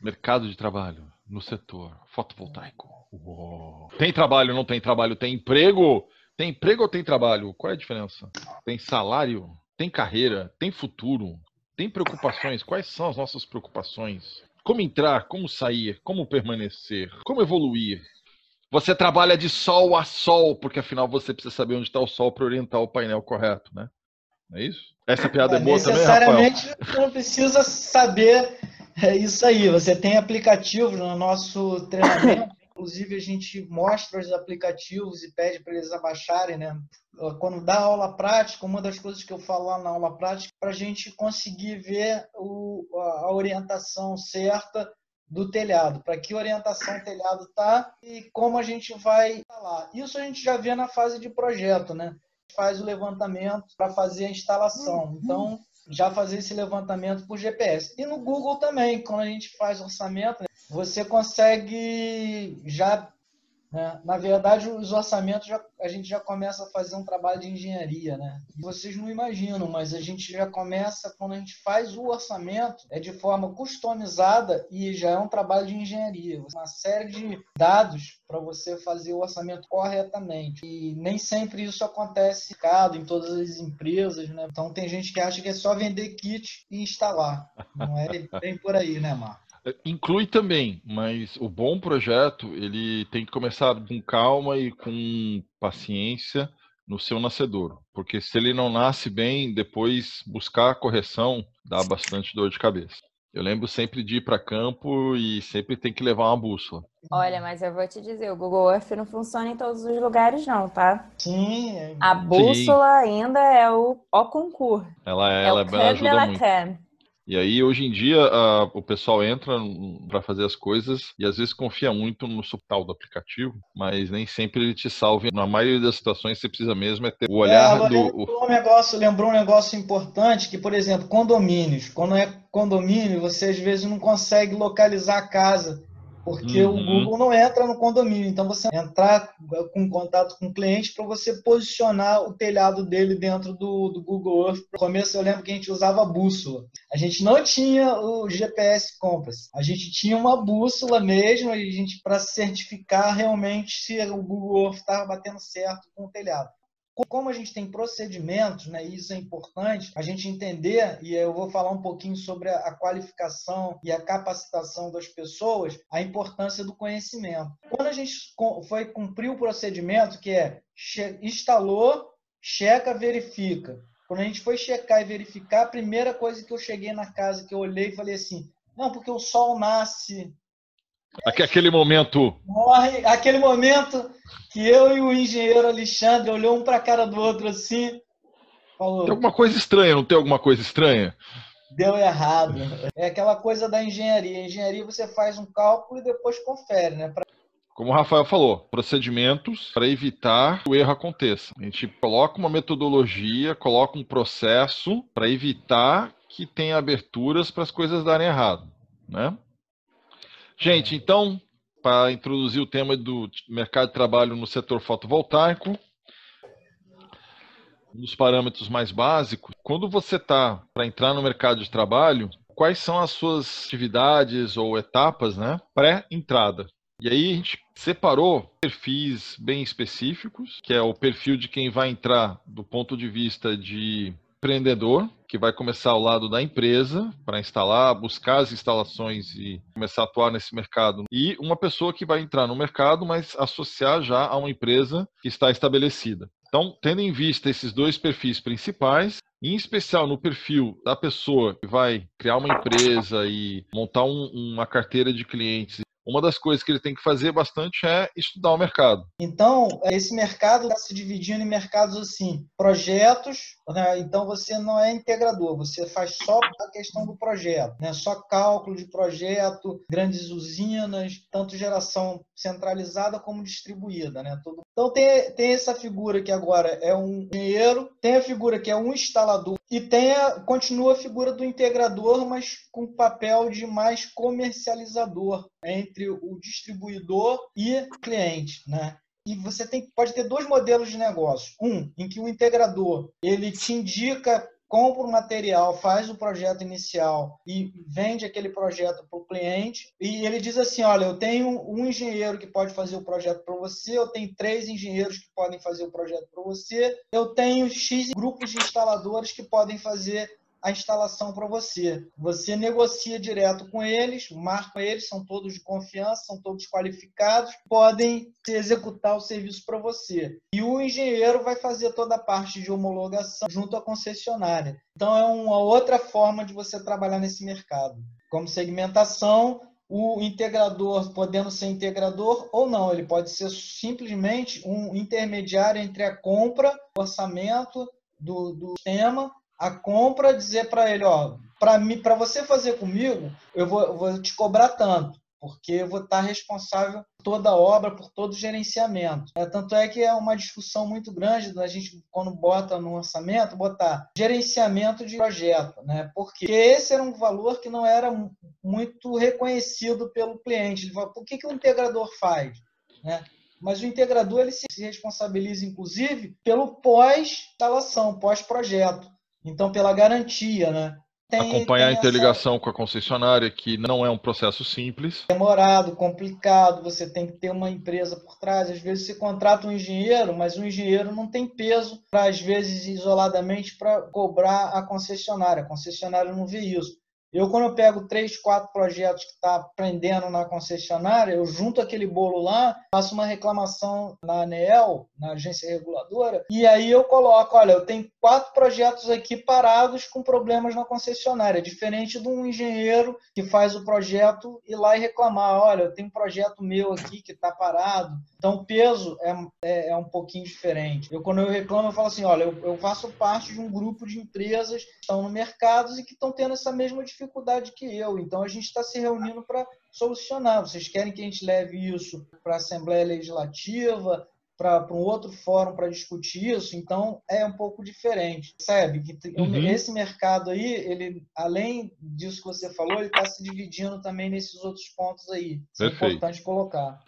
Mercado de trabalho no setor fotovoltaico. Uou. Tem trabalho, não tem trabalho? Tem emprego? Tem emprego ou tem trabalho? Qual é a diferença? Tem salário? Tem carreira? Tem futuro? Tem preocupações? Quais são as nossas preocupações? Como entrar? Como sair? Como permanecer? Como evoluir? Você trabalha de sol a sol, porque afinal você precisa saber onde está o sol para orientar o painel correto, né? Não é isso? Essa piada é, é boa também, Necessariamente não precisa saber é isso aí. Você tem aplicativos no nosso treinamento. Inclusive, a gente mostra os aplicativos e pede para eles abaixarem, né? Quando dá aula prática, uma das coisas que eu falo lá na aula prática, para a gente conseguir ver o, a orientação certa do telhado, para que orientação o telhado está e como a gente vai instalar. Isso a gente já vê na fase de projeto, né? Faz o levantamento para fazer a instalação. Uhum. Então, já fazer esse levantamento por GPS. E no Google também, quando a gente faz orçamento, você consegue já né? Na verdade, os orçamentos já, a gente já começa a fazer um trabalho de engenharia, né? Vocês não imaginam, mas a gente já começa quando a gente faz o orçamento é de forma customizada e já é um trabalho de engenharia, uma série de dados para você fazer o orçamento corretamente. E nem sempre isso acontece em todas as empresas, né? Então tem gente que acha que é só vender kit e instalar. Não é bem por aí, né, Marco? Inclui também, mas o bom projeto ele tem que começar com calma e com paciência no seu nascedor, porque se ele não nasce bem, depois buscar a correção dá bastante dor de cabeça. Eu lembro sempre de ir para campo e sempre tem que levar uma bússola. Olha, mas eu vou te dizer, o Google Earth não funciona em todos os lugares não, tá? Sim. É a bússola Sim. ainda é o, o concurso. Ela, é, ela, ela ajuda muito. E aí, hoje em dia, a, o pessoal entra para fazer as coisas e às vezes confia muito no suportal do aplicativo, mas nem sempre ele te salva. Na maioria das situações, você precisa mesmo é ter o olhar é, do. Lembrou um, negócio, lembrou um negócio importante que, por exemplo, condomínios. Quando é condomínio, você às vezes não consegue localizar a casa porque uhum. o Google não entra no condomínio. Então, você entrar com contato com o cliente para você posicionar o telhado dele dentro do, do Google Earth. No começo, eu lembro que a gente usava bússola. A gente não tinha o GPS Compass. A gente tinha uma bússola mesmo, a gente para certificar realmente se o Google Earth estava batendo certo com o telhado como a gente tem procedimentos, né, e isso é importante, a gente entender, e eu vou falar um pouquinho sobre a qualificação e a capacitação das pessoas, a importância do conhecimento. Quando a gente foi cumprir o procedimento, que é instalou, checa, verifica. Quando a gente foi checar e verificar, a primeira coisa que eu cheguei na casa, que eu olhei e falei assim, não, porque o sol nasce Aquele momento. Morre, aquele momento que eu e o engenheiro Alexandre olhou um para a cara do outro assim. Falou, tem alguma coisa estranha, não tem alguma coisa estranha? Deu errado. É aquela coisa da engenharia. engenharia você faz um cálculo e depois confere, né? Pra... Como o Rafael falou, procedimentos para evitar que o erro aconteça. A gente coloca uma metodologia, coloca um processo para evitar que tenha aberturas para as coisas darem errado, né? Gente, então, para introduzir o tema do mercado de trabalho no setor fotovoltaico, dos parâmetros mais básicos, quando você está para entrar no mercado de trabalho, quais são as suas atividades ou etapas né, pré-entrada? E aí a gente separou perfis bem específicos, que é o perfil de quem vai entrar do ponto de vista de empreendedor, que vai começar ao lado da empresa para instalar, buscar as instalações e começar a atuar nesse mercado. E uma pessoa que vai entrar no mercado, mas associar já a uma empresa que está estabelecida. Então, tendo em vista esses dois perfis principais, em especial no perfil da pessoa que vai criar uma empresa e montar um, uma carteira de clientes uma das coisas que ele tem que fazer bastante é estudar o mercado. Então, esse mercado está se dividindo em mercados assim, projetos, né? então você não é integrador, você faz só a questão do projeto, né? só cálculo de projeto, grandes usinas, tanto geração centralizada como distribuída. Né? Então tem, tem essa figura que agora é um engenheiro, tem a figura que é um instalador e tem a, continua a figura do integrador, mas com papel de mais comercializador entre o distribuidor e o cliente, né? E você tem, pode ter dois modelos de negócio. Um, em que o integrador ele te indica compra o material, faz o projeto inicial e vende aquele projeto para o cliente. E ele diz assim: Olha, eu tenho um engenheiro que pode fazer o projeto para você, eu tenho três engenheiros que podem fazer o projeto para você, eu tenho X grupos de instaladores que podem fazer a instalação para você. Você negocia direto com eles, marca eles, são todos de confiança, são todos qualificados, podem executar o serviço para você. E o engenheiro vai fazer toda a parte de homologação junto à concessionária. Então é uma outra forma de você trabalhar nesse mercado. Como segmentação, o integrador podendo ser integrador ou não, ele pode ser simplesmente um intermediário entre a compra, o orçamento do, do sistema a compra, dizer para ele, ó, para mim, para você fazer comigo, eu vou, eu vou te cobrar tanto, porque eu vou estar responsável por toda a obra, por todo o gerenciamento. É, tanto é que é uma discussão muito grande da gente, quando bota no orçamento, botar gerenciamento de projeto, né? Porque esse era um valor que não era muito reconhecido pelo cliente. Ele fala, por que, que o integrador faz? Né? Mas o integrador ele se responsabiliza, inclusive, pelo pós-instalação, pós-projeto. Então, pela garantia, né? Tem, Acompanhar tem a interligação essa... com a concessionária, que não é um processo simples. Demorado, complicado, você tem que ter uma empresa por trás. Às vezes você contrata um engenheiro, mas o engenheiro não tem peso, para às vezes, isoladamente, para cobrar a concessionária. A concessionária não vê isso. Eu, quando eu pego três, quatro projetos que está prendendo na concessionária, eu junto aquele bolo lá, faço uma reclamação na ANEEL, na agência reguladora, e aí eu coloco, olha, eu tenho quatro projetos aqui parados com problemas na concessionária, diferente de um engenheiro que faz o projeto ir lá e reclamar, olha, eu tenho um projeto meu aqui que está parado. Então, o peso é, é, é, um pouquinho diferente. Eu, quando eu reclamo, eu falo assim, olha, eu, eu faço parte de um grupo de empresas que estão no mercado e que estão tendo essa mesma dificuldade dificuldade que eu. Então a gente está se reunindo para solucionar. Vocês querem que a gente leve isso para a Assembleia Legislativa, para um outro fórum para discutir isso, então é um pouco diferente, sabe? Que uhum. esse mercado aí, ele além disso que você falou, ele está se dividindo também nesses outros pontos aí. Isso é importante colocar.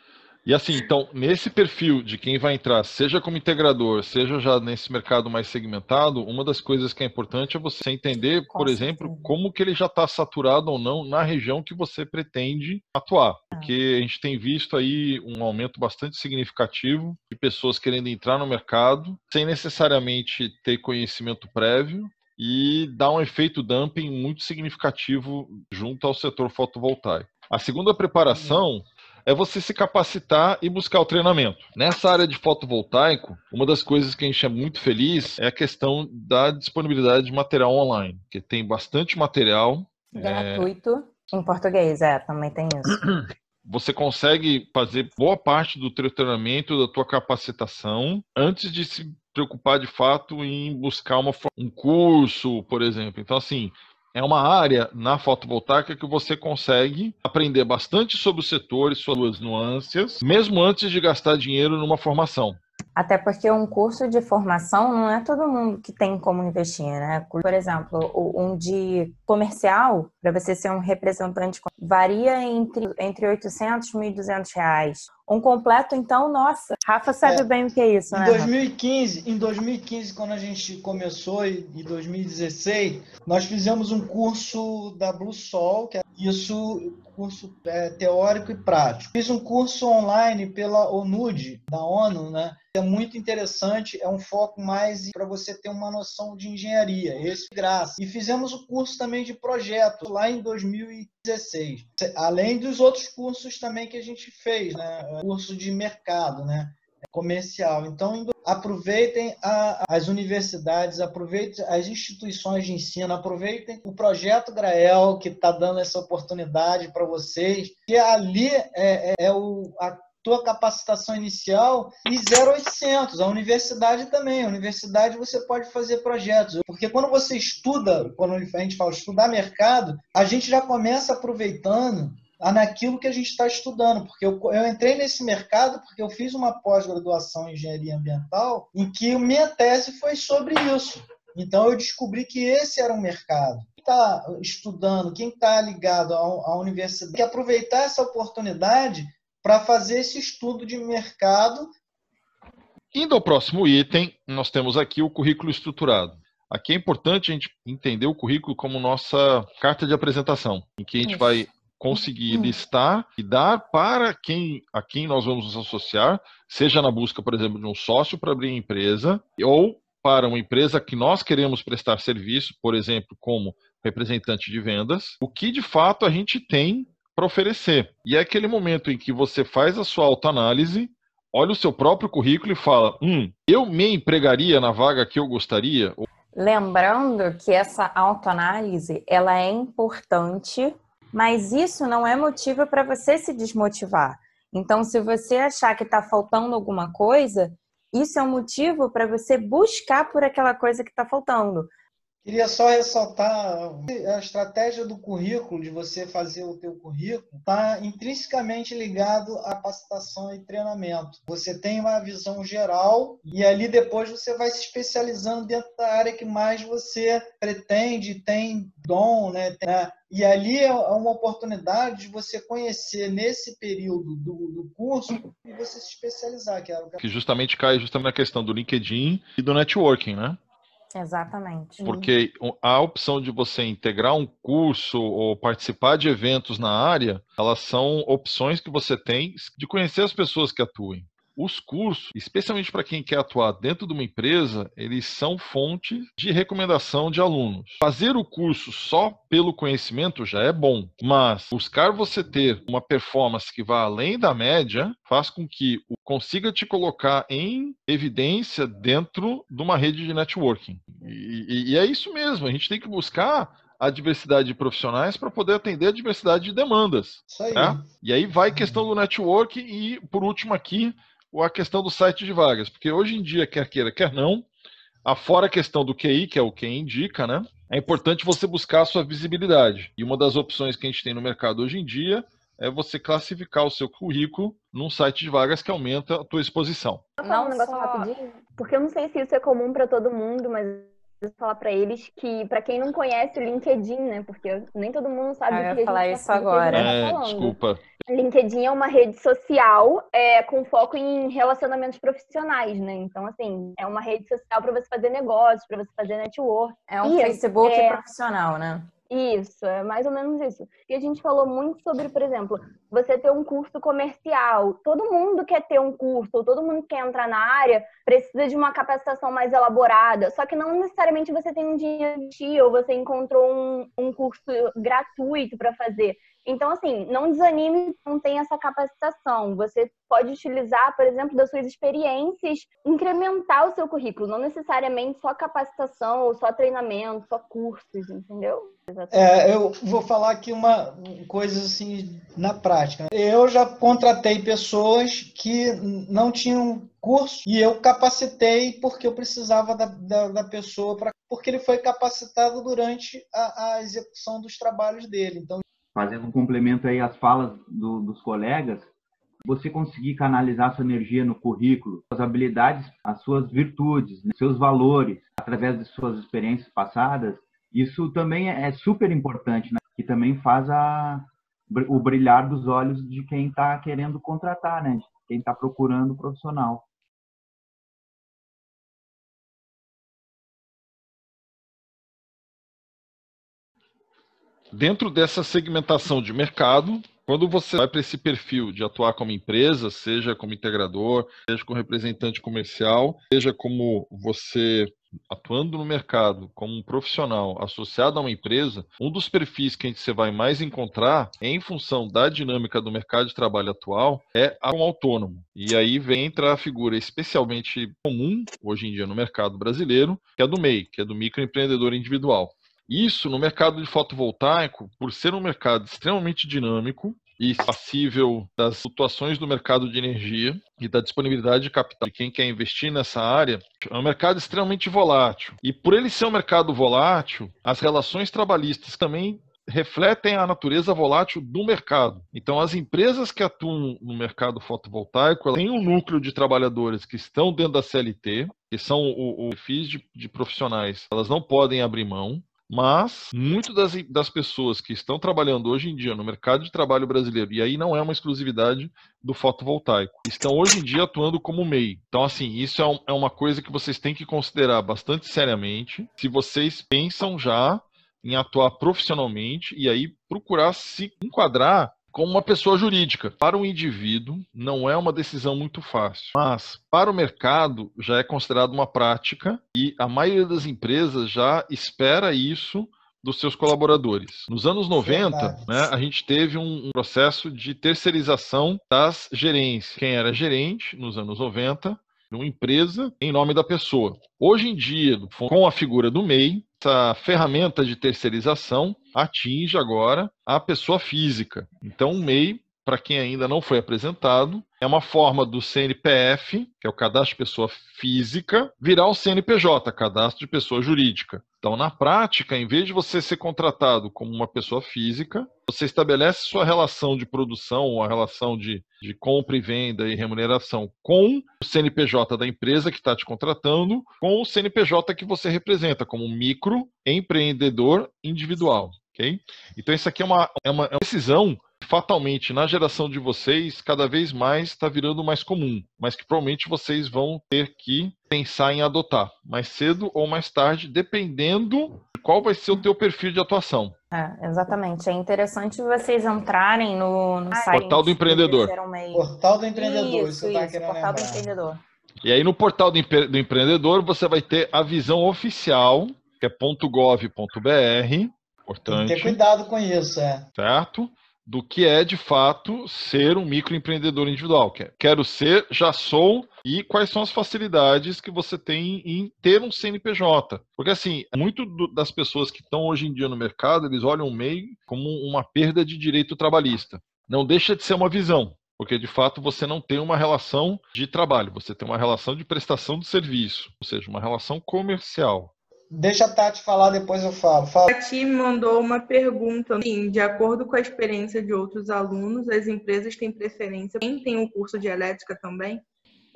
E assim, então, nesse perfil de quem vai entrar, seja como integrador, seja já nesse mercado mais segmentado, uma das coisas que é importante é você entender, por exemplo, como que ele já está saturado ou não na região que você pretende atuar. Ah. Porque a gente tem visto aí um aumento bastante significativo de pessoas querendo entrar no mercado sem necessariamente ter conhecimento prévio e dá um efeito dumping muito significativo junto ao setor fotovoltaico. A segunda preparação é você se capacitar e buscar o treinamento. Nessa área de fotovoltaico, uma das coisas que a gente é muito feliz é a questão da disponibilidade de material online, que tem bastante material. É, Gratuito. É... Em português, é, também tem isso. Você consegue fazer boa parte do teu treinamento, da tua capacitação, antes de se preocupar de fato em buscar uma, um curso, por exemplo. Então, assim, é uma área na fotovoltaica que você consegue aprender bastante sobre o setor e suas nuances, mesmo antes de gastar dinheiro numa formação. Até porque um curso de formação não é todo mundo que tem como investir, né? Por exemplo, um de comercial, para você ser um representante, varia entre, entre 800 e 1.200 reais. Um completo, então, nossa, Rafa sabe é, bem o que é isso, em né? 2015, em 2015, quando a gente começou, e em 2016, nós fizemos um curso da Blue Sol, que é isso, curso é, teórico e prático. Fiz um curso online pela ONUD, da ONU, né? É muito interessante, é um foco mais para você ter uma noção de engenharia, esse graça. E fizemos o curso também de projeto lá em 2016. Além dos outros cursos também que a gente fez, né? Curso de mercado, né? Comercial. Então, aproveitem a, as universidades, aproveitem as instituições de ensino, aproveitem o projeto Grael, que está dando essa oportunidade para vocês. E ali é, é, é o, a tua capacitação inicial e 0800. A universidade também. A universidade você pode fazer projetos. Porque quando você estuda, quando a gente fala estudar mercado, a gente já começa aproveitando naquilo que a gente está estudando, porque eu, eu, entrei nesse mercado porque eu fiz uma pós-graduação em engenharia ambiental em que minha tese foi sobre isso. Então eu descobri que esse era um mercado. Quem está estudando, quem está ligado à, à universidade, que aproveitar essa oportunidade para fazer esse estudo de mercado. Indo ao próximo item, nós temos aqui o currículo estruturado. Aqui é importante a gente entender o currículo como nossa carta de apresentação, em que a gente Isso. vai conseguir uhum. listar e dar para quem a quem nós vamos nos associar, seja na busca, por exemplo, de um sócio para abrir a empresa, ou para uma empresa que nós queremos prestar serviço, por exemplo, como representante de vendas, o que de fato a gente tem para oferecer. E é aquele momento em que você faz a sua autoanálise, olha o seu próprio currículo e fala: hum, eu me empregaria na vaga que eu gostaria? Lembrando que essa autoanálise ela é importante mas isso não é motivo para você se desmotivar. Então, se você achar que está faltando alguma coisa, isso é um motivo para você buscar por aquela coisa que está faltando. Queria só ressaltar a estratégia do currículo, de você fazer o teu currículo, está intrinsecamente ligado à capacitação e treinamento. Você tem uma visão geral e ali depois você vai se especializando dentro da área que mais você pretende, tem dom, né? né? E ali é uma oportunidade de você conhecer nesse período do, do curso e você se especializar. Que, era que justamente cai justamente na questão do LinkedIn e do networking, né? Exatamente. Porque a opção de você integrar um curso ou participar de eventos na área, elas são opções que você tem de conhecer as pessoas que atuem. Os cursos, especialmente para quem quer atuar dentro de uma empresa, eles são fonte de recomendação de alunos. Fazer o curso só pelo conhecimento já é bom, mas buscar você ter uma performance que vá além da média faz com que consiga te colocar em evidência dentro de uma rede de networking. E, e, é isso mesmo, a gente tem que buscar a diversidade de profissionais para poder atender a diversidade de demandas. Isso aí. Né? E aí vai a questão do network e, por último aqui, a questão do site de vagas, porque hoje em dia, quer queira, quer não, afora a questão do QI, que é o que indica, né? É importante você buscar a sua visibilidade. E uma das opções que a gente tem no mercado hoje em dia é você classificar o seu currículo num site de vagas que aumenta a tua exposição. Vou falar um negócio rapidinho, porque eu não sei se isso é comum para todo mundo, mas eu falar para eles que, para quem não conhece o LinkedIn, né? Porque nem todo mundo sabe ah, o que eu ia falar isso tá agora. É, desculpa. LinkedIn é uma rede social é, com foco em relacionamentos profissionais, né? Então, assim, é uma rede social para você fazer negócios, para você fazer network. É um e, Facebook é... profissional, né? Isso, é mais ou menos isso. E a gente falou muito sobre, por exemplo, você ter um curso comercial. Todo mundo quer ter um curso, todo mundo quer entrar na área, precisa de uma capacitação mais elaborada. Só que não necessariamente você tem um dinheiro ou você encontrou um, um curso gratuito para fazer. Então, assim, não desanime, não tem essa capacitação. Você pode utilizar, por exemplo, das suas experiências, incrementar o seu currículo, não necessariamente só capacitação ou só treinamento, só cursos, entendeu? É, eu vou falar aqui uma coisa assim na prática. Eu já contratei pessoas que não tinham curso e eu capacitei porque eu precisava da, da, da pessoa para porque ele foi capacitado durante a, a execução dos trabalhos dele. Então fazendo um complemento aí às falas do, dos colegas, você conseguir canalizar sua energia no currículo, suas habilidades, as suas virtudes, né, seus valores, através de suas experiências passadas, isso também é, é super importante, né? que também faz a, o brilhar dos olhos de quem está querendo contratar, né? quem está procurando o profissional. Dentro dessa segmentação de mercado, quando você vai para esse perfil de atuar como empresa, seja como integrador, seja como representante comercial, seja como você atuando no mercado como um profissional associado a uma empresa, um dos perfis que você vai mais encontrar, em função da dinâmica do mercado de trabalho atual, é um autônomo. E aí vem entrar a figura especialmente comum hoje em dia no mercado brasileiro, que é do MEI, que é do microempreendedor individual. Isso no mercado de fotovoltaico, por ser um mercado extremamente dinâmico e passível das flutuações do mercado de energia e da disponibilidade de capital de quem quer investir nessa área, é um mercado extremamente volátil. E por ele ser um mercado volátil, as relações trabalhistas também refletem a natureza volátil do mercado. Então, as empresas que atuam no mercado fotovoltaico têm um núcleo de trabalhadores que estão dentro da CLT, que são o, o perfis de, de profissionais, elas não podem abrir mão. Mas muito das, das pessoas que estão trabalhando hoje em dia no mercado de trabalho brasileiro, e aí não é uma exclusividade do fotovoltaico, estão hoje em dia atuando como MEI. Então, assim, isso é, um, é uma coisa que vocês têm que considerar bastante seriamente. Se vocês pensam já em atuar profissionalmente e aí procurar se enquadrar como uma pessoa jurídica. Para o indivíduo, não é uma decisão muito fácil, mas para o mercado já é considerado uma prática e a maioria das empresas já espera isso dos seus colaboradores. Nos anos 90, né, a gente teve um processo de terceirização das gerências. Quem era gerente nos anos 90 uma empresa em nome da pessoa. Hoje em dia, com a figura do MEI, essa ferramenta de terceirização atinge agora a pessoa física. Então, o MEI, para quem ainda não foi apresentado, é uma forma do CNPF, que é o cadastro de pessoa física, virar o CNPJ, cadastro de pessoa jurídica. Então, na prática, em vez de você ser contratado como uma pessoa física, você estabelece sua relação de produção a relação de, de compra e venda e remuneração com o CNPJ da empresa que está te contratando, com o CNPJ que você representa como microempreendedor individual. Okay? Então, isso aqui é uma, é uma, é uma decisão fatalmente na geração de vocês cada vez mais está virando mais comum, mas que provavelmente vocês vão ter que pensar em adotar mais cedo ou mais tarde, dependendo de qual vai ser o teu perfil de atuação. É, exatamente. É interessante vocês entrarem no, no site. Portal do Empreendedor. Portal do Empreendedor, isso, isso, isso Portal do Empreendedor. E aí no Portal do, do Empreendedor você vai ter a visão oficial, que é .gov.br, importante. Tem que ter cuidado com isso, é. Certo? Do que é de fato ser um microempreendedor individual. Quero ser, já sou, e quais são as facilidades que você tem em ter um CNPJ. Porque, assim, muito das pessoas que estão hoje em dia no mercado, eles olham o MEI como uma perda de direito trabalhista. Não deixa de ser uma visão, porque de fato você não tem uma relação de trabalho, você tem uma relação de prestação de serviço, ou seja, uma relação comercial. Deixa a Tati falar, depois eu falo. Fala. A Tati mandou uma pergunta. Sim, de acordo com a experiência de outros alunos, as empresas têm preferência. Quem tem o curso de elétrica também?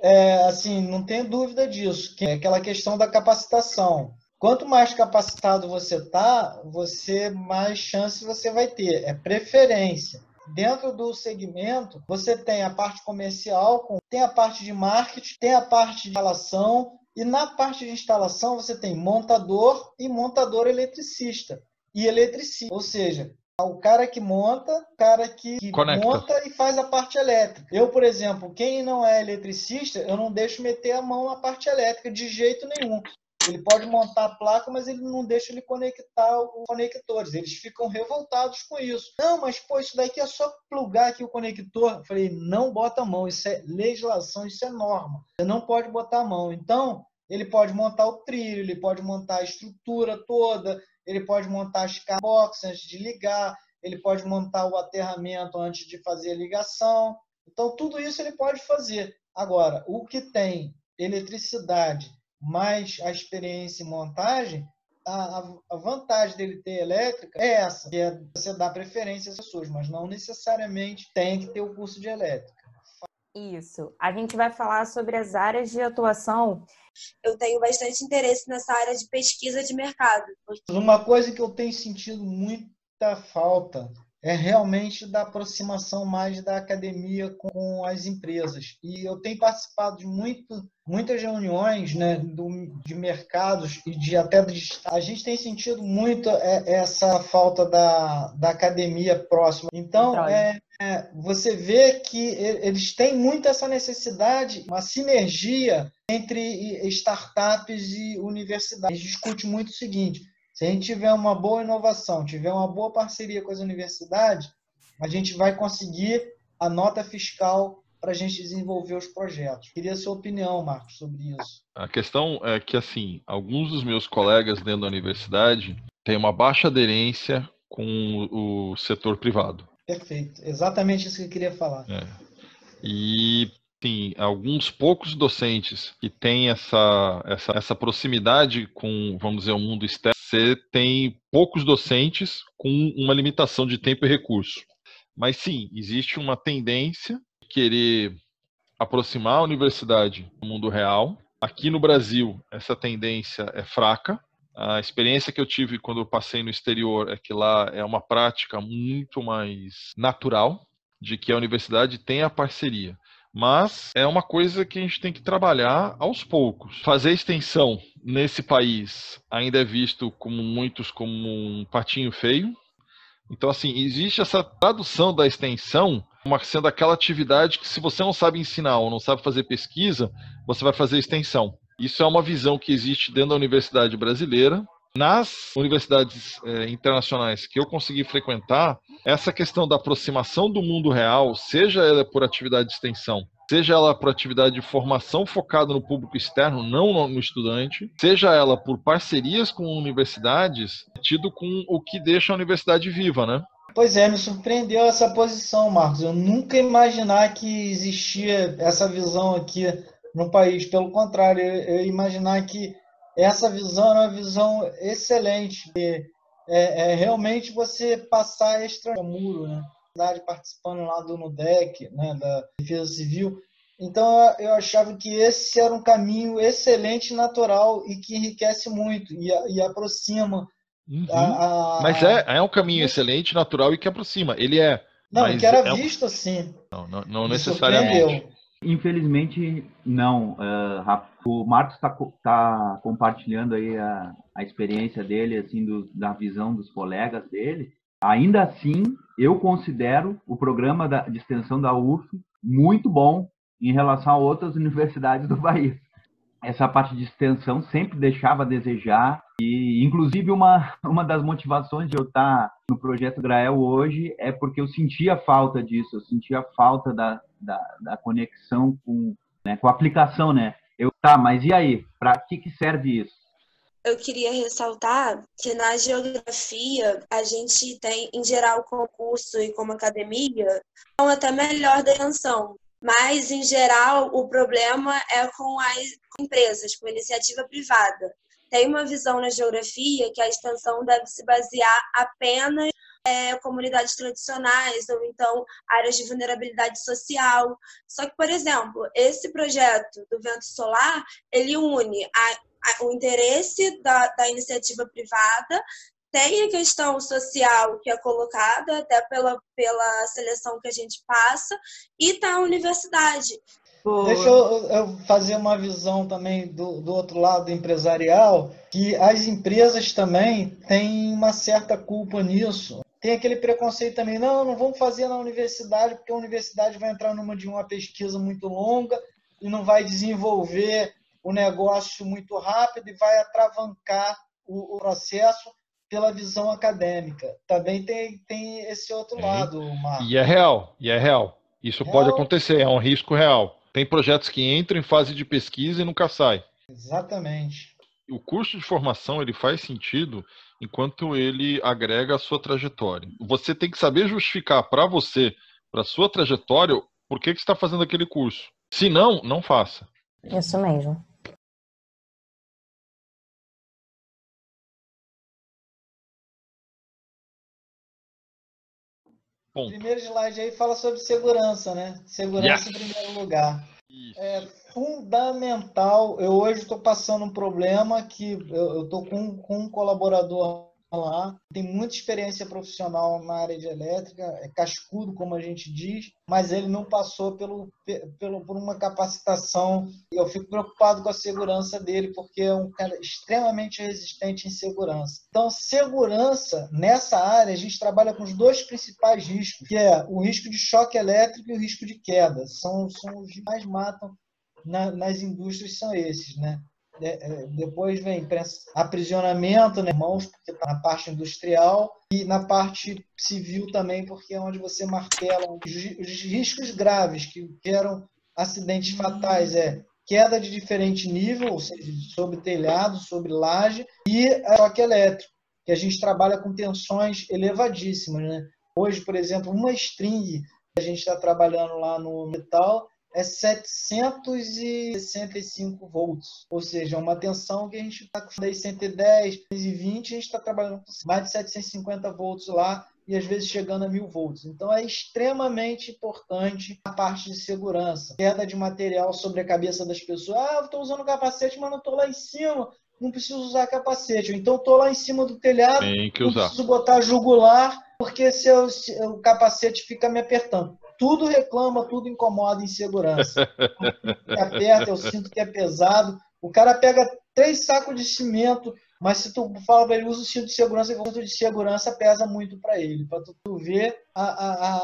É, assim, não tenho dúvida disso. É aquela questão da capacitação. Quanto mais capacitado você está, você mais chance você vai ter. É preferência. Dentro do segmento, você tem a parte comercial, tem a parte de marketing, tem a parte de relação, e na parte de instalação você tem montador e montador eletricista e eletricista, ou seja, o cara que monta, o cara que, que monta e faz a parte elétrica. Eu, por exemplo, quem não é eletricista, eu não deixo meter a mão na parte elétrica de jeito nenhum. Ele pode montar a placa, mas ele não deixa ele conectar os conectores. Eles ficam revoltados com isso. Não, mas pô, isso daqui é só plugar aqui o conector. Eu falei, não bota a mão, isso é legislação, isso é norma. Você não pode botar a mão. Então, ele pode montar o trilho, ele pode montar a estrutura toda, ele pode montar as boxes antes de ligar, ele pode montar o aterramento antes de fazer a ligação. Então, tudo isso ele pode fazer. Agora, o que tem eletricidade mais a experiência em montagem, a, a, vantagem dele ter elétrica é essa, que é você dar preferência às pessoas, mas não necessariamente tem que ter o curso de elétrica. Isso. A gente vai falar sobre as áreas de atuação. Eu tenho bastante interesse nessa área de pesquisa de mercado. Uma coisa que eu tenho sentido muita falta é realmente da aproximação mais da academia com as empresas. E eu tenho participado de muito, muitas reuniões né, do, de mercados e de até de, a gente tem sentido muito é, essa falta da, da academia próxima. Então, é, é, você vê que eles têm muito essa necessidade, uma sinergia entre startups e universidades. A gente discute muito o seguinte: se a gente tiver uma boa inovação, tiver uma boa parceria com as universidades, a gente vai conseguir a nota fiscal para a gente desenvolver os projetos. Queria a sua opinião, Marcos, sobre isso. A questão é que, assim, alguns dos meus colegas dentro da universidade têm uma baixa aderência com o setor privado. Perfeito. Exatamente isso que eu queria falar. É. E sim, alguns poucos docentes que têm essa, essa, essa proximidade com, vamos dizer, o mundo externo, você tem poucos docentes com uma limitação de tempo e recurso. Mas sim, existe uma tendência de querer aproximar a universidade do mundo real. Aqui no Brasil, essa tendência é fraca, A experiência que eu tive quando eu passei no exterior é que lá é uma prática muito mais natural, de que a universidade tem a parceria. Mas é uma coisa que a gente tem que trabalhar aos poucos. Fazer extensão nesse país ainda é visto como muitos como um patinho feio. Então, assim, existe essa tradução da extensão uma, sendo aquela atividade que, se você não sabe ensinar ou não sabe fazer pesquisa, você vai fazer extensão. Isso é uma visão que existe dentro da universidade brasileira. Nas universidades é, internacionais que eu consegui frequentar, essa questão da aproximação do mundo real, seja ela por atividade de extensão, seja ela por atividade de formação focada no público externo, não no estudante, seja ela por parcerias com universidades, tido com o que deixa a universidade viva, né? Pois é, me surpreendeu essa posição, Marcos. Eu nunca imaginar que existia essa visão aqui no país. Pelo contrário, eu, eu imaginar que essa visão era uma visão excelente. É, é, realmente você passar extra muro, né? Participando lá do NUDEC, né, da Defesa Civil. Então eu achava que esse era um caminho excelente, natural e que enriquece muito e, e aproxima. Uhum. A, a, mas é, é um caminho excelente, natural e que aproxima. Ele é. Não, que era é visto assim. Não, não, não necessariamente. Infelizmente, não, uh, Rafa. O Marcos está tá compartilhando aí a, a experiência dele, assim, do, da visão dos colegas dele. Ainda assim, eu considero o programa da, de extensão da UF muito bom em relação a outras universidades do país. Essa parte de extensão sempre deixava a desejar e, inclusive, uma, uma das motivações de eu estar no projeto Grael hoje é porque eu sentia falta disso, eu sentia falta da, da, da conexão com, né, com a aplicação, né? Eu, tá, mas e aí? Para que, que serve isso? Eu queria ressaltar que na geografia a gente tem, em geral, concurso e como academia, são até melhor da intenção. Mas, em geral, o problema é com as empresas, com a iniciativa privada. Tem uma visão na geografia que a extensão deve se basear apenas é, comunidades tradicionais ou então áreas de vulnerabilidade social. Só que, por exemplo, esse projeto do vento solar, ele une a, a, o interesse da, da iniciativa privada tem a questão social que é colocada até pela, pela seleção que a gente passa e tá a universidade. Deixa eu, eu, fazer uma visão também do, do outro lado empresarial, que as empresas também têm uma certa culpa nisso tem aquele preconceito também, não, não vamos fazer na universidade, porque a universidade vai entrar numa de uma pesquisa muito longa e não vai desenvolver o negócio muito rápido e vai atravancar o, o processo pela visão acadêmica. Também tem, tem esse outro lado, Marcos. E é real, e é real. Isso real. pode acontecer, é um risco real. Tem projetos que entram em fase de pesquisa e nunca saem. Exatamente. O curso de formação ele faz sentido enquanto ele agrega a sua trajetória. Você tem que saber justificar para você, para sua trajetória, por que, que você está fazendo aquele curso. Se não, não faça. Isso mesmo. O primeiro slide aí fala sobre segurança, né? Segurança yes. em primeiro lugar. É fundamental. Eu hoje estou passando um problema que eu estou com, com um colaborador lá, tem muita experiência profissional na área de elétrica, é cascudo, como a gente diz, mas ele não passou pelo, pelo, por uma capacitação. Eu fico preocupado com a segurança dele, porque é um cara extremamente resistente em segurança. Então, segurança, nessa área, a gente trabalha com os dois principais riscos, que é o risco de choque elétrico e o risco de queda. São, são os que mais matam na, nas indústrias, são esses, né? É, é, depois vem aprisionamento, né, mãos, porque está na parte industrial, e na parte civil também, porque é onde você martela os, os riscos graves, que, que eram acidentes fatais, é queda de diferente nível, ou seja, sobre telhado, sobre laje, e choque elétrico, que a gente trabalha com tensões elevadíssimas. Né? Hoje, por exemplo, uma string a gente está trabalhando lá no metal, é 765 volts, ou seja, uma tensão que a gente está com 110, 120, a gente está trabalhando com mais de 750 volts lá e às vezes chegando a 1000 volts. Então é extremamente importante a parte de segurança, queda de material sobre a cabeça das pessoas. Ah, eu estou usando capacete, mas não estou lá em cima. não preciso usar capacete. Então, estou lá em cima do telhado, Tem que não usar. preciso botar jugular, porque se, eu, se o capacete fica me apertando. Tudo reclama, tudo incomoda em segurança. que aperta, eu sinto que é pesado. O cara pega três sacos de cimento, mas se tu fala para ele, usa o cinto de segurança, o cinto de segurança pesa muito para ele, para tu, tu ver a, a, a,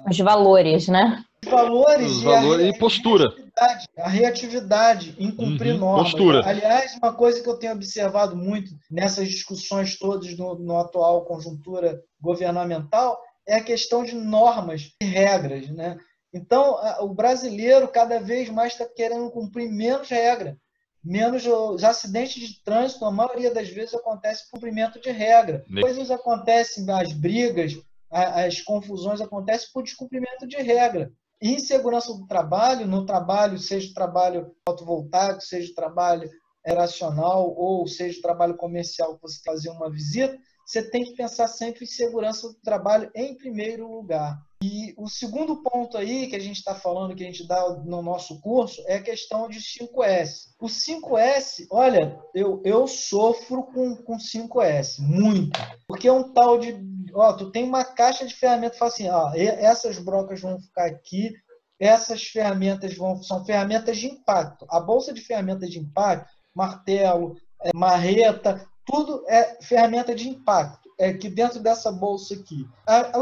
a, Os valores, né? os valores, Os e, a valores e postura. reatividade, a reatividade em cumprir Uhum, normas. postura. Aliás, uma coisa que eu tenho observado muito nessas discussões todas no, no atual conjuntura governamental é a questão de normas e regras, né? Então, o brasileiro cada vez mais está querendo cumprir menos regra, menos os acidentes de trânsito, a maioria das vezes acontece por cumprimento de regra. Ne- Coisas acontecem, as brigas, as confusões acontecem por descumprimento de regra. E em segurança do trabalho, no trabalho, seja trabalho fotovoltaico, seja trabalho racional ou seja trabalho comercial, que você fazer uma visita, você tem que pensar sempre em segurança do trabalho em primeiro lugar. E o segundo ponto aí que a gente está falando, que a gente dá no nosso curso, é a questão de 5S. O 5S, olha, eu, eu sofro com, com 5S, muito. Porque é um tal de. Ó, tu tem uma caixa de ferramentas, fala assim, ó, essas brocas vão ficar aqui, essas ferramentas vão, são ferramentas de impacto. A bolsa de ferramentas de impacto, martelo, é, marreta, tudo é ferramenta de impacto. É que dentro dessa bolsa aqui.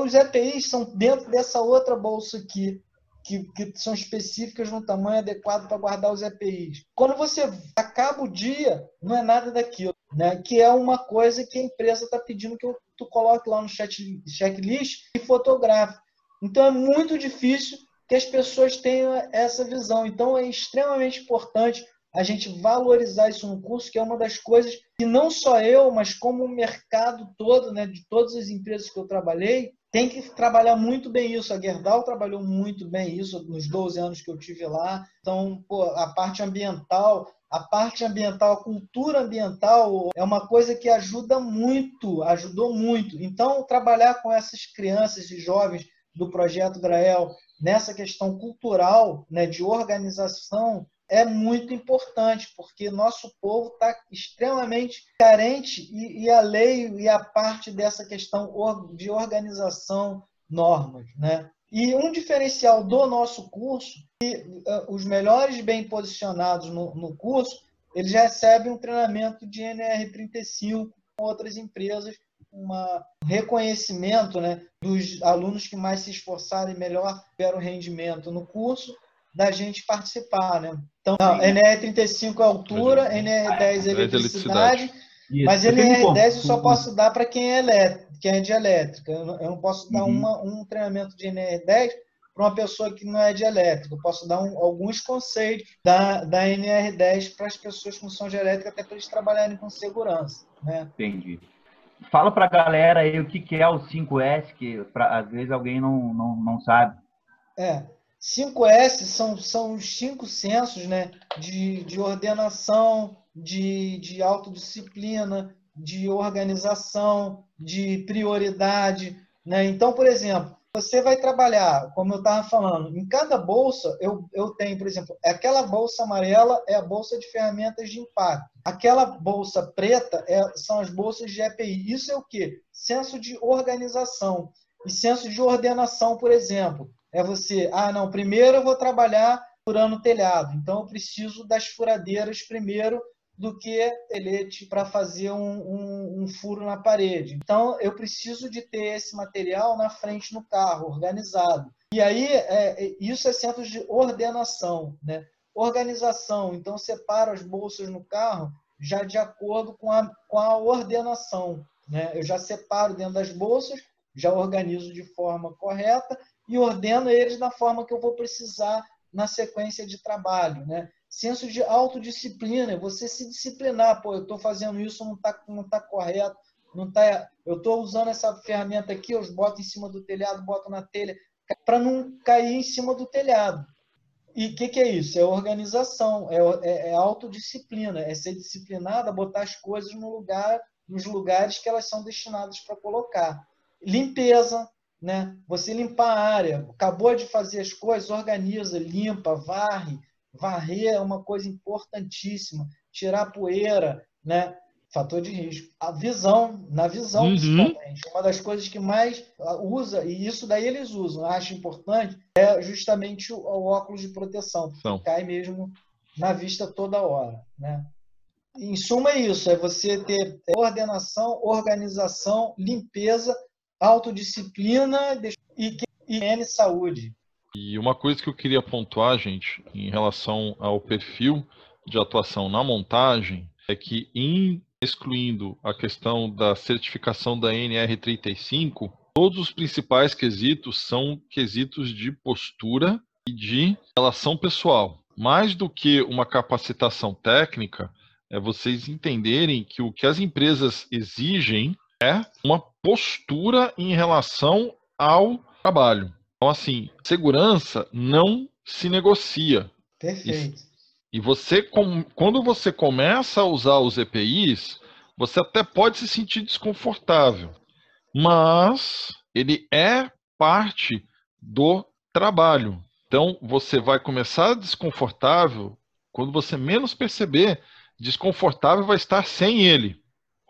Os EPIs são dentro dessa outra bolsa aqui, que, que são específicas no tamanho adequado para guardar os EPIs. Quando você acaba o dia, não é nada daquilo, né? que é uma coisa que a empresa está pedindo que eu, tu coloque lá no chat, checklist e fotografe. Então é muito difícil que as pessoas tenham essa visão. Então é extremamente importante a gente valorizar isso no curso, que é uma das coisas que não só eu, mas como o mercado todo, né, de todas as empresas que eu trabalhei, tem que trabalhar muito bem isso. A Gerdau trabalhou muito bem isso nos 12 anos que eu tive lá. Então, pô, a parte ambiental, a parte ambiental, a cultura ambiental é uma coisa que ajuda muito, ajudou muito. Então, trabalhar com essas crianças e jovens do projeto Grael nessa questão cultural, né, de organização, é muito importante, porque nosso povo está extremamente carente e, e, a lei e a parte dessa questão de organização, normas. Né? E um diferencial do nosso curso, que uh, os melhores bem posicionados no, no curso, eles recebem um treinamento de NR35 com outras empresas, um reconhecimento né, dos alunos que mais se esforçaram e melhor tiveram rendimento no curso, da gente participar, né? Então, não, NR35 é altura, NR10 é eletricidade, Isso. mas NR10 eu só posso dar para quem é elétrico, quem é de elétrica. Eu não, eu não posso dar uhum. uma, um treinamento de NR10 para uma pessoa que não é de elétrica. Eu posso dar um, alguns conceitos da, da NR10 para as pessoas que não são de elétrica, até para eles trabalharem com segurança. Né? Entendi. Fala para a galera aí o que, que é o 5S, que pra, às vezes alguém não, não, não sabe. É, 5S são, são os cinco sensos né, de, de ordenação, de, de autodisciplina, de organização, de prioridade. Né? Então, por exemplo, você vai trabalhar, como eu estava falando, em cada bolsa eu, eu tenho, por exemplo, aquela bolsa amarela é a bolsa de ferramentas de impacto. Aquela bolsa preta é, são as bolsas de EPI. Isso é o quê? Senso de organização e senso de ordenação, por exemplo é você, ah, não, primeiro eu vou trabalhar furando telhado, então eu preciso das furadeiras primeiro do que telete para fazer um, um, um, furo na parede. Então eu preciso de ter esse material na frente no carro, organizado. E aí é, isso é centro de ordenação, né? Organização, então separo as bolsas no carro já de acordo com a, com a ordenação. Né? Eu já separo dentro das bolsas, já organizo de forma correta e ordeno eles da forma que eu vou precisar na sequência de trabalho, né? Senso de autodisciplina, você se disciplinar, pô, eu estou fazendo isso, não está não tá correto, não tá, eu estou usando essa ferramenta aqui, eu boto em cima do telhado, boto na telha, para não cair em cima do telhado. E o que, que, é isso? É organização, é, é, é autodisciplina, é ser disciplinado, botar as coisas no lugar, nos lugares que elas são destinadas para colocar. Limpeza, né? Você limpar a área, acabou de fazer as coisas, organiza, limpa, varre. Varrer é uma coisa importantíssima. Tirar poeira, né? Fator de risco. A visão, na visão uhum. principalmente. Uma das coisas que mais usa, e isso daí eles usam, acho importante, é justamente o, o óculos de proteção. Cai mesmo na vista toda hora, né? Em suma, é isso: é você ter ordenação, organização, limpeza, autodisciplina e, e saúde. E uma coisa que eu queria pontuar, gente, em relação ao perfil de atuação na montagem, é que, em excluindo a questão da certificação da NR35, todos os principais quesitos são quesitos de postura e de relação pessoal. Mais do que uma capacitação técnica, é vocês entenderem que o que as empresas exigem é uma postura em relação ao trabalho. Então, assim, segurança não se negocia. Perfeito. E você, quando você começa a usar os EPIs, você até pode se sentir desconfortável, mas ele é parte do trabalho. Então, você vai começar desconfortável quando você menos perceber, desconfortável vai estar sem ele.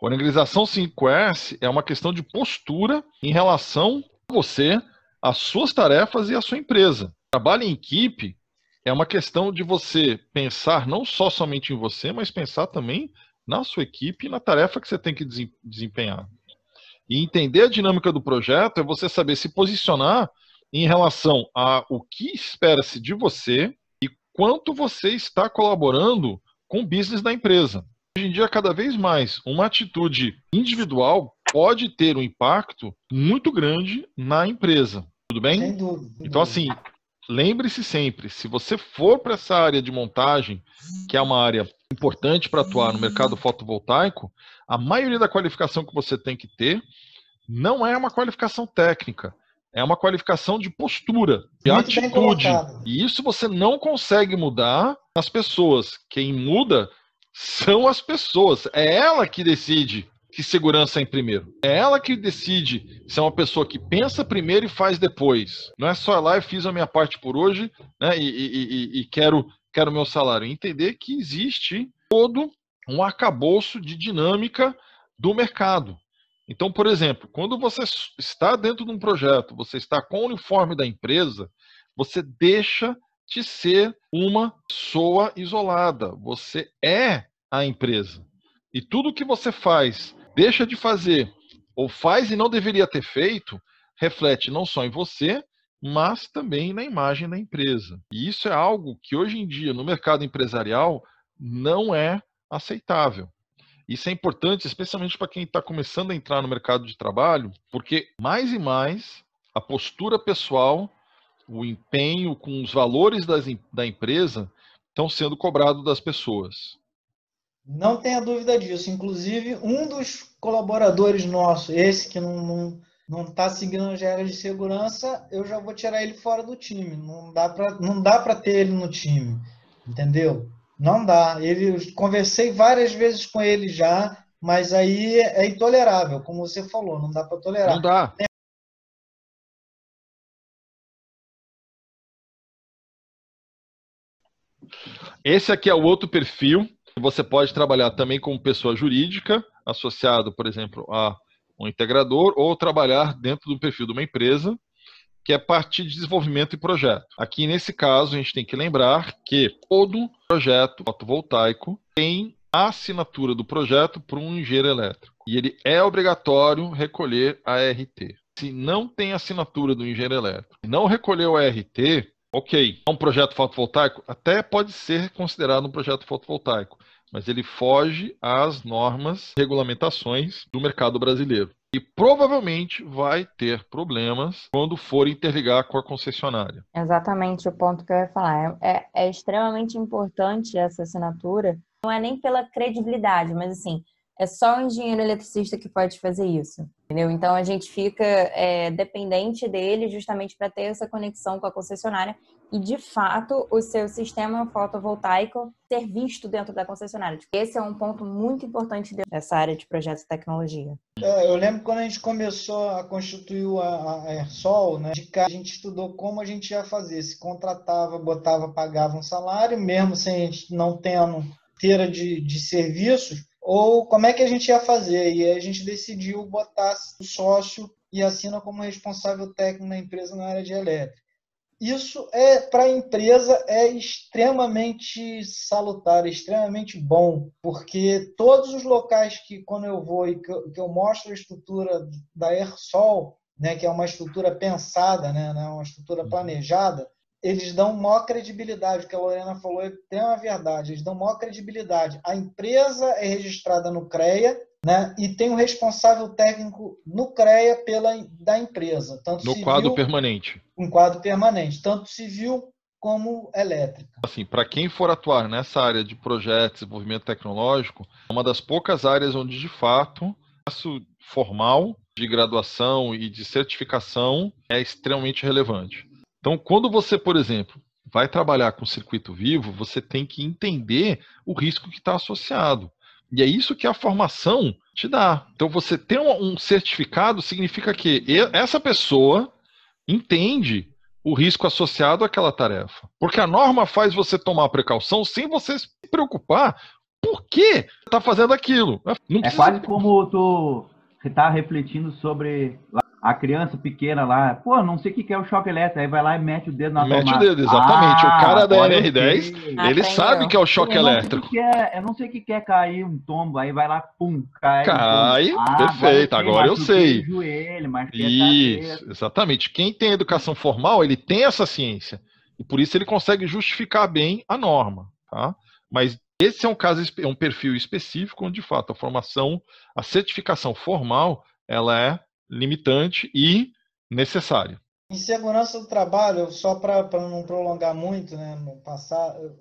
Organização 5S é uma questão de postura em relação a você, as suas tarefas e a sua empresa. Trabalho em equipe é uma questão de você pensar não só somente em você, mas pensar também na sua equipe e na tarefa que você tem que desempenhar. E entender a dinâmica do projeto é você saber se posicionar em relação a o que espera-se de você e quanto você está colaborando com o business da empresa. Hoje em dia, cada vez mais, uma atitude individual pode ter um impacto muito grande na empresa. Tudo bem? Sem dúvida. Então, assim, lembre-se sempre, se você for para essa área de montagem, que é uma área importante para atuar no mercado fotovoltaico, a maioria da qualificação que você tem que ter não é uma qualificação técnica, é uma qualificação de postura, de Muito atitude. E isso você não consegue mudar nas pessoas. Quem muda são as pessoas. É ela que decide que segurança é em primeiro. É ela que decide se é uma pessoa que pensa primeiro e faz depois. Não é só lá e fiz a minha parte por hoje né, e, e, e, e quero quero meu salário. Entender que existe todo um arcabouço de dinâmica do mercado. Então, por exemplo, quando você está dentro de um projeto, você está com o uniforme da empresa, você deixa de ser uma pessoa isolada. Você é a empresa. E tudo que você faz deixa de fazer ou faz e não deveria ter feito, reflete não só em você, mas também na imagem da empresa. E isso é algo que hoje em dia no mercado empresarial não é aceitável. Isso é importante, especialmente para quem está começando a entrar no mercado de trabalho, porque mais e mais a postura pessoal, o empenho com os valores das, da empresa estão sendo cobrados das pessoas. Não tenha dúvida disso. Inclusive, um dos colaboradores nossos, esse que não não está seguindo as regras de segurança, eu já vou tirar ele fora do time. Não dá para não dá para ter ele no time, entendeu? Não dá. Ele conversei várias vezes com ele já, mas aí é intolerável, como você falou, não dá para tolerar. Não dá. Esse aqui é o outro perfil você pode trabalhar também como pessoa jurídica, associado, por exemplo, a um integrador, ou trabalhar dentro do perfil de uma empresa, que é parte de desenvolvimento e projeto. Aqui, nesse caso, a gente tem que lembrar que todo projeto fotovoltaico tem a assinatura do projeto por um engenheiro elétrico. E ele é obrigatório recolher a RT. Se não tem assinatura do engenheiro elétrico e não recolheu a RT, ok. É um projeto fotovoltaico? Até pode ser considerado um projeto fotovoltaico mas ele foge às normas, regulamentações do mercado brasileiro. E provavelmente vai ter problemas quando for interligar com a concessionária. Exatamente o ponto que eu ia falar. É, é extremamente importante essa assinatura. Não é nem pela credibilidade, mas assim, é só o engenheiro eletricista que pode fazer isso, entendeu? Então a gente fica é, dependente dele justamente para ter essa conexão com a concessionária e de fato o seu sistema fotovoltaico ser visto dentro da concessionária. Esse é um ponto muito importante dessa área de projetos de tecnologia. É, eu lembro quando a gente começou a constituir a, a Airsol, né, de cá, a gente estudou como a gente ia fazer, se contratava, botava, pagava um salário, mesmo sem não tendo inteira de, de serviços, ou como é que a gente ia fazer? E a gente decidiu botar o sócio e assina como responsável técnico na empresa na área de elétrica. Isso é para a empresa é extremamente salutar, extremamente bom, porque todos os locais que quando eu vou e que eu, que eu mostro a estrutura da Airsol, né, que é uma estrutura pensada, né, né uma estrutura planejada, eles dão maior credibilidade. O que a Lorena falou é tem uma verdade. Eles dão maior credibilidade. A empresa é registrada no CREA, né? E tem um responsável técnico no CREA pela da empresa, tanto no civil, quadro permanente. Um quadro permanente, tanto civil como elétrica. Assim, para quem for atuar nessa área de projetos, desenvolvimento tecnológico, é uma das poucas áreas onde de fato o formal de graduação e de certificação é extremamente relevante. Então, quando você, por exemplo, vai trabalhar com circuito vivo, você tem que entender o risco que está associado. E é isso que a formação te dá. Então, você ter um, certificado significa que essa pessoa entende o risco associado àquela tarefa. Porque a norma faz você tomar precaução sem você se preocupar por que está fazendo aquilo. Não é quase como tu está refletindo sobre a criança pequena lá, pô, não sei o que é o choque elétrico, aí vai lá e mete o dedo na mete tomada. Mete o dedo, exatamente. Ah, o cara da NR10, ah, ele sabe que é o choque eu elétrico. Que é, eu não sei o que é cair um tombo, aí vai lá, pum, cai. Cai, ah, perfeito, agora eu sei. Agora eu sei. Joelho, isso, exatamente. Quem tem educação formal, ele tem essa ciência. E por isso ele consegue justificar bem a norma, tá? Mas esse é um caso, é um perfil específico onde, de fato, a formação, a certificação formal, ela é limitante e necessário. Em segurança do trabalho, só para não prolongar muito, né, passar, eu,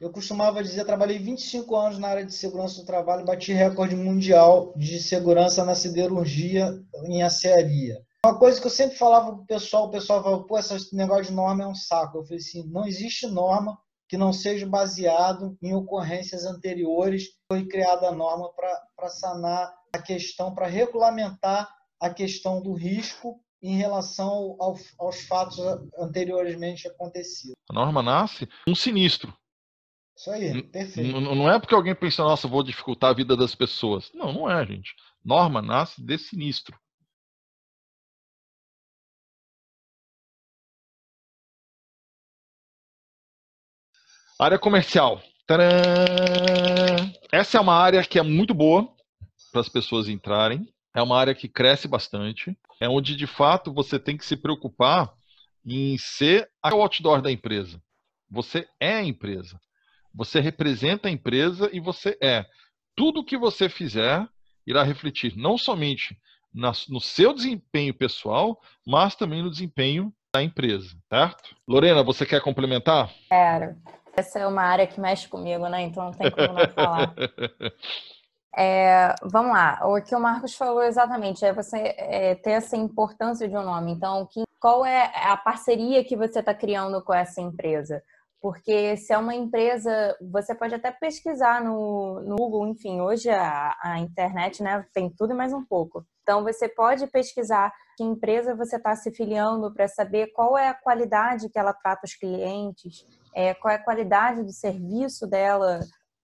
eu costumava dizer, trabalhei 25 anos na área de segurança do trabalho, bati recorde mundial de segurança na siderurgia em acearia. Uma coisa que eu sempre falava para o pessoal, o pessoal falava, pô, esse negócio de norma é um saco. Eu falei assim, não existe norma que não seja baseado em ocorrências anteriores. Foi criada a norma para sanar a questão, para regulamentar a questão do risco em relação ao, aos fatos anteriormente acontecidos. A norma nasce um sinistro. Isso aí, perfeito. Não é porque alguém pensa, nossa, vou dificultar a vida das pessoas. Não, não é, gente. Norma nasce de sinistro. Área comercial. Tcharam! Essa é uma área que é muito boa para as pessoas entrarem é uma área que cresce bastante, é onde de fato você tem que se preocupar em ser o outdoor da empresa. Você é a empresa. Você representa a empresa e você é. Tudo que você fizer irá refletir não somente no seu desempenho pessoal, mas também no desempenho da empresa, certo? Lorena, você quer complementar? Quero. Essa é uma área que mexe comigo, né? Então não tem como não falar. É, vamos lá, o que o Marcos falou exatamente é você é, ter essa importância de um nome. Então, que, qual é a parceria que você está criando com essa empresa? Porque se é uma empresa, você pode até pesquisar no, no Google, enfim, hoje a, a, internet né, tem tudo e mais um pouco. Então, você pode pesquisar que empresa você está se filiando para saber qual é a qualidade que ela trata os clientes, é, qual é a qualidade do serviço dela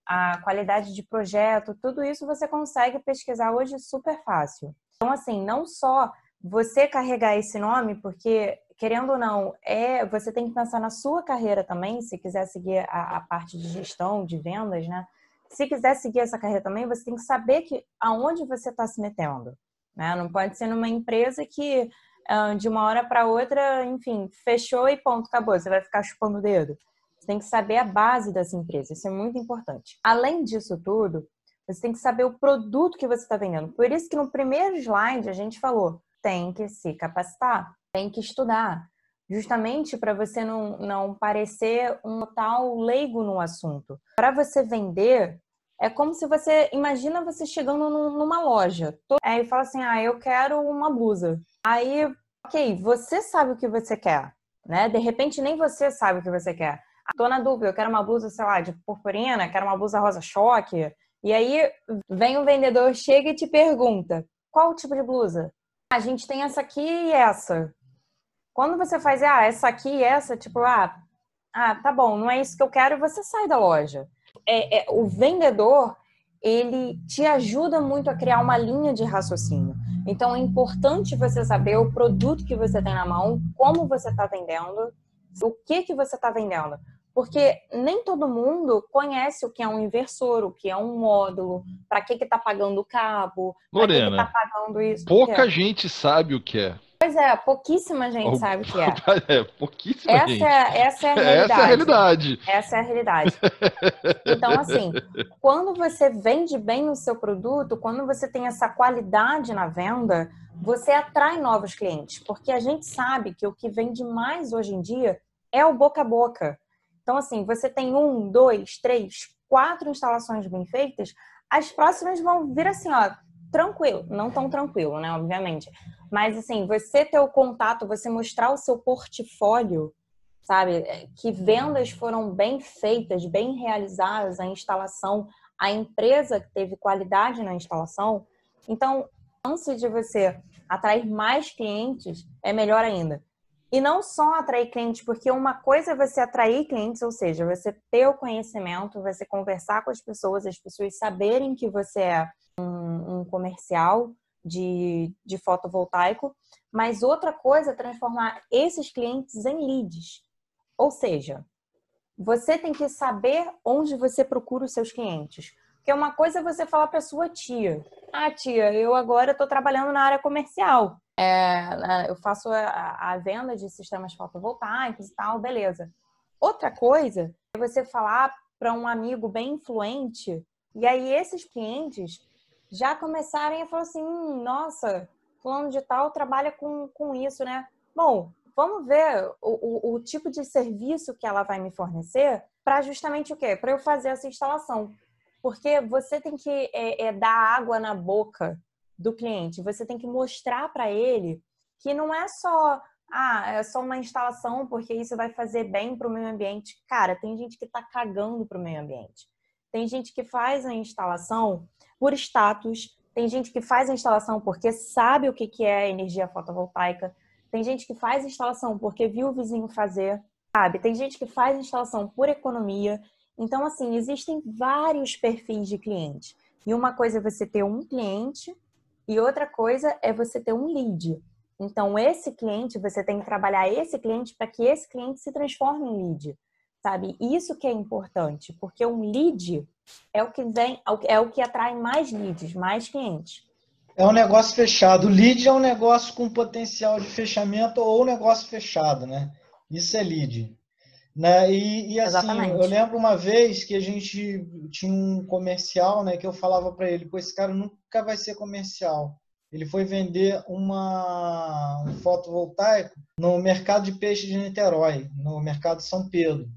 a qualidade de projeto, tudo isso você consegue pesquisar hoje super fácil. Então, assim, não só você carregar esse nome, porque, querendo ou não, é você tem que pensar na sua carreira também, se quiser seguir a, a parte de gestão, de vendas, né? Se quiser seguir essa carreira também, você tem que saber que aonde você está se metendo. Né? Não pode ser numa empresa que de uma hora para outra, enfim, fechou e ponto, acabou. Você vai ficar chupando o dedo. Você tem que saber a base dessa empresa, isso é muito importante. Além disso tudo, você tem que saber o produto que você está vendendo. Por isso que no primeiro slide a gente falou, tem que se capacitar, tem que estudar, justamente para você não, não parecer um tal leigo no assunto. Para você vender, é como se você, imagina você chegando numa loja, aí fala assim, ah, eu quero uma blusa. Aí, ok, você sabe o que você quer, né? De repente nem você sabe o que você quer. Tô na dúvida, eu quero uma blusa, sei lá, de purpurina, quero uma blusa rosa choque. E aí vem um vendedor, chega e te pergunta: qual o tipo de blusa? A gente tem essa aqui e essa. Quando você faz, ah, essa aqui e essa, tipo, ah, ah, tá bom, não é isso que eu quero, você sai da loja. É, é, o vendedor, ele te ajuda muito a criar uma linha de raciocínio. Então é importante você saber o produto que você tem na mão, como você está vendendo, o que que você está vendendo. Porque nem todo mundo conhece o que é um inversor, o que é um módulo, para que está pagando o cabo, para que está pagando isso. Pouca gente sabe o que é. Pois é, pouquíssima gente sabe o que é. é pouquíssima essa gente. É, essa é a realidade. Essa é a realidade. Essa é a realidade. Então, assim, quando você vende bem o seu produto, quando você tem essa qualidade na venda, você atrai novos clientes. Porque a gente sabe que o que vende mais hoje em dia é o boca a boca. Então, assim, você tem um, dois, três, quatro instalações bem feitas, as próximas vão vir assim, ó, tranquilo. Não tão tranquilo, né? Obviamente. Mas, assim, você ter o contato, você mostrar o seu portfólio, sabe? Que vendas foram bem feitas, bem realizadas, a instalação, a empresa que teve qualidade na instalação. Então, a chance de você atrair mais clientes é melhor ainda. E não só atrair clientes, porque uma coisa é você atrair clientes, ou seja, você ter o conhecimento, você conversar com as pessoas, as pessoas saberem que você é um, um comercial de, de fotovoltaico, mas outra coisa é transformar esses clientes em leads. Ou seja, você tem que saber onde você procura os seus clientes. Porque uma coisa é você falar para sua tia: Ah, tia, eu agora estou trabalhando na área comercial. É, eu faço a, a venda de sistemas fotovoltaicos e tal, beleza. Outra coisa é você falar para um amigo bem influente, e aí esses clientes já começarem a falar assim: hum, nossa, fulano de tal trabalha com, com isso, né? Bom, vamos ver o, o, o tipo de serviço que ela vai me fornecer para justamente o quê? Para eu fazer essa instalação. Porque você tem que é, é, dar água na boca do cliente. Você tem que mostrar para ele que não é só ah, é só uma instalação porque isso vai fazer bem para o meio ambiente. Cara, tem gente que está cagando para o meio ambiente. Tem gente que faz a instalação por status, tem gente que faz a instalação porque sabe o que é energia fotovoltaica, tem gente que faz a instalação porque viu o vizinho fazer, sabe? Tem gente que faz a instalação por economia. Então, assim, existem vários perfis de cliente. E uma coisa é você ter um cliente e outra coisa é você ter um lead. Então, esse cliente, você tem que trabalhar esse cliente para que esse cliente se transforme em lead, sabe? Isso que é importante, porque um lead é o que vem, é o que atrai mais leads, mais clientes. É um negócio fechado. Lead é um negócio com potencial de fechamento ou um negócio fechado, né? Isso é lead. Né? E, e assim, Exatamente. eu lembro uma vez que a gente tinha um comercial, né? Que eu falava para ele, pô, esse cara nunca vai ser comercial. Ele foi vender uma, um fotovoltaico no mercado de peixe de Niterói, no mercado São Pedro.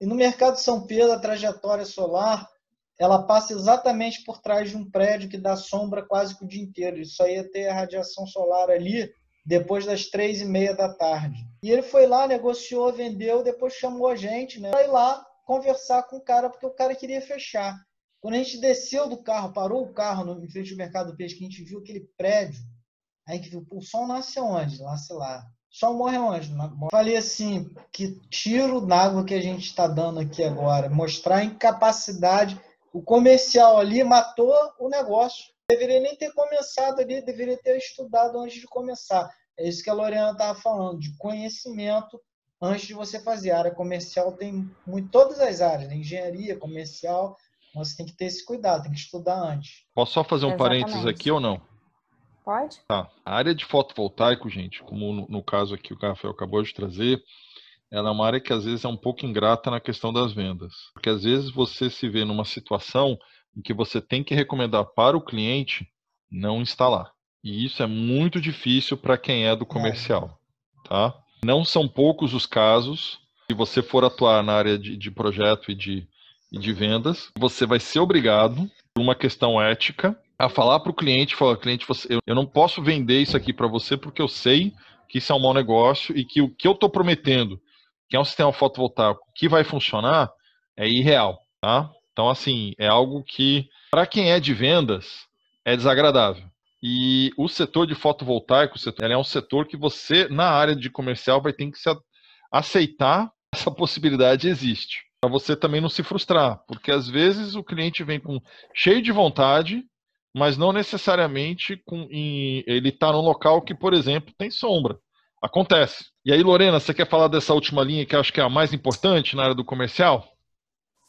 E no mercado São Pedro, a trajetória solar, ela passa exatamente por trás de um prédio que dá sombra quase que o dia inteiro. Isso só ia ter a radiação solar ali depois das três e meia da tarde. E ele foi lá, negociou, vendeu, depois chamou a gente, né? Foi lá conversar com o cara, porque o cara queria fechar. Quando a gente desceu do carro, parou o carro no, em frente ao mercado do peixe, que a gente viu aquele prédio, aí que viu, o sol nasce onde? Lá, sei lá. Sol morre onde? Falei assim, que tiro d'água que a gente está dando aqui agora. Mostrar a incapacidade. O comercial ali matou o negócio. Deveria nem ter começado ali, deveria ter estudado antes de começar. É isso que a Lorena estava falando, de conhecimento antes de você fazer. A área comercial tem muito, todas as áreas, né? engenharia, comercial, você tem que ter esse cuidado, tem que estudar antes. Posso só fazer um Exatamente. parênteses aqui ou não? Pode. Tá. A área de fotovoltaico, gente, como no, no caso aqui o Rafael acabou de trazer, ela é uma área que às vezes é um pouco ingrata na questão das vendas. Porque às vezes você se vê numa situação em que você tem que recomendar para o cliente não instalar. E isso é muito difícil para quem é do comercial, tá? Não são poucos os casos. Se você for atuar na área de, de projeto e de, e de vendas, você vai ser obrigado, por uma questão ética, a falar para o cliente, falar, cliente, você, eu, eu não posso vender isso aqui para você porque eu sei que isso é um mau negócio e que o que eu estou prometendo, que é um sistema fotovoltaico que vai funcionar, é irreal, tá? Então, assim, é algo que, para quem é de vendas, é desagradável. E o setor de fotovoltaico, é um setor que você, na área de comercial, vai ter que aceitar essa possibilidade existe. para você também não se frustrar, porque às vezes o cliente vem com cheio de vontade, mas não necessariamente com, em, ele está num local que, por exemplo, tem sombra. Acontece. E aí, Lorena, você quer falar dessa última linha que acho que é a mais importante na área do comercial?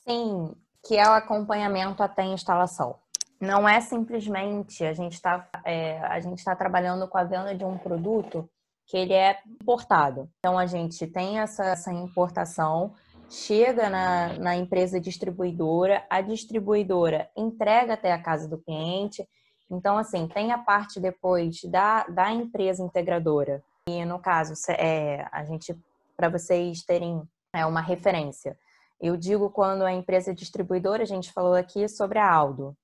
Sim, que é o acompanhamento até a instalação. Não é simplesmente a gente está é, a gente está trabalhando com a venda de um produto que ele é importado. Então a gente tem essa, essa importação, chega na, na empresa distribuidora, a distribuidora entrega até a casa do cliente. Então, assim, tem a parte depois da, da empresa integradora. E no caso, é, a gente, para vocês terem é, uma referência, eu digo quando a empresa distribuidora, a gente falou aqui sobre a Aldo,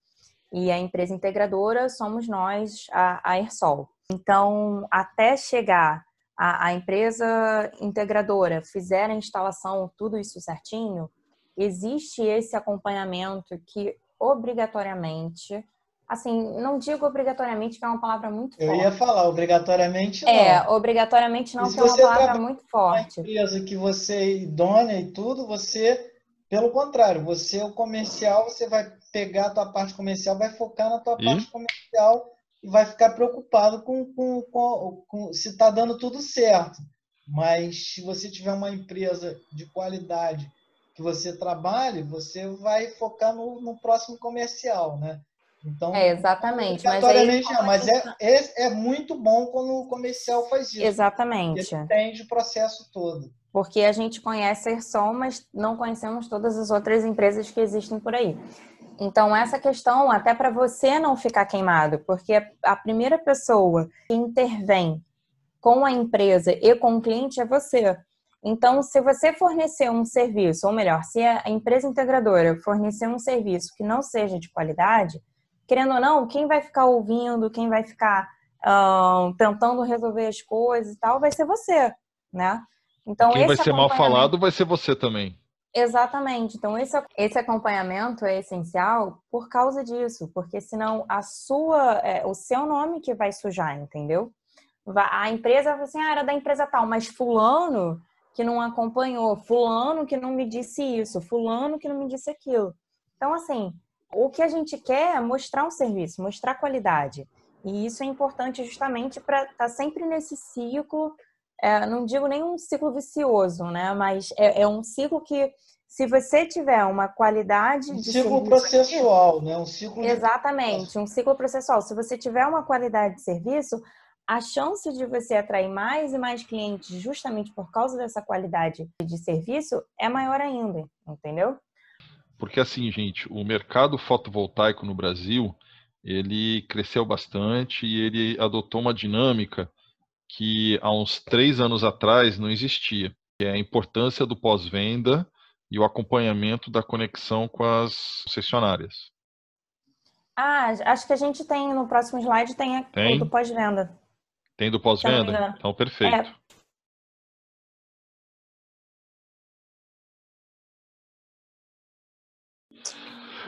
e a empresa integradora somos nós, a, a Ersol. Então, até chegar a, a empresa integradora fizer a instalação, tudo isso certinho, existe esse acompanhamento que obrigatoriamente assim, não digo obrigatoriamente, que é uma palavra muito forte. Eu ia falar, obrigatoriamente não. É, obrigatoriamente não, que é uma palavra muito forte. Uma empresa que você é idônea e tudo, você, pelo contrário, você, o comercial, você vai pegar a tua parte comercial, vai focar na tua e? parte comercial e vai ficar preocupado com, com, com, com se está dando tudo certo. Mas se você tiver uma empresa de qualidade que você trabalhe, você vai focar no, no próximo comercial, né? Então, é, exatamente. Mas, aí, é, mas é, é, é, muito bom quando o comercial faz isso. Exatamente. Ele entende o processo todo. Porque a gente conhece a Erson, mas não conhecemos todas as outras empresas que existem por aí. Então, essa questão, até para você não ficar queimado, porque a primeira pessoa que intervém com a empresa e com o cliente é você. Então, se você fornecer um serviço, ou melhor, se a empresa integradora fornecer um serviço que não seja de qualidade, querendo ou não, quem vai ficar ouvindo, quem vai ficar uh, tentando resolver as coisas e tal, vai ser você, né? Então, quem vai ser mal falado vai ser você também. Exatamente. Então, esse, esse acompanhamento é essencial por causa disso, porque senão a sua, é, o seu nome que vai sujar, entendeu? A empresa vai assim, ah, era da empresa tal, mas fulano que não acompanhou, fulano que não me disse isso, fulano que não me disse aquilo. Então, assim, o que a gente quer é mostrar um serviço, mostrar qualidade. E isso é importante justamente para estar tá sempre nesse ciclo, é, não digo nem um ciclo vicioso, né? Mas é, é, um ciclo que, se você tiver uma qualidade um de ciclo processual, né? Um ciclo exatamente, de... um ciclo processual. Se você tiver uma qualidade de serviço, a chance de você atrair mais e mais clientes justamente por causa dessa qualidade de serviço é maior ainda, entendeu? Porque assim, gente, o mercado fotovoltaico no Brasil, ele cresceu bastante e ele adotou uma dinâmica que há uns três anos atrás não existia, que é a importância do pós-venda e o acompanhamento da conexão com as concessionárias. Ah, acho que a gente tem no próximo slide tem, tem? do pós-venda. Tem do pós-venda? Então, perfeito. É,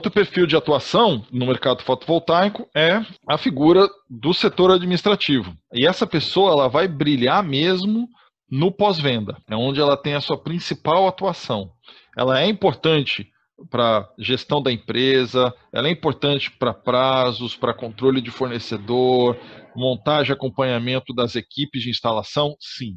O perfil de atuação no mercado fotovoltaico é a figura do setor administrativo. E essa pessoa ela vai brilhar mesmo no pós-venda, é onde ela tem a sua principal atuação. Ela é importante para gestão da empresa, ela é importante para prazos, para controle de fornecedor, montagem e acompanhamento das equipes de instalação, sim.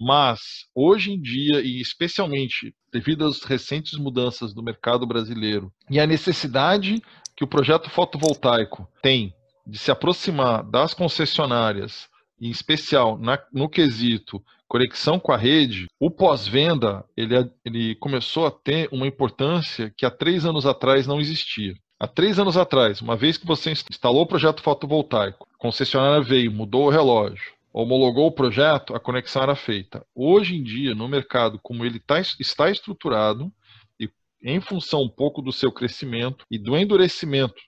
Mas, hoje em dia, e especialmente devido às recentes mudanças do mercado brasileiro e a necessidade que o projeto fotovoltaico tem de se aproximar das concessionárias, em especial na, no quesito conexão com a rede, o pós-venda ele, ele começou a ter uma importância que há três anos atrás não existia. Há três anos atrás, uma vez que você instalou o projeto fotovoltaico, a concessionária veio, mudou o relógio, homologou o projeto, a conexão era feita. Hoje em dia, no mercado, como ele tá, está estruturado, e em função um pouco do seu crescimento e do endurecimento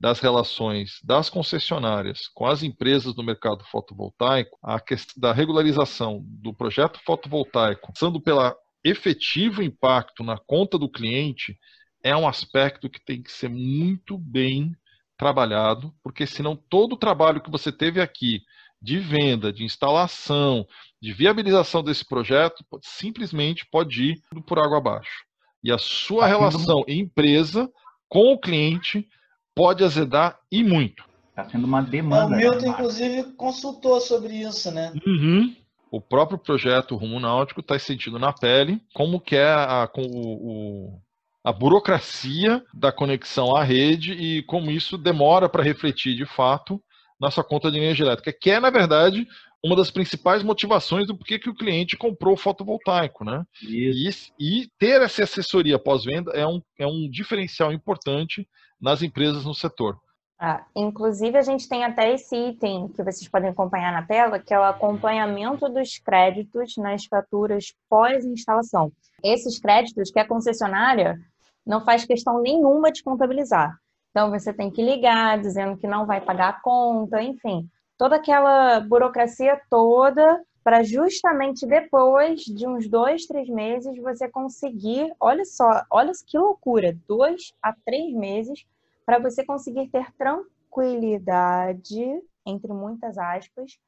das relações das concessionárias com as empresas do mercado fotovoltaico, a questão da regularização do projeto fotovoltaico, passando pelo efetivo impacto na conta do cliente, é um aspecto que tem que ser muito bem trabalhado, porque senão todo o trabalho que você teve aqui de venda, de instalação, de viabilização desse projeto, simplesmente pode ir por água abaixo. E a sua tá relação sendo... empresa com o cliente pode azedar e muito. Está sendo uma demanda. O Milton, inclusive, consultou sobre isso, né? Uhum. O próprio projeto Rumo Náutico está sentindo na pele como que é a, com o, o a burocracia da conexão à rede e como isso demora para refletir de fato na sua conta de energia elétrica, que é, na verdade, uma das principais motivações do porquê que o cliente comprou o fotovoltaico, né? E, e, ter essa assessoria pós-venda é um, é um diferencial importante nas empresas no setor. Ah, inclusive, a gente tem até esse item que vocês podem acompanhar na tela, que é o acompanhamento dos créditos nas faturas pós-instalação. Esses créditos que a concessionária não faz questão nenhuma de contabilizar. Então, você tem que ligar dizendo que não vai pagar a conta, enfim, toda aquela burocracia toda para justamente depois de uns dois, três meses você conseguir, olha só, olha que loucura, dois a três meses para você conseguir ter tranquilidade, entre muitas aspas,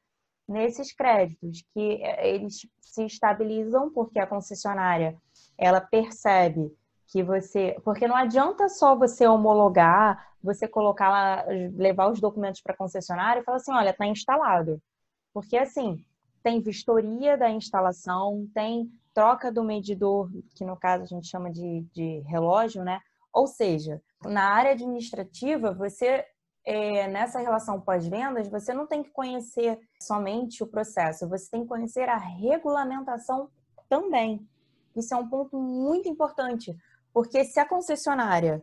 nesses créditos, que eh, eles se estabilizam porque a concessionária ela percebe que você. Porque não adianta só você homologar, você colocar lá, levar os documentos para concessionária e falar assim: olha, está instalado. Porque assim, tem vistoria da instalação, tem troca do medidor, que no caso a gente chama de, de relógio, né? Ou seja, na área administrativa, você, é, nessa relação pós-vendas, você não tem que conhecer somente o processo, você tem que conhecer a regulamentação também. Isso é um ponto muito importante, porque se a concessionária,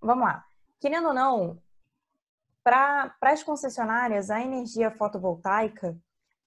vamos lá, querendo ou não, para as concessionárias, a energia fotovoltaica,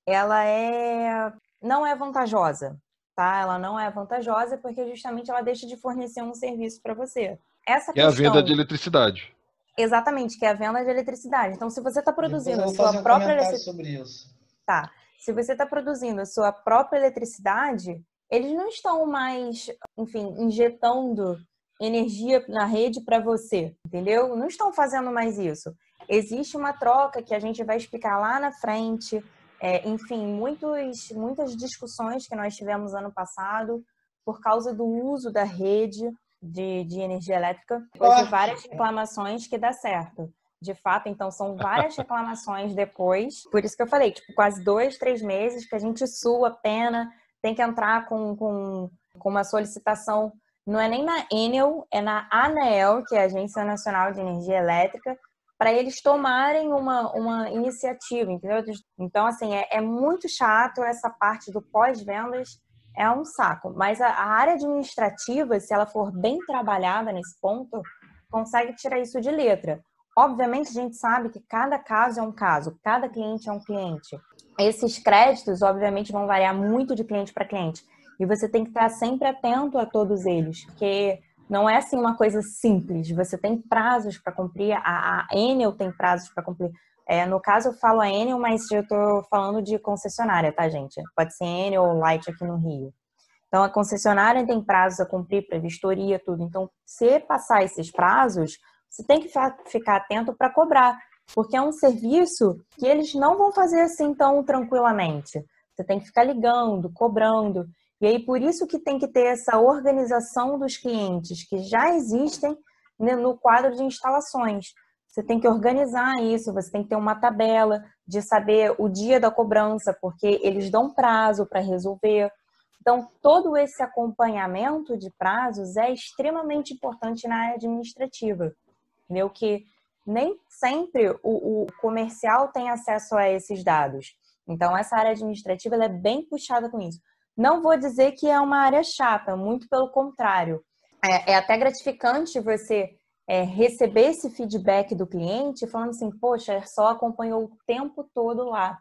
ela é não é vantajosa, tá? Ela não é vantajosa porque justamente ela deixa de fornecer um serviço para você. Essa que questão... é a venda de eletricidade. Exatamente, que é a venda de eletricidade. Então, se você está produzindo a sua um própria eletricidade. sobre isso. Tá. Se você está produzindo a sua própria eletricidade, eles não estão mais, enfim, injetando energia na rede para você, entendeu? Não estão fazendo mais isso. Existe uma troca que a gente vai explicar lá na frente. É, enfim, muitos, muitas discussões que nós tivemos ano passado por causa do uso da rede de, de energia elétrica, de várias reclamações que dá certo. De fato, então, são várias reclamações depois. Por isso que eu falei, tipo, quase dois, três meses que a gente sua pena, tem que entrar com, com, com uma solicitação não é nem na Enel, é na ANEEL, que é a Agência Nacional de Energia Elétrica, para eles tomarem uma, uma iniciativa, entendeu? Então, assim, é, é muito chato essa parte do pós-vendas, é um saco. Mas a, a, área administrativa, se ela for bem trabalhada nesse ponto, consegue tirar isso de letra. Obviamente, a gente sabe que cada caso é um caso, cada cliente é um cliente. Esses créditos, obviamente, vão variar muito de cliente para cliente. E você tem que estar sempre atento a todos eles, porque não é assim uma coisa simples. Você tem prazos para cumprir, a, a Enel tem prazos para cumprir. É, no caso, eu falo a Enel, mas eu estou falando de concessionária, tá, gente? Pode ser Enel ou Light aqui no Rio. Então, a concessionária tem prazos a cumprir para vistoria, tudo. Então, se passar esses prazos, você tem que ficar atento para cobrar, porque é um serviço que eles não vão fazer assim tão tranquilamente. Você tem que ficar ligando, cobrando. E aí, por isso que tem que ter essa organização dos clientes que já existem né, no quadro de instalações. Você tem que organizar isso, você tem que ter uma tabela de saber o dia da cobrança, porque eles dão prazo para resolver. Então, todo esse acompanhamento de prazos é extremamente importante na área administrativa. Entendeu? Que nem sempre o, o comercial tem acesso a esses dados. Então, essa área administrativa é bem puxada com isso. Não vou dizer que é uma área chata, muito pelo contrário. É, é até gratificante você é, receber esse feedback do cliente falando assim, poxa, a Aersol acompanhou o tempo todo lá.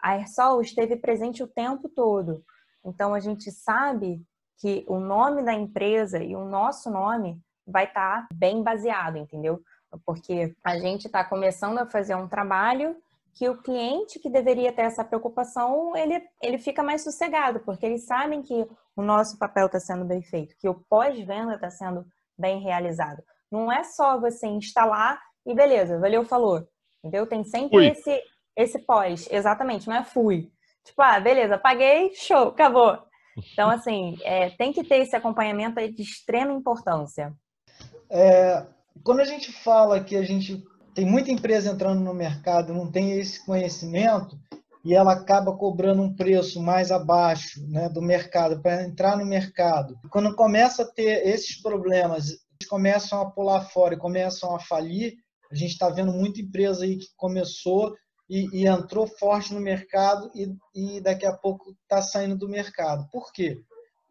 A Aersol esteve presente o tempo todo. Então, a gente sabe que o nome da empresa e o nosso nome vai estar tá bem baseado, entendeu? Porque a gente está começando a fazer um trabalho que o cliente que deveria ter essa preocupação, ele, ele fica mais sossegado, porque eles sabem que o nosso papel está sendo bem feito, que o pós-venda está sendo bem realizado. Não é só você instalar e beleza, valeu, falou. Entendeu? Tem sempre esse, esse pós, exatamente, não é fui. Tipo, ah, beleza, paguei, show, acabou. Então, assim, é, tem que ter esse acompanhamento aí de extrema importância. É, quando a gente fala que a gente tem muita empresa entrando no mercado, não tem esse conhecimento e ela acaba cobrando um preço mais abaixo né, do mercado para entrar no mercado. Quando começa a ter esses problemas, eles começam a pular fora e começam a falir. A gente está vendo muita empresa aí que começou e, e entrou forte no mercado e, e daqui a pouco está saindo do mercado. Por quê?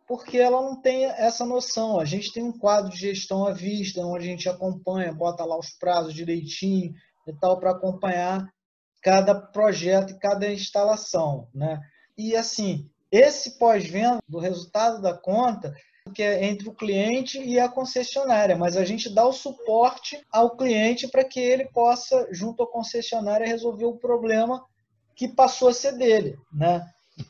Porque ela não tem essa noção. A gente tem um quadro de gestão à vista, onde a gente acompanha, bota lá os prazos direitinho e tal, para acompanhar cada projeto e cada instalação. Né? E assim, esse pós-venda do resultado da conta, que é entre o cliente e a concessionária, mas a gente dá o suporte ao cliente para que ele possa, junto à concessionária, resolver o problema que passou a ser dele, né?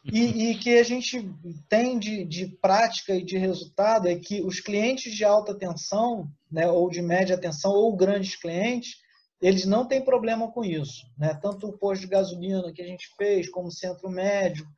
E, e que a gente tem de, de, prática e de resultado é que os clientes de alta tensão, né, ou de média tensão, ou grandes clientes, eles não têm problema com isso. Né? Tanto o posto de gasolina que a gente fez, como o centro médico,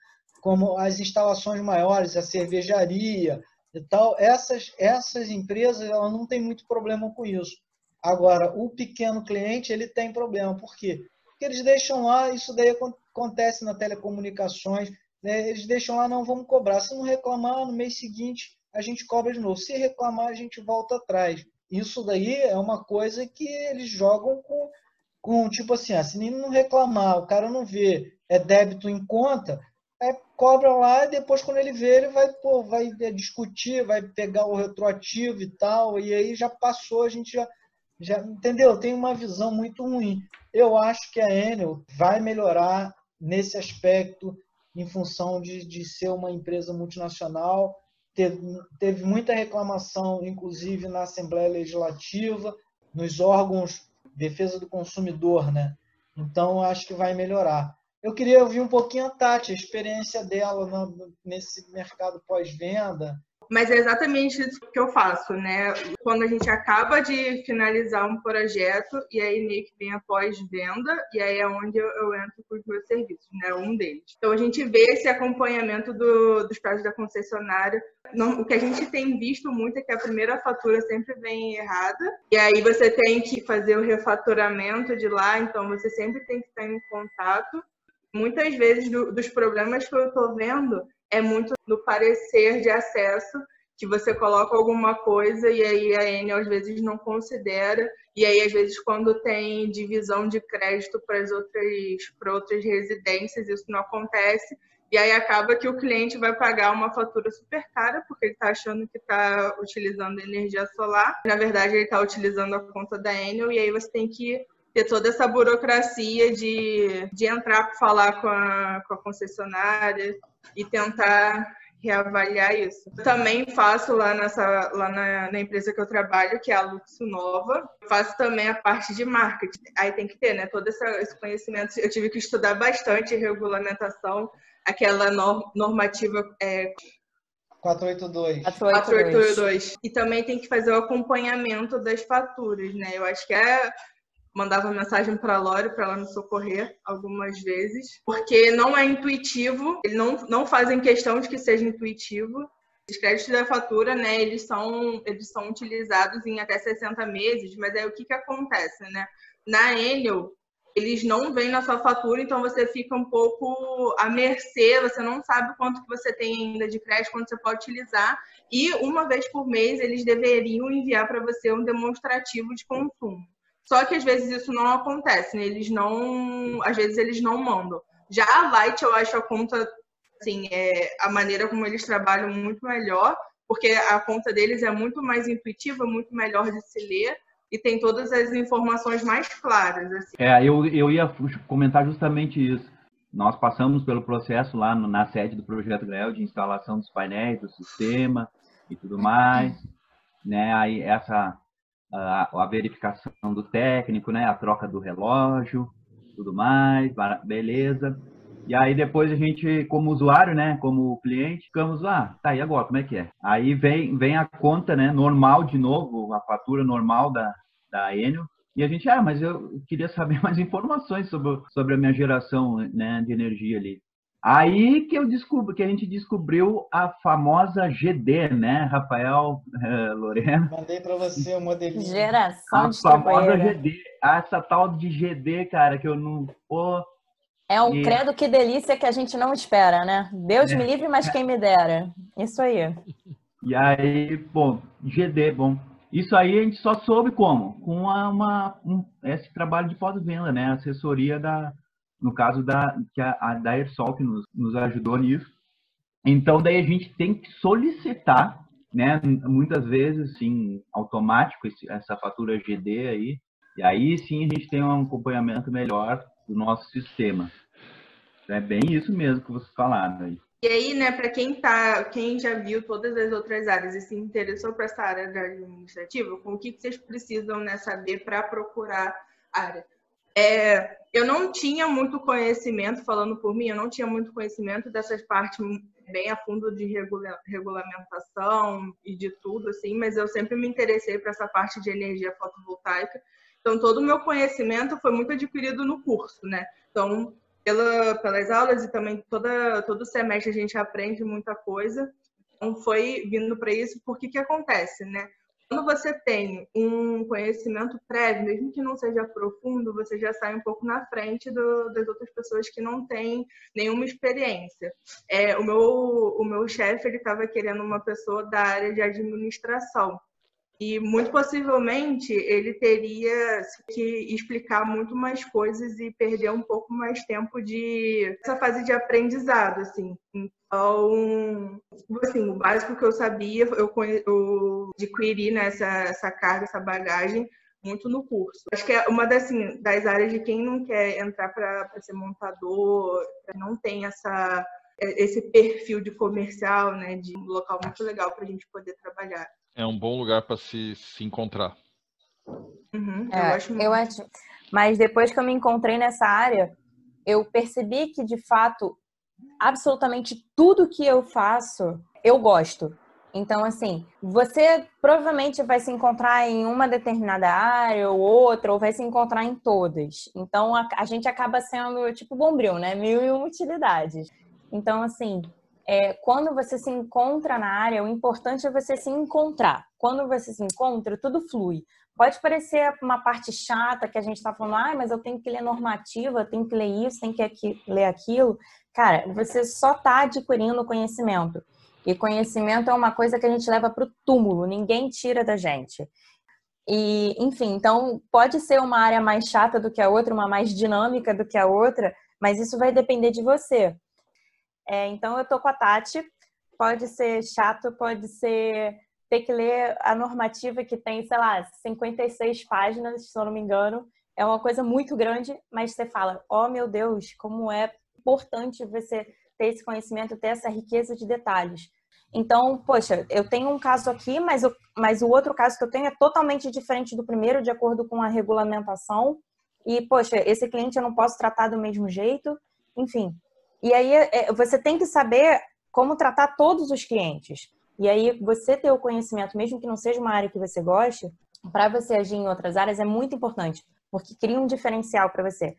como as instalações maiores, a cervejaria, e tal, essas, essas empresas elas não têm muito problema com isso. Agora, o pequeno cliente ele tem problema. Por quê? Porque eles deixam lá, isso daí acontece na telecomunicações, né? eles deixam lá, não vamos cobrar. Se não reclamar, no mês seguinte a gente cobra de novo. Se reclamar, a gente volta atrás. Isso daí é uma coisa que eles jogam com, com tipo assim, ah, se não reclamar, o cara não vê, é débito em conta, é, cobra lá e depois quando ele vê, ele vai, pô, vai é, discutir, vai pegar o retroativo e tal, e aí já passou, a gente já, já entendeu? Tem uma visão muito ruim. Eu acho que a Enel vai melhorar nesse aspecto em função de, de ser uma empresa multinacional. Teve, teve muita reclamação, inclusive na Assembleia Legislativa, nos órgãos de defesa do consumidor, né? Então, acho que vai melhorar. Eu queria ouvir um pouquinho a Tati, a experiência dela nesse mercado pós-venda. Mas é exatamente isso que eu faço, né? Quando a gente acaba de finalizar um projeto e aí meio que vem a pós-venda e aí é onde eu, eu, entro com os meus serviços, né? Um deles. Então a gente vê esse acompanhamento do, dos prazos da concessionária. Não, o que a gente tem visto muito é que a primeira fatura sempre vem errada e aí você tem que fazer o refaturamento de lá, então você sempre tem que estar em contato muitas vezes do, dos problemas que eu estou vendo é muito no parecer de acesso, que você coloca alguma coisa e aí a Enel às vezes não considera, e aí às vezes quando tem divisão de crédito para as outras, para outras residências, isso não acontece. E aí acaba que o cliente vai pagar uma fatura super cara, porque ele está achando que está utilizando energia solar. Na verdade, ele está utilizando a conta da Enel, e aí você tem que ter toda essa burocracia de, de entrar para falar com a, com a concessionária e tentar reavaliar isso. Também faço lá, nessa, lá na, na, empresa que eu trabalho, que é a Luxo Nova, faço também a parte de marketing. Aí tem que ter, né, todo esse, esse conhecimento. Eu tive que estudar bastante regulamentação, aquela normativa é, 482. 482. E também tem que fazer o acompanhamento das faturas, né? Eu acho que é mandava mensagem para a Lore para ela me socorrer algumas vezes, porque não é intuitivo, eles não, não fazem questão de que seja intuitivo. Os créditos da fatura, né, eles são, eles são utilizados em até 60 meses, mas aí o que, que acontece, né? Na Enel, eles não vêm na sua fatura, então você fica um pouco à mercê, você não sabe quanto que você tem ainda de crédito, quanto você pode utilizar, e uma vez por mês eles deveriam enviar para você um demonstrativo de consumo. Só que às vezes isso não acontece, né? Eles não, às vezes eles não mandam. Já a Light, eu acho a conta, assim, é, a maneira como eles trabalham muito melhor, porque a conta deles é muito mais intuitiva, muito melhor de se ler e tem todas as informações mais claras. Assim. É, eu, eu ia comentar justamente isso. Nós passamos pelo processo lá no, na sede do Projeto Gael de instalação dos painéis, do sistema e tudo mais. Né? Aí essa a, verificação do técnico, né, a troca do relógio, tudo mais, beleza. E aí depois a gente, como usuário, né, como cliente, ficamos lá, ah, tá, e agora, como é que é? Aí vem, vem a conta, né, normal de novo, a fatura normal da, da Enel, e a gente, ah, mas eu queria saber mais informações sobre, sobre a minha geração né, de energia ali. Aí que eu descubro, que a gente descobriu a famosa GD, né, Rafael uh, Lorena? Mandei para você o modelinho. Geração a famosa GD, essa tal de GD, cara, que eu não. Pô, é um e... credo que delícia que a gente não espera, né? Deus é. me livre, mas quem me dera. Isso aí. E aí, bom, GD, bom. Isso aí a gente só soube como? Com uma, uma um, esse trabalho de pós-venda, né? Assessoria da, no caso da, que a, a da Airsoft que nos, nos ajudou nisso. Então, daí a gente tem que solicitar, né? Muitas vezes, sim, automático esse, essa fatura GD aí. E aí sim a gente tem um acompanhamento melhor do nosso sistema. É bem isso mesmo que vocês falaram aí. E aí, né, para quem tá, quem já viu todas as outras áreas e se interessou para essa área da administrativa, com o que vocês precisam né, saber para procurar área? É, eu não tinha muito conhecimento, falando por mim, eu não tinha muito conhecimento dessas partes bem a fundo de regula regulamentação e de tudo, assim, mas eu sempre me interessei para essa parte de energia fotovoltaica. Então, todo o meu conhecimento foi muito adquirido no curso, né? Então, pela, pelas aulas e também toda, todo semestre a gente aprende muita coisa. Então, foi vindo para isso, porque que acontece, né? Quando você tem um conhecimento prévio, mesmo que não seja profundo, você já sai um pouco na frente do, das outras pessoas que não têm nenhuma experiência. É, o meu, o meu chefe estava querendo uma pessoa da área de administração. E muito possivelmente ele teria que explicar muito mais coisas e perder um pouco mais tempo de essa fase de aprendizado, assim. Então, assim, o básico que eu sabia, eu, eu adquiri né, essa carga, essa bagagem muito no curso. Acho que é uma das, assim, das áreas de quem não quer entrar para ser montador, não tem essa esse perfil de comercial, né, de um local muito legal para a gente poder trabalhar. É um bom lugar para se, se encontrar. Uhum, eu, é, acho eu acho. Mas depois que eu me encontrei nessa área, eu percebi que, de fato, absolutamente tudo que eu faço, eu gosto. Então, assim, você provavelmente vai se encontrar em uma determinada área ou outra, ou vai se encontrar em todas. Então, a, a gente acaba sendo tipo bombril, né? Mil e uma utilidades. Então, assim, é, quando você se encontra na área, o importante é você se encontrar. Quando você se encontra, tudo flui. Pode parecer uma parte chata que a gente está falando, ah, mas eu tenho que ler normativa, tenho que ler isso, tenho que aqui, ler aquilo. Cara, você só está adquirindo conhecimento. E conhecimento é uma coisa que a gente leva para o túmulo, ninguém tira da gente. E, enfim, então pode ser uma área mais chata do que a outra, uma mais dinâmica do que a outra, mas isso vai depender de você. É, então eu tô com a Tati. Pode ser chato, pode ser ter que ler a normativa que tem, sei lá, 56 páginas, se eu não me engano. É uma coisa muito grande, mas você fala, oh meu Deus, como é importante você ter esse conhecimento, ter essa riqueza de detalhes. Então, poxa, eu tenho um caso aqui, mas, eu, mas o outro caso que eu tenho é totalmente diferente do primeiro, de acordo com a regulamentação. E, poxa, esse cliente eu não posso tratar do mesmo jeito. Enfim, e aí é, você tem que saber como tratar todos os clientes. E aí você ter o conhecimento, mesmo que não seja uma área que você goste, para você agir em outras áreas é muito importante, porque cria um diferencial para você.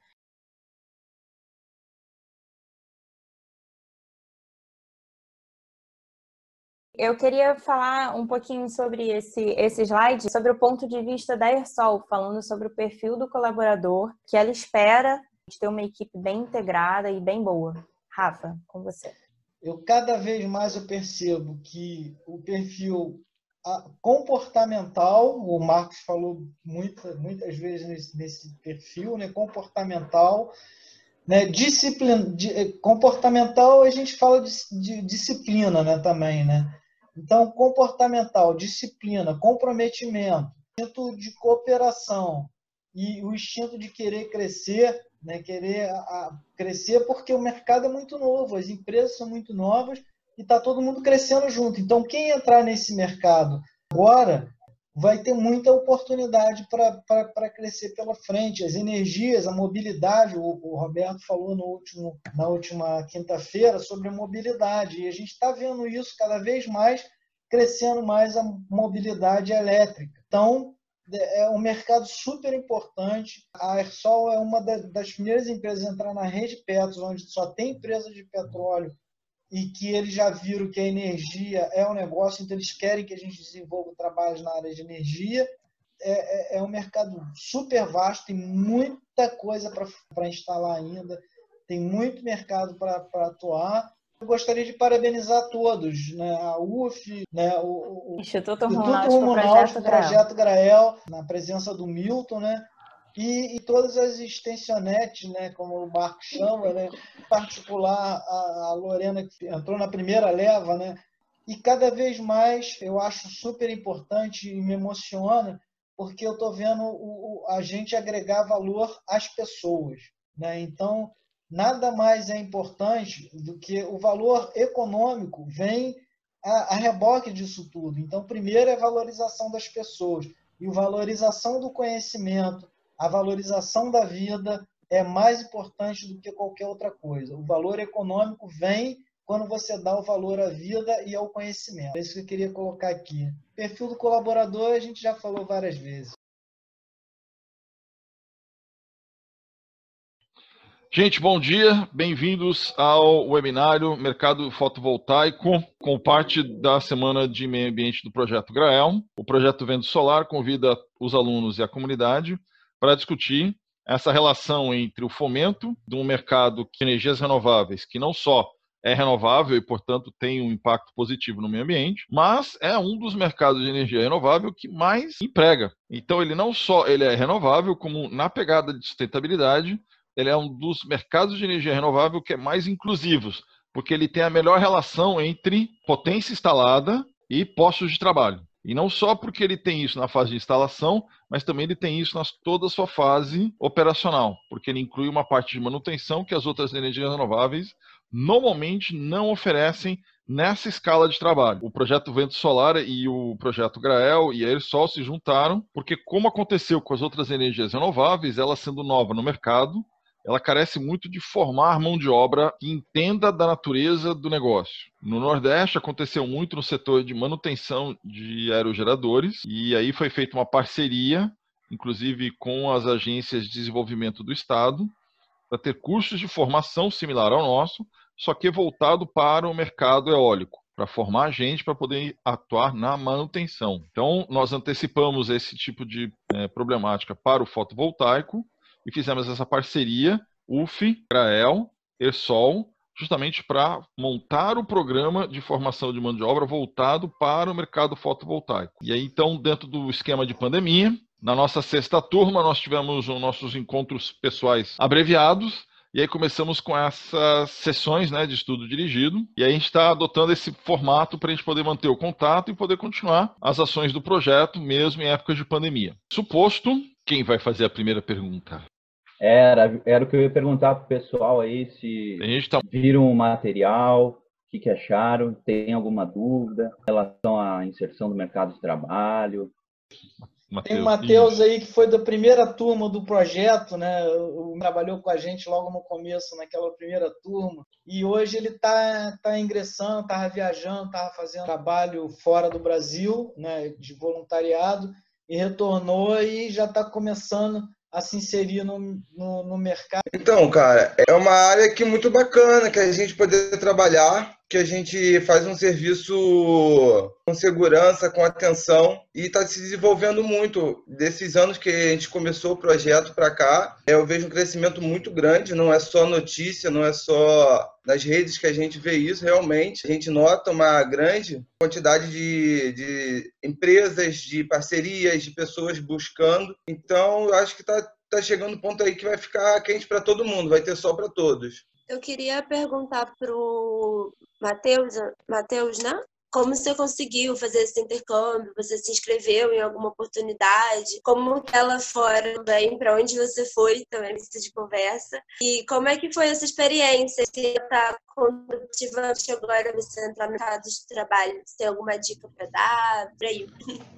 Eu queria falar um pouquinho sobre esse, esse slide, sobre o ponto de vista da Ersol, falando sobre o perfil do colaborador, que ela espera ter uma equipe bem integrada e bem boa. Rafa, com você. Eu cada vez mais eu percebo que o perfil comportamental, o Marcos falou muita, muitas vezes nesse, nesse perfil, né, comportamental, né, disciplina, eh, comportamental a gente fala de, de disciplina, né, também, né? Então, comportamental, disciplina, comprometimento, instinto de cooperação e o instinto de querer crescer né, querer a, crescer porque o mercado é muito novo, as empresas são muito novas e está todo mundo crescendo junto. Então, quem entrar nesse mercado agora vai ter muita oportunidade para crescer pela frente. As energias, a mobilidade, o, o Roberto falou no último, na última quinta-feira sobre a mobilidade, e a gente está vendo isso cada vez mais, crescendo mais a mobilidade elétrica. Então, é um mercado super importante. A Ersol é uma das primeiras empresas a entrar na rede Petros, onde só tem empresa de petróleo e que eles já viram que a energia é um negócio, então eles querem que a gente desenvolva trabalhos na área de energia. É, é, é um mercado super vasto, tem muita coisa para instalar ainda, tem muito mercado para atuar. Eu gostaria de parabenizar todos, né? a UF, né? o, o Instituto Rumo Náutico, Projeto Grael, na presença do Milton, né? E, e, todas as extensionetes, né, como o Marco chama, né, em particular a, a, Lorena que entrou na primeira leva, né, e cada vez mais eu acho super importante e me emociona porque eu estou vendo o, o, a gente agregar valor às pessoas, né, então nada mais é importante do que o valor econômico vem a, a reboque disso tudo. Então, primeiro é a valorização das pessoas e a valorização do conhecimento, a valorização da vida é mais importante do que qualquer outra coisa. O valor econômico vem quando você dá o valor à vida e ao conhecimento. É isso que eu queria colocar aqui. Perfil do colaborador a gente já falou várias vezes. Gente, bom dia, bem-vindos ao webinário Mercado Fotovoltaico, com parte da Semana de Meio Ambiente do Projeto Grael. O projeto Vento Solar convida os alunos e a comunidade para discutir essa relação entre o fomento de um mercado de energias renováveis, que não só é renovável e, portanto, tem um impacto positivo no meio ambiente, mas é um dos mercados de energia renovável que mais emprega. Então, ele não só ele é renovável, como na pegada de sustentabilidade, ele é um dos mercados de energia renovável que é mais inclusivos, porque ele tem a melhor relação entre potência instalada e postos de trabalho. E não só porque ele tem isso na fase de instalação, mas também ele tem isso na toda a sua fase operacional, porque ele inclui uma parte de manutenção que as outras energias renováveis normalmente não oferecem nessa escala de trabalho. O projeto Vento Solar e o projeto Grael e a Ersol se juntaram, porque como aconteceu com as outras energias renováveis, ela sendo nova no mercado, ela carece muito de formar mão de obra que entenda da natureza do negócio. No Nordeste aconteceu muito no setor de manutenção de aerogeradores e aí foi feita uma parceria, inclusive com as agências de desenvolvimento do estado, para ter cursos de formação similar ao nosso, só que voltado para o mercado eólico, para formar gente para poder atuar na manutenção. Então, nós antecipamos esse tipo de é, problemática para o fotovoltaico e fizemos essa parceria, UF, Grael, ESOL, justamente para montar o programa de formação de mão de obra voltado para o mercado fotovoltaico. E aí, então, dentro do esquema de pandemia, na nossa sexta turma, nós tivemos os nossos encontros pessoais abreviados, e aí começamos com essas sessões né, de estudo dirigido. E aí a gente está adotando esse formato para a gente poder manter o contato e poder continuar as ações do projeto, mesmo em épocas de pandemia. Suposto, quem vai fazer a primeira pergunta? Era, era o que eu ia perguntar para o pessoal aí, se tá... viram o material, o que, que acharam, tem alguma dúvida em relação à inserção do mercado de trabalho. Mateus. Tem o Matheus aí que foi da primeira turma do projeto, né? O, trabalhou com a gente logo no começo, naquela primeira turma. E hoje ele está tá ingressando, estava viajando, estava fazendo trabalho fora do Brasil, né? De voluntariado, e retornou e já está começando a se inserir no, no, no, mercado? Então, cara, é uma área que é muito bacana que a gente poder trabalhar, que a gente faz um serviço com segurança, com atenção e está se desenvolvendo muito. Desses anos que a gente começou o projeto para cá, eu vejo um crescimento muito grande, não é só notícia, não é só nas redes que a gente vê isso, realmente. A gente nota uma grande quantidade de, de empresas, de parcerias, de pessoas buscando. Então, eu acho que está tá chegando um ponto aí que vai ficar quente para todo mundo, vai ter sol para todos. Eu queria perguntar para o Matheus, Matheus, né? Como você conseguiu fazer esse intercâmbio? Você se inscreveu em alguma oportunidade? Como ela fora também? Para onde você foi também? Precisa de conversa. E como é que foi essa experiência? Se está condutivamente agora você entrar no mercado de trabalho? Você tem alguma dica para dar? Aí.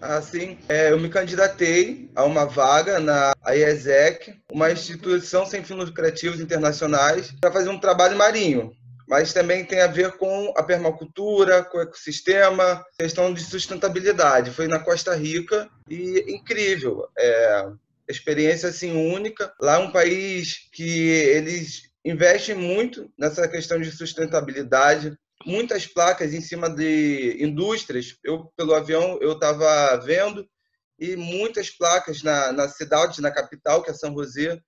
Ah, sim. É, eu me candidatei a uma vaga na IESEC, uma instituição sem fins lucrativos internacionais, para fazer um trabalho marinho mas também tem a ver com a permacultura, com o ecossistema, questão de sustentabilidade. Foi na Costa Rica e incrível. É, experiência assim única. Lá é um país que eles investem muito nessa questão de sustentabilidade. Muitas placas em cima de indústrias. Eu pelo avião eu estava vendo e muitas placas na, na cidade, na capital, que é São José,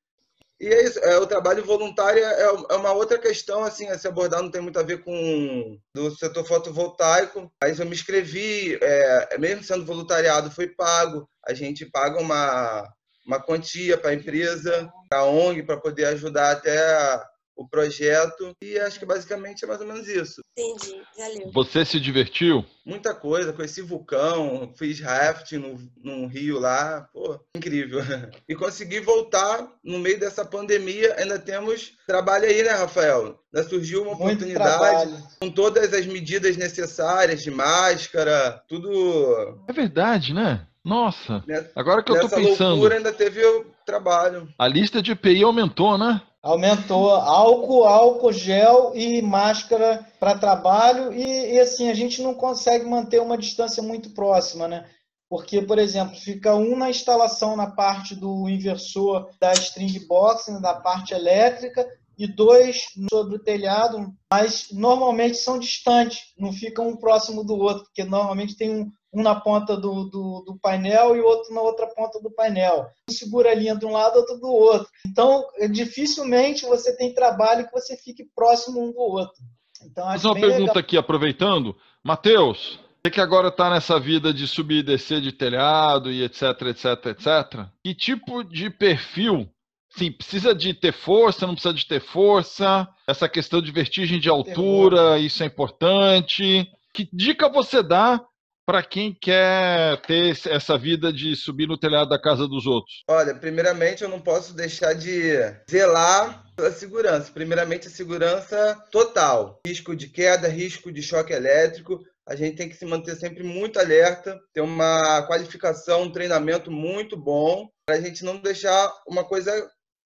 e é isso, é, o trabalho voluntário é, é, uma outra questão, assim, a se abordar, não tem muito a ver com do setor fotovoltaico, mas eu me inscrevi, é, mesmo sendo voluntariado, foi pago, a gente paga uma, uma quantia para a empresa, para a ONG, para poder ajudar até o projeto e acho que basicamente é mais ou menos isso. Entendi, valeu. Você se divertiu? Muita coisa, conheci vulcão, fiz rafting no, num rio lá, pô, incrível. E consegui voltar no meio dessa pandemia, ainda temos trabalho aí, né, Rafael? Ainda surgiu uma Muito oportunidade trabalho. com todas as medidas necessárias de máscara, tudo. É verdade, né? Nossa, agora que eu tô pensando. Loucura ainda teve o trabalho. A lista de EPI aumentou, né? Aumentou álcool, álcool, gel e máscara para trabalho. E, e, assim, a gente não consegue manter uma distância muito próxima, né? Porque, por exemplo, fica um na instalação na parte do inversor da string box, né, da parte elétrica, e dois sobre o telhado, mas normalmente são distantes, não ficam um próximo do outro, porque normalmente tem um, um na ponta do, do, do, painel e outro na outra ponta do painel. Um segura a linha de um lado, outro do outro. Então, dificilmente você tem trabalho que você fique próximo um do outro. Então, Mas uma pergunta legal. aqui, aproveitando. Matheus, você que agora está nessa vida de subir e descer de telhado e etc, etc, etc. Que tipo de perfil Sim, precisa de ter força, não precisa de ter força. Essa questão de vertigem de altura, isso é importante. Que dica você dá para quem quer ter essa vida de subir no telhado da casa dos outros? Olha, primeiramente eu não posso deixar de zelar pela segurança. Primeiramente a segurança total. Risco de queda, risco de choque elétrico. A gente tem que se manter sempre muito alerta, ter uma qualificação, um treinamento muito bom, para a gente não deixar uma coisa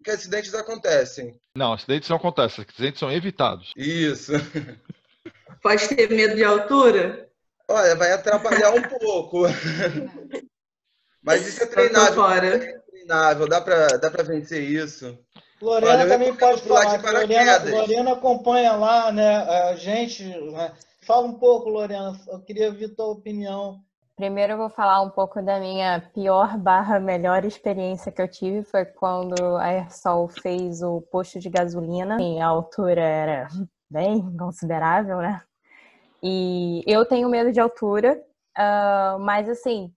que acidentes acontecem. Não, acidentes não acontecem, acidentes são evitados. Isso. Pode ter medo de altura? Olha, vai atrapalhar um pouco. Mas isso é treinável. É treinável, dá para dá pra vencer isso. Lorena Olha, também pode falar. Lorena, Lorena acompanha lá, né? A gente. Né? Fala um pouco, Lorena. Eu queria ouvir tua opinião. Primeiro eu vou falar um pouco da minha pior barra melhor experiência que eu tive foi quando a Aersol fez o posto de gasolina. a altura era bem considerável, né? E eu tenho medo de altura, uh, mas assim,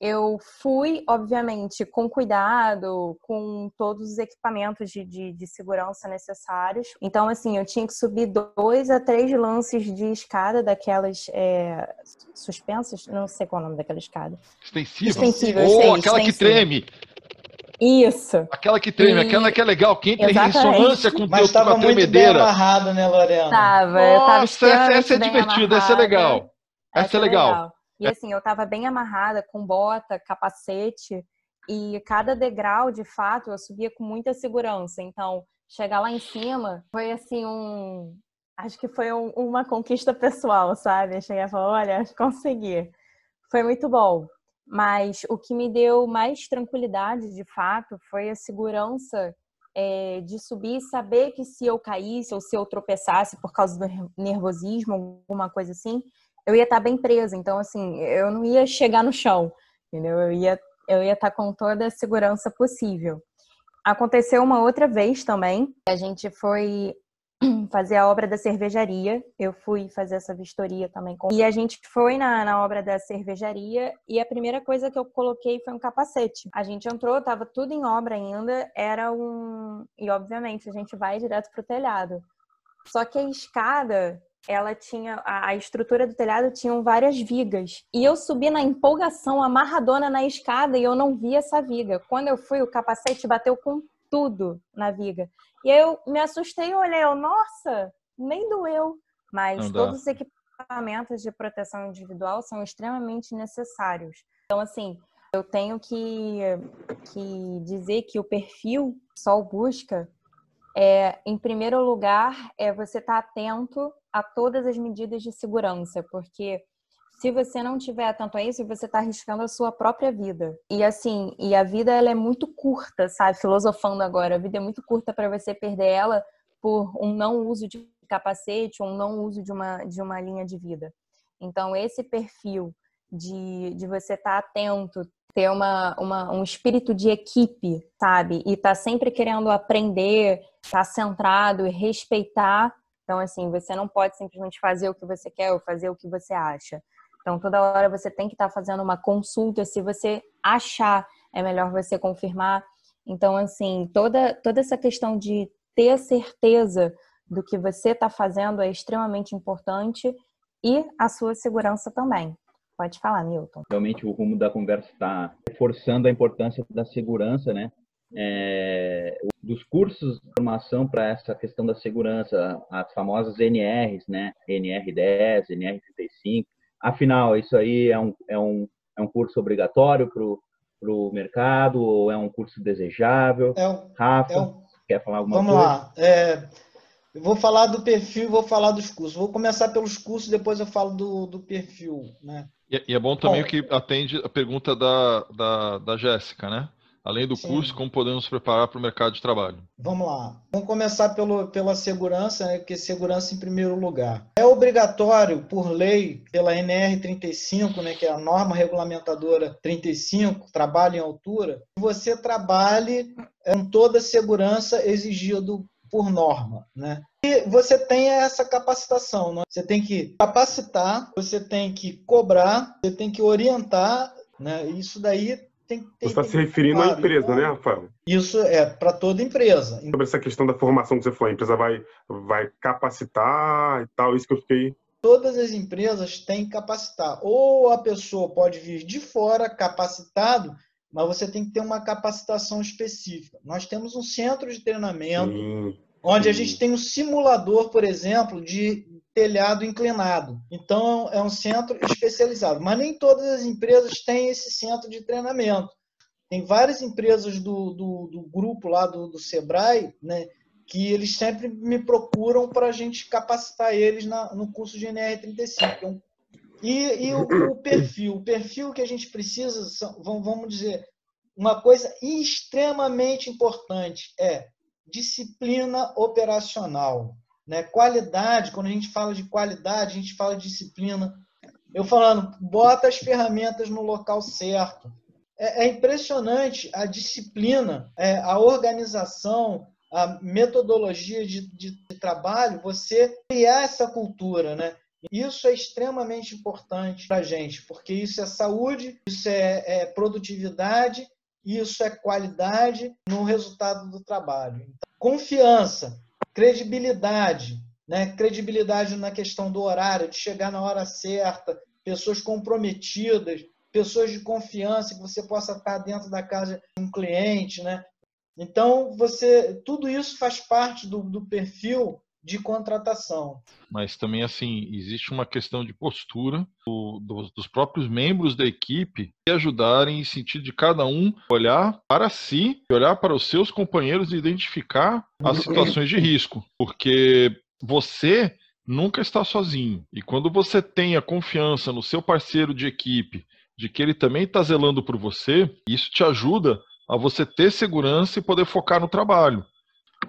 eu fui, obviamente, com cuidado, com todos os equipamentos de, de, de, segurança necessários. Então, assim, eu tinha que subir dois a três lances de escada daquelas é, suspensas, não sei qual é o nome daquela escada. Extensivas. Extensivas. Ou aquela que treme. Isso. Aquela que treme, e... aquela que é legal, que entra Exatamente. em ressonância com o teu com a tremedeira. Muito amarrado, né, Lorena? Tava, Nossa, essa, essa é divertida, essa é legal. Essa, essa é legal. legal. E assim, eu tava bem amarrada, com bota, capacete, e cada degrau, de fato, eu subia com muita segurança. Então, chegar lá em cima foi assim um. Acho que foi um, uma conquista pessoal, sabe? Eu cheguei e falei, olha, consegui. Foi muito bom. Mas o que me deu mais tranquilidade, de fato, foi a segurança é, de subir e saber que se eu caísse ou se eu tropeçasse por causa do nervosismo, alguma coisa assim, eu ia estar bem presa. Então, assim, eu não ia chegar no chão, entendeu? Eu ia, eu ia estar com toda a segurança possível. Aconteceu uma outra vez também, a gente foi fazer a obra da cervejaria. Eu fui fazer essa vistoria também. Com... E a gente foi na, na obra da cervejaria e a primeira coisa que eu coloquei foi um capacete. A gente entrou, tava tudo em obra ainda, era um... E obviamente a gente vai direto pro telhado. Só que a escada, ela tinha... A estrutura do telhado tinha várias vigas. E eu subi na empolgação, amarradona na escada e eu não vi essa viga. Quando eu fui, o capacete bateu com tudo na viga. E aí eu me assustei e olhei, eu, nossa, nem doeu. Mas todos os equipamentos de proteção individual são extremamente necessários. Então, assim, eu tenho que, que dizer que o perfil Sol Busca é, em primeiro lugar, é você estar tá atento a todas as medidas de segurança, porque se você não tiver atento a isso, você está arriscando a sua própria vida. E assim, e a vida ela é muito curta, sabe? Filosofando agora, a vida é muito curta para você perder ela por um não uso de capacete, um não uso de uma, de uma linha de vida. Então, esse perfil de, de você estar tá atento, ter uma, uma, um espírito de equipe, sabe? E estar tá sempre querendo aprender, estar tá centrado e respeitar. Então, assim, você não pode simplesmente fazer o que você quer ou fazer o que você acha. Então, toda hora você tem que estar tá fazendo uma consulta. Se você achar, é melhor você confirmar. Então, assim, toda, toda essa questão de ter certeza do que você está fazendo é extremamente importante e a sua segurança também. Pode falar, Milton. Realmente o rumo da conversa está reforçando a importância da segurança, né? É, dos cursos de formação para essa questão da segurança, as famosas NRs, né? NR10, NR35. Afinal, isso aí é um, é um, é um curso obrigatório para o mercado ou é um curso desejável? É um, Rafa, é um, quer falar alguma vamos coisa? Vamos lá. É, eu vou falar do perfil e vou falar dos cursos. Vou começar pelos cursos, depois eu falo do, do perfil, né? E, é bom também Bom, que atende a pergunta da, da, da Jéssica, né? Além do sim. curso, como podemos nos preparar para o mercado de trabalho? Vamos lá. Vamos começar pelo, pela segurança, né? porque segurança em primeiro lugar. É obrigatório, por lei, pela NR 35, né? que é a norma regulamentadora 35, trabalho em altura, que você trabalhe com toda a segurança exigido por norma. Né? E você tem essa capacitação. Né? Você tem que capacitar, você tem que cobrar, você tem que orientar. Né? Isso daí tem, tem, Você está se referindo à empresa, então, né, Rafael? Isso é para toda empresa. Sobre essa questão da formação que você falou, a empresa vai, vai capacitar e tal, isso que eu fiquei. Todas as empresas têm que capacitar. Ou a pessoa pode vir de fora capacitado, mas você tem que ter uma capacitação específica. Nós temos um centro de treinamento, sim, onde sim. a gente tem um simulador, por exemplo, de telhado inclinado. Então, é um centro especializado. Mas nem todas as empresas têm esse centro de treinamento. Tem várias empresas do, do, do grupo lá do, do Sebrae, né, que eles sempre me procuram para a gente capacitar eles na, no curso de NR35. É e, e o, o, perfil, o perfil que a gente precisa, vamos dizer, uma coisa extremamente importante é disciplina operacional. Né? Qualidade, quando a gente fala de qualidade, a gente fala de disciplina. Eu falando, bota as ferramentas no local certo. É, é impressionante a disciplina, é, a organização, a metodologia de, de, de trabalho, você criar essa cultura, né? Isso é extremamente importante para a gente, porque isso é saúde, isso é, é, produtividade, isso é qualidade no resultado do trabalho. Então, confiança credibilidade, né? credibilidade na questão do horário, de chegar na hora certa, pessoas comprometidas, pessoas de confiança que você possa estar dentro da casa de um cliente, né? Então, você, tudo isso faz parte do, do perfil de contratação. Mas também, assim, existe uma questão de postura do, do, dos próprios membros da equipe que ajudarem em sentido de cada um olhar para si, olhar para os seus companheiros e identificar as situações de risco. Porque você nunca está sozinho. E quando você tem a confiança no seu parceiro de equipe, de que ele também está zelando por você, isso te ajuda a você ter segurança e poder focar no trabalho.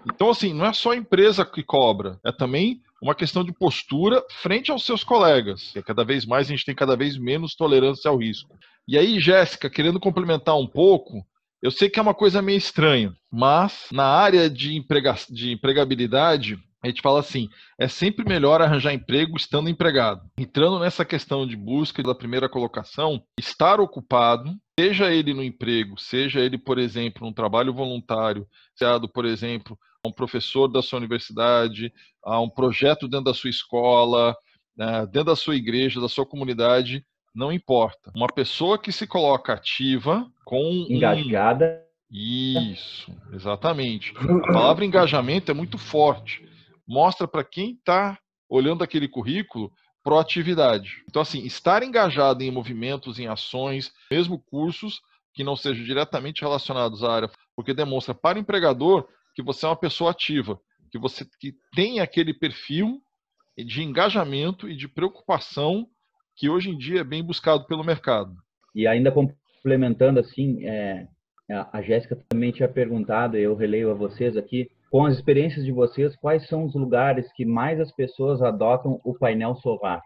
Então, assim, não é só a empresa que cobra, é também uma questão de postura frente aos seus colegas. Que cada vez mais a gente tem cada vez menos tolerância ao risco. E aí, Jéssica, querendo complementar um pouco, eu sei que é uma coisa meio estranha, mas na área de, emprega de empregabilidade, a gente fala assim: é sempre melhor arranjar emprego estando empregado. Entrando nessa questão de busca da primeira colocação, estar ocupado, seja ele no emprego, seja ele, por exemplo, num trabalho voluntário, seja, por exemplo, a um professor da sua universidade, a um projeto dentro da sua escola, né, dentro da sua igreja, da sua comunidade, não importa. Uma pessoa que se coloca ativa, com engajada. Um... Isso, exatamente. A palavra engajamento é muito forte mostra para quem está olhando aquele currículo proatividade. Então, assim, estar engajado em movimentos, em ações, mesmo cursos que não sejam diretamente relacionados à área, porque demonstra para o empregador que você é uma pessoa ativa, que você que tem aquele perfil de engajamento e de preocupação que hoje em dia é bem buscado pelo mercado. E ainda complementando assim, é, a Jéssica também tinha perguntado, eu releio a vocês aqui, com as experiências de vocês, quais são os lugares que mais as pessoas adotam o painel solar?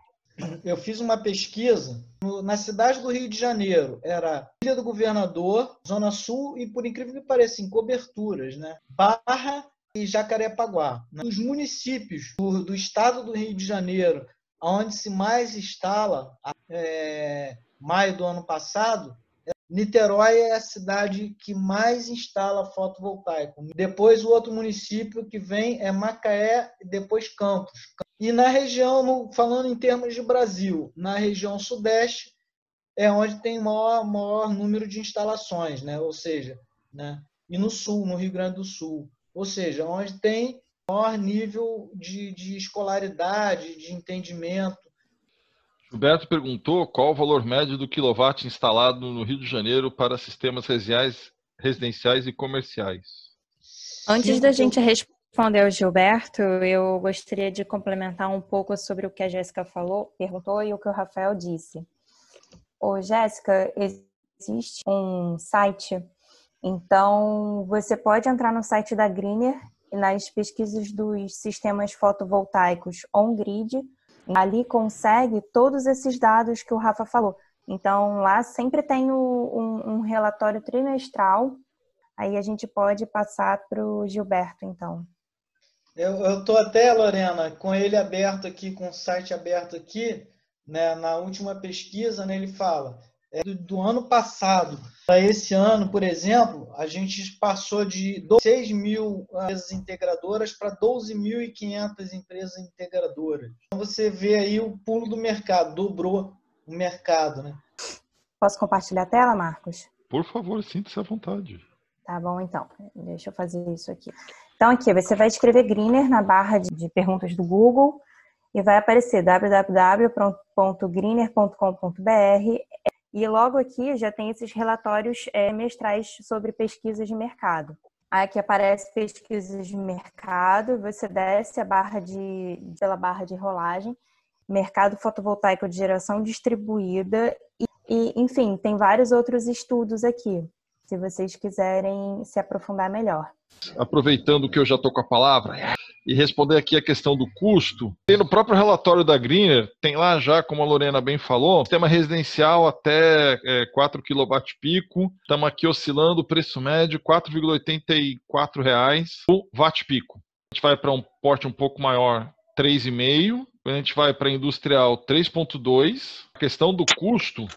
Eu fiz uma pesquisa na cidade do Rio de Janeiro. Era Ilha do Governador, Zona Sul e, por incrível que pareça, em coberturas, né? Barra e Jacarepaguá. Os municípios do, do estado do Rio de Janeiro, onde se mais instala, é, maio do ano passado, Niterói é a cidade que mais instala fotovoltaico. Depois, o outro município que vem é Macaé e depois Campos. E na região, falando em termos de Brasil, na região sudeste é onde tem maior, maior número de instalações, né? ou seja, né? e no sul, no Rio Grande do Sul, ou seja, onde tem maior nível de, de escolaridade, de entendimento, Gilberto perguntou qual o valor médio do quilowatt instalado no Rio de Janeiro para sistemas residenciais e comerciais. Antes da gente responder ao Gilberto, eu gostaria de complementar um pouco sobre o que a Jéssica falou, perguntou e o que o Rafael disse. Ô, Jéssica, existe um site, então você pode entrar no site da Greener e nas pesquisas dos sistemas fotovoltaicos on-grid, ali consegue todos esses dados que o Rafa falou. Então, lá sempre tem um, um relatório trimestral. Aí a gente pode passar para o Gilberto, então. Eu estou até, Lorena, com ele aberto aqui, com o site aberto aqui, né, na última pesquisa, né, ele fala do, do ano passado para esse ano, por exemplo, a gente passou de 6 mil empresas integradoras para 12.500 empresas integradoras. Então você vê aí o pulo do mercado, dobrou o mercado, né? Posso compartilhar a tela, Marcos? Por favor, sinta-se à vontade. Tá bom, então. Deixa eu fazer isso aqui. Então, aqui, você vai escrever Greener na barra de perguntas do Google e vai aparecer www.greener.com.br e logo aqui já tem esses relatórios é, mestrais sobre pesquisas de mercado. Aqui aparece pesquisas de mercado, você desce a barra de, pela barra de rolagem, mercado fotovoltaico de geração distribuída e, e, enfim, tem vários outros estudos aqui, se vocês quiserem se aprofundar melhor. Aproveitando que eu já estou com a palavra, e responder aqui a questão do custo. Tem no próprio relatório da Greener, tem lá já, como a Lorena bem falou, sistema residencial até é, 4 kW pico. Estamos aqui oscilando o preço médio R$ 4,84 o watt pico. A gente vai para um porte um pouco maior, 3,5. A gente vai para industrial 3,2. A questão do custo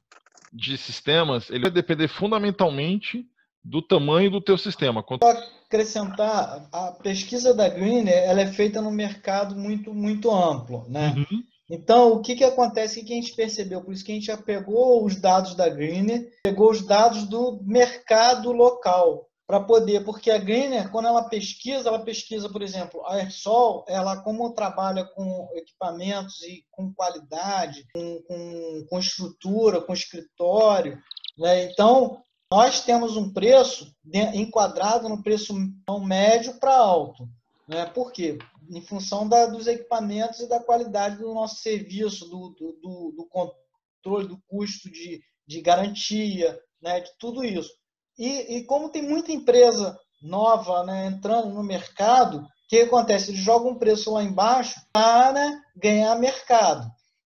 de sistemas, ele vai depender fundamentalmente do tamanho do teu sistema. Quanto... acrescentar, a pesquisa da Greener ela é feita no mercado muito muito amplo, né? Uhum. Então, o que, que acontece? O que a gente percebeu? Por isso que a gente já pegou os dados da Greener, pegou os dados do mercado local, para poder, porque a Greener, quando ela pesquisa, ela pesquisa, por exemplo, a Airsol, ela como trabalha com equipamentos e com qualidade, com, com, com estrutura, com escritório, né? então nós temos um preço enquadrado no preço médio para alto. Né? Por quê? Em função da, dos equipamentos e da qualidade do nosso serviço, do, do, do controle do custo de, de garantia, né? de tudo isso. E, e como tem muita empresa nova né, entrando no mercado, o que acontece? Eles jogam um preço lá embaixo para ganhar mercado.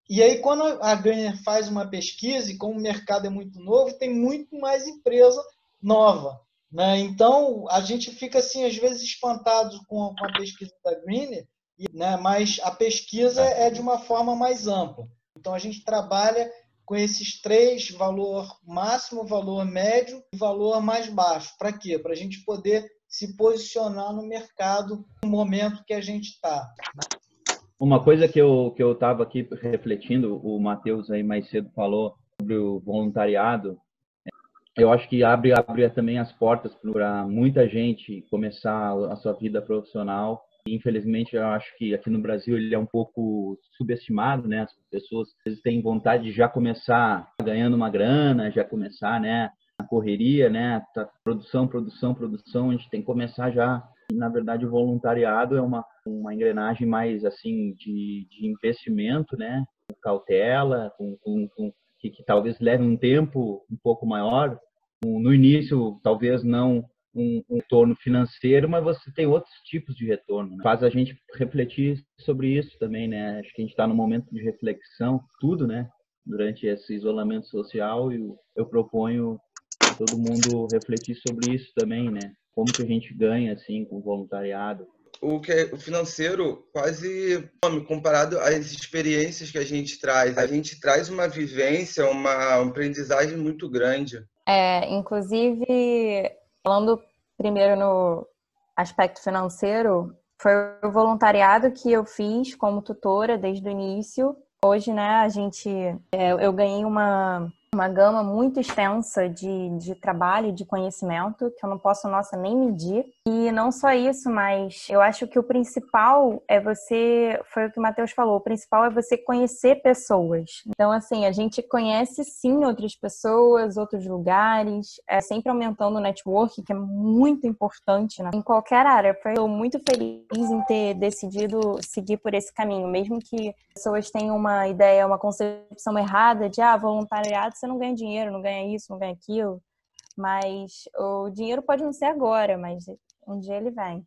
E aí, quando a Griner faz uma pesquisa, e como o mercado é muito novo, tem muito mais empresa nova. Né? Então, a gente fica, assim, às vezes, espantado com a, pesquisa da Greener, né? mas a pesquisa é de uma forma mais ampla. Então, a gente trabalha com esses três, valor máximo, valor médio e valor mais baixo. Para quê? Para a gente poder se posicionar no mercado no momento que a gente está. Uma coisa que eu que eu estava aqui refletindo, o Matheus aí mais cedo falou sobre o voluntariado. Eu acho que abre abre também as portas para muita gente começar a sua vida profissional. Infelizmente, eu acho que aqui no Brasil ele é um pouco subestimado, né? As pessoas às vezes têm vontade de já começar ganhando uma grana, já começar, né? A correria, né? Tá, produção, produção, produção. A gente tem que começar já na verdade, o voluntariado é uma, uma engrenagem mais assim de, de investimento, né? Com cautela, com, com, com que, que, talvez leve um tempo um pouco maior. No início, talvez não um, um retorno financeiro, mas você tem outros tipos de retorno. Né? Faz a gente refletir sobre isso também, né? Acho que a gente está no momento de reflexão, tudo, né? Durante esse isolamento social, e eu proponho todo mundo refletir sobre isso também, né? Como que a gente ganha assim com o voluntariado? O que é, o financeiro quase comparado às experiências que a gente traz, a gente traz uma vivência, uma, uma aprendizagem muito grande. É, inclusive falando primeiro no aspecto financeiro, foi o voluntariado que eu fiz como tutora desde o início. Hoje, né, a gente, é, eu ganhei uma uma gama muito extensa de, de trabalho, de conhecimento, que eu não posso, nossa, nem medir. E não só isso, mas eu acho que o principal é você, foi o que o Matheus falou, o principal é você conhecer pessoas. Então, assim, a gente conhece sim outras pessoas, outros lugares, é sempre aumentando o network, que é muito importante né? em qualquer área. Estou muito feliz em ter decidido seguir por esse caminho, mesmo que pessoas tenham uma ideia, uma concepção errada de, ah, voluntariado você não ganha dinheiro, não ganha isso, não ganha aquilo. Mas o dinheiro pode não ser agora, mas um dia ele vem.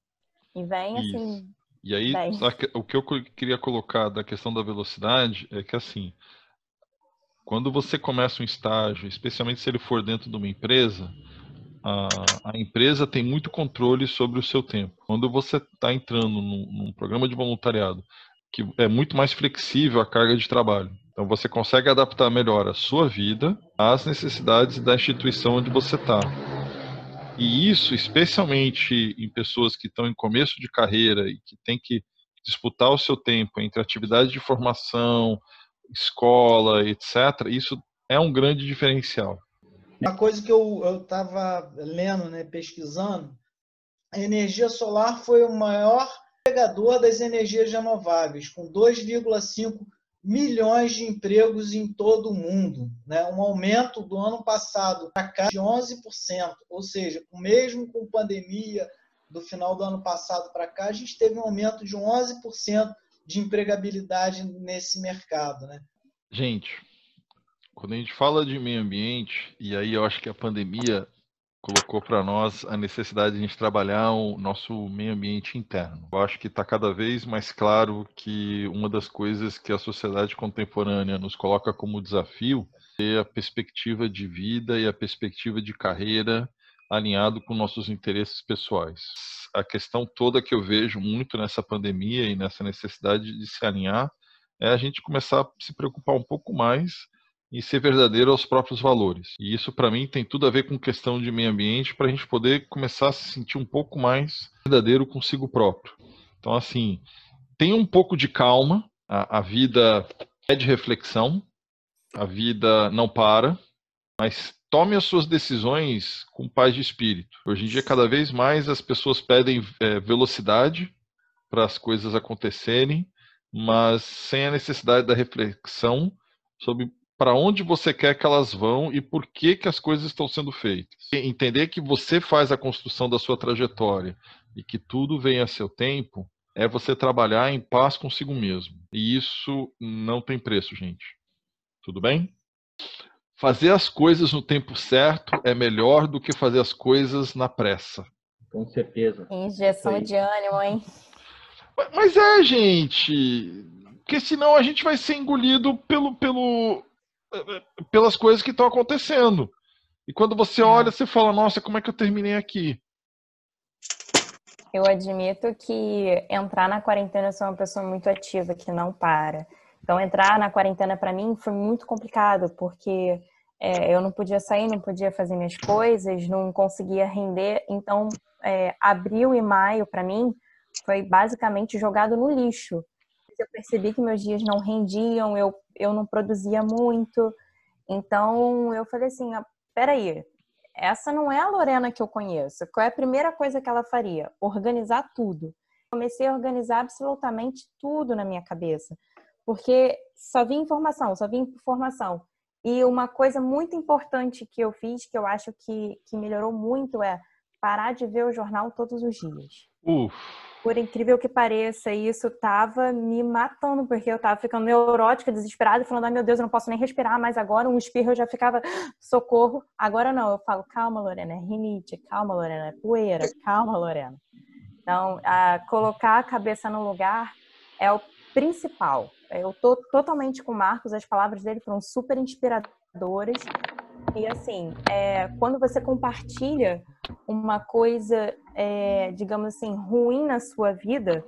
E vem isso. assim. E aí, o que eu queria colocar da questão da velocidade é que assim, quando você começa um estágio, especialmente se ele for dentro de uma empresa, a, a empresa tem muito controle sobre o seu tempo. Quando você está entrando num, num programa de voluntariado, que é muito mais flexível a carga de trabalho. Então você consegue adaptar melhor a sua vida às necessidades da instituição onde você está. E isso, especialmente em pessoas que estão em começo de carreira e que têm que disputar o seu tempo entre atividade de formação, escola, etc., isso é um grande diferencial. Uma coisa que eu estava lendo, né, pesquisando, a energia solar foi o maior pegador das energias renováveis, com 2,5 milhões de empregos em todo o mundo, né? um aumento do ano passado para cá de 11%, ou seja, mesmo com pandemia do final do ano passado para cá, a gente teve um aumento de 11% de empregabilidade nesse mercado. Né? Gente, quando a gente fala de meio ambiente, e aí eu acho que a pandemia colocou para nós a necessidade de a gente trabalhar o nosso meio ambiente interno. Eu acho que está cada vez mais claro que uma das coisas que a sociedade contemporânea nos coloca como desafio é a perspectiva de vida e a perspectiva de carreira alinhado com nossos interesses pessoais. A questão toda que eu vejo muito nessa pandemia e nessa necessidade de se alinhar é a gente começar a se preocupar um pouco mais e ser verdadeiro aos próprios valores. E isso, para mim, tem tudo a ver com questão de meio ambiente, para a gente poder começar a se sentir um pouco mais verdadeiro consigo próprio. Então, assim, tenha um pouco de calma, a, a vida é de reflexão, a vida não para, mas tome as suas decisões com paz de espírito. Hoje em dia, cada vez mais as pessoas pedem é, velocidade para as coisas acontecerem, mas sem a necessidade da reflexão sobre para onde você quer que elas vão e por que, que as coisas estão sendo feitas. Entender que você faz a construção da sua trajetória e que tudo vem a seu tempo é você trabalhar em paz consigo mesmo. E isso não tem preço, gente. Tudo bem? Fazer as coisas no tempo certo é melhor do que fazer as coisas na pressa. Com certeza. Injeção de ânimo, hein? Mas é, gente. Porque senão a gente vai ser engolido pelo, pelo, pelas coisas que estão acontecendo. E quando você é. olha, você fala, nossa, como é que eu terminei aqui? Eu admito que entrar na quarentena eu sou uma pessoa muito ativa, que não para. Então, entrar na quarentena para mim foi muito complicado, porque é, eu não podia sair, não podia fazer minhas coisas, não conseguia render. Então, é, abril e maio, para mim, foi basicamente jogado no lixo eu percebi que meus dias não rendiam, eu, eu não produzia muito. Então eu falei assim: ah, peraí, essa não é a Lorena que eu conheço. Qual é a primeira coisa que ela faria? Organizar tudo. Comecei a organizar absolutamente tudo na minha cabeça, porque só vinha informação, só vinha informação. E uma coisa muito importante que eu fiz, que eu acho que, que melhorou muito, é parar de ver o jornal todos os dias. Uf. Por incrível que pareça, isso tava me matando, porque eu tava ficando neurótica, desesperada, falando, ai meu Deus, eu não posso nem respirar mais agora. Um espirro eu já ficava, socorro. Agora não, eu falo, calma, Lorena, é rinite, calma, Lorena, é poeira, calma, Lorena. Então, a, colocar a cabeça no lugar é o principal. Eu tô totalmente com o Marcos, as palavras dele foram super inspiradoras. E assim, é, quando você compartilha uma coisa, é, digamos assim, ruim na sua vida,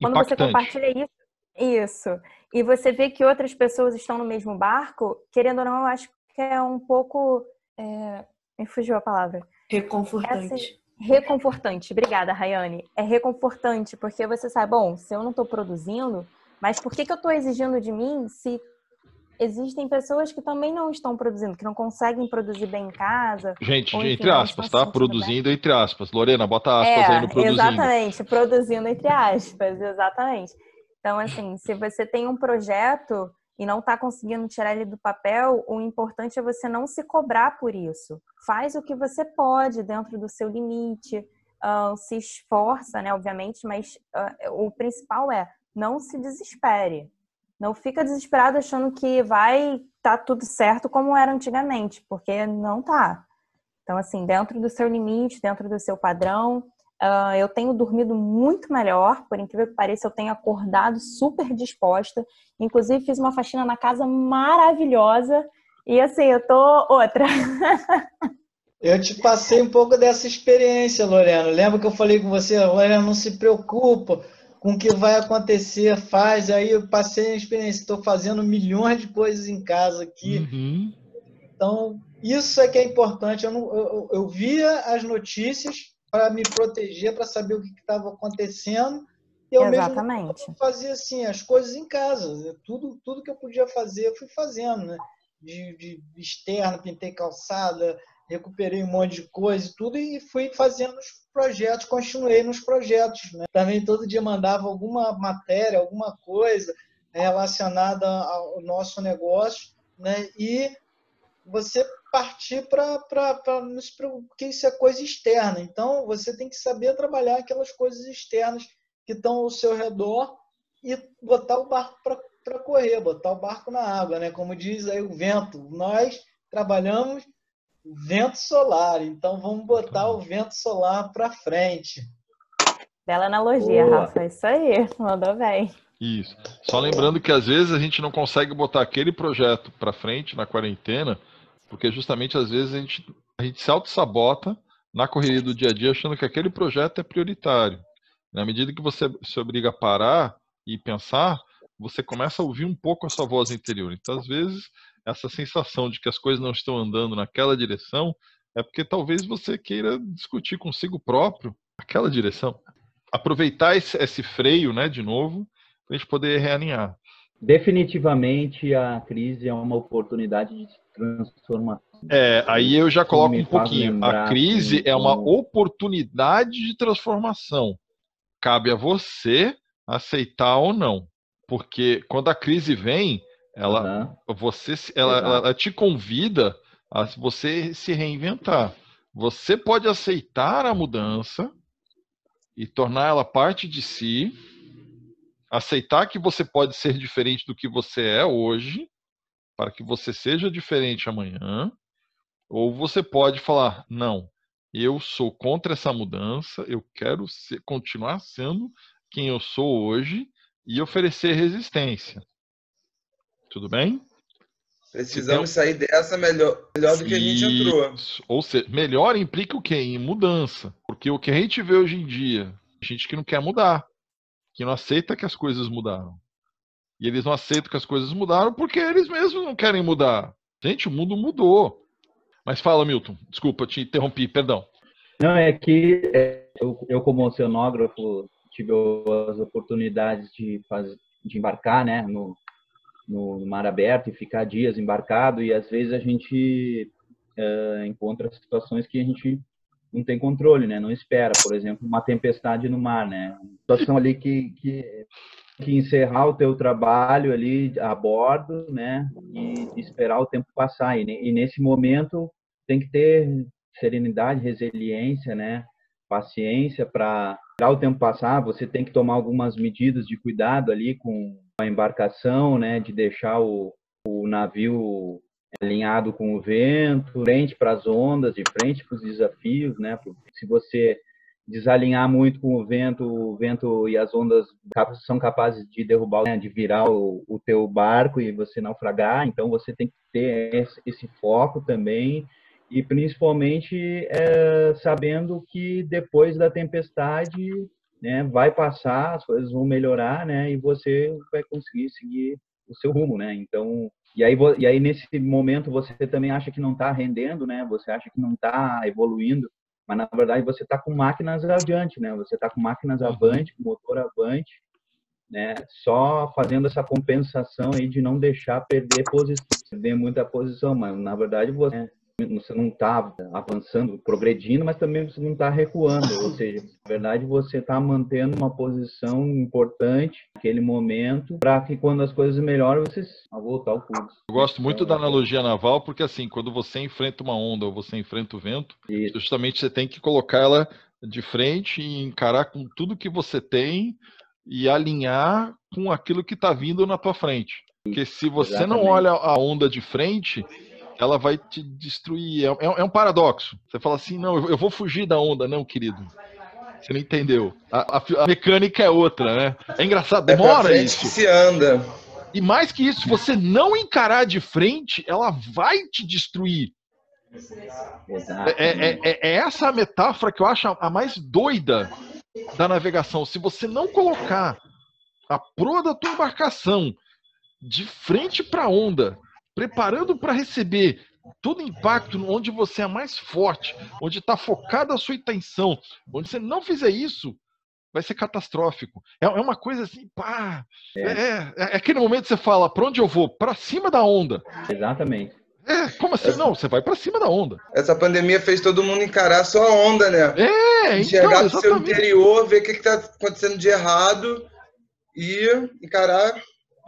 quando Impactante. você compartilha isso, isso, e você vê que outras pessoas estão no mesmo barco, querendo ou não, eu acho que é um pouco. É, me fugiu a palavra. Reconfortante. Essa- reconfortante. Obrigada, Rayane. É reconfortante porque você sabe, bom, se eu não estou produzindo, mas por que, que eu estou exigindo de mim se existem pessoas que também não estão produzindo, que não conseguem produzir bem em casa? Gente, Ou, enfim, entre aspas, tá? Produzindo entre aspas. Lorena, bota aspas aí no produzindo. É, exatamente, produzindo entre aspas, exatamente. Então, assim, se você tem um projeto e não está conseguindo tirar ele do papel, o importante é você não se cobrar por isso. Faz o que você pode dentro do seu limite, ah, se esforça, né, obviamente, mas ah, o principal é não se desespere. Não fica desesperado achando que vai estar tudo certo como era antigamente, porque não tá. Então, assim, dentro do seu limite, dentro do seu padrão, ah, eu tenho dormido muito melhor, por incrível que pareça, eu tenho acordado super disposta. Inclusive, fiz uma faxina na casa maravilhosa. E assim, eu tô outra. Eu te passei um pouco dessa experiência, Lorena. Lembra que eu falei com você, Lorena, não se preocupa com o que vai acontecer, faz. Aí eu passei a experiência, estou fazendo milhões de coisas em casa aqui. Uhum. Então, isso é que é importante. Eu, não- eu- eu via as notícias para me proteger, para saber o que estava acontecendo. E eu mesmo Exatamente. fazia assim, as coisas em casa. Tudo, tudo que eu podia fazer, eu fui fazendo, né? De, de externo, pintei calçada, recuperei um monte de coisa e tudo, e fui fazendo os projetos, continuei nos projetos. Né? Também todo dia mandava alguma matéria, alguma coisa relacionada ao nosso negócio, né? E você partir para porque isso é coisa externa. Então você tem que saber trabalhar aquelas coisas externas que estão ao seu redor e botar o barco para correr, botar o barco na água, né? Como diz aí o vento. Nós trabalhamos vento solar, então vamos botar o vento solar para frente. Bela analogia, Boa. Rafa. Isso aí, mandou bem. Isso. Só lembrando que às vezes a gente não consegue botar aquele projeto para frente na quarentena, porque justamente às vezes a gente, a gente se auto-sabota na correria do dia a dia achando que aquele projeto é prioritário. Na medida que você se obriga a parar e pensar, você começa a ouvir um pouco a sua voz interior. Então, às vezes, essa sensação de que as coisas não estão andando naquela direção é porque talvez você queira discutir consigo próprio aquela direção. Aproveitar esse, esse freio, né, de novo, para a gente poder realinhar. Definitivamente a crise é uma oportunidade de transformação. É, aí eu já coloco um pouquinho. lembrar, A crise assim, é uma como- oportunidade de transformação. Cabe a você aceitar ou não. Porque quando a crise vem, ela, Aham. você, ela, ela- ela te convida a você se reinventar. Você pode aceitar a mudança e tornar ela parte de si, aceitar que você pode ser diferente do que você é hoje, para que você seja diferente amanhã, ou você pode falar: não, eu sou contra essa mudança, eu quero ser- continuar sendo quem eu sou hoje e oferecer resistência. Tudo bem? Precisamos sair dessa melhor, melhor do que a gente entrou. Ou seja, melhor implica o quê? Em mudança. Porque o que a gente vê hoje em dia, gente que não quer mudar, que não aceita que as coisas mudaram. E eles não aceitam que as coisas mudaram porque eles mesmos não querem mudar. Gente, o mundo mudou. Mas fala, Milton. Desculpa, te interrompi, perdão. Não, é que é, eu, eu como oceanógrafo, tive as oportunidades de, fazer, de embarcar né, no, no mar aberto e ficar dias embarcado, e às vezes a gente eh, encontra situações que a gente não tem controle, né? Não espera, por exemplo, uma tempestade no mar, né? Uma situação ali que, que que encerrar o teu trabalho ali a bordo, né? E esperar o tempo passar. E, e nesse momento tem que ter serenidade, resiliência, né? Paciência para Para o tempo passar, você tem que tomar algumas medidas de cuidado ali com a embarcação, né, de deixar o, o navio alinhado com o vento, frente para as ondas, de frente para os desafios, né? Se você desalinhar muito com o vento, o vento e as ondas são capazes de derrubar, né, de virar o, o teu barco e você naufragar. Então você tem que ter esse foco também e principalmente é, sabendo que depois da tempestade, né, vai passar, as coisas vão melhorar, né, e você vai conseguir seguir o seu rumo, né? Então e aí, e aí nesse momento você também acha que não está rendendo, né? Você acha que não está evoluindo mas na verdade você está com máquinas adiante, né? Você está com máquinas avante, com motor avante, né? Só fazendo essa compensação aí de não deixar perder posição, perder muita posição, mas na verdade você você não está avançando, progredindo, mas também você não está recuando. Ou seja, na verdade, você está mantendo uma posição importante naquele momento para que quando as coisas melhoram, você voltar ao curso. Eu gosto muito da analogia naval, porque assim, quando você enfrenta uma onda ou você enfrenta o vento, Isso. justamente você tem que colocar ela de frente e encarar com tudo que você tem e alinhar com aquilo que está vindo na tua frente. Porque se você Exatamente. não olha a onda de frente, ela vai te destruir. É, é, é, um paradoxo. Você fala assim, não, eu vou fugir da onda, não, querido. Você não entendeu. A, a, a mecânica é outra, né? É engraçado, é demora é isso. se anda. E mais que isso, se você não encarar de frente, ela vai te destruir. É, é, é, é, essa a metáfora que eu acho a mais doida da navegação. Se você não colocar a proa da tua embarcação de frente para a onda, preparando para receber todo o impacto onde você é mais forte, onde está focada a sua intenção, onde você não fizer isso, vai ser catastrófico. É, é uma coisa assim, pá. É. É, é, é aquele momento que você fala, para onde eu vou? Para cima da onda. Exatamente. É, como assim? Não, você vai para cima da onda. Essa pandemia fez todo mundo encarar só a onda, né? É, Enxergar então, o seu interior, ver o que está acontecendo de errado e encarar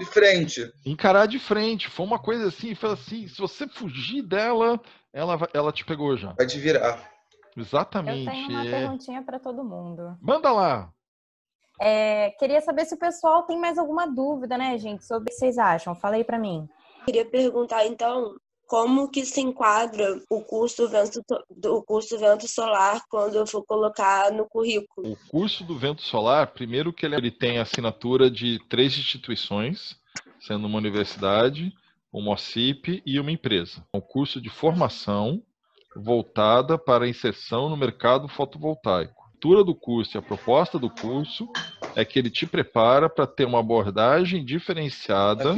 de frente. Encarar de frente. Foi uma coisa assim, foi assim, se você fugir dela, ela, ela te pegou já. Vai te virar. Exatamente. Eu tenho uma é... perguntinha para todo mundo. Manda lá. É, queria saber se o pessoal tem mais alguma dúvida, né, gente, sobre o que vocês acham. Fala aí para mim. Queria perguntar, então, como que se enquadra o curso vento, do curso vento solar quando eu for colocar no currículo? O curso do vento solar, primeiro que ele, ele tem assinatura de três instituições, sendo uma universidade, uma OCIP e uma empresa. É um curso de formação voltada para a inserção no mercado fotovoltaico estrutura do curso e a proposta do curso é que ele te prepara para ter uma abordagem diferenciada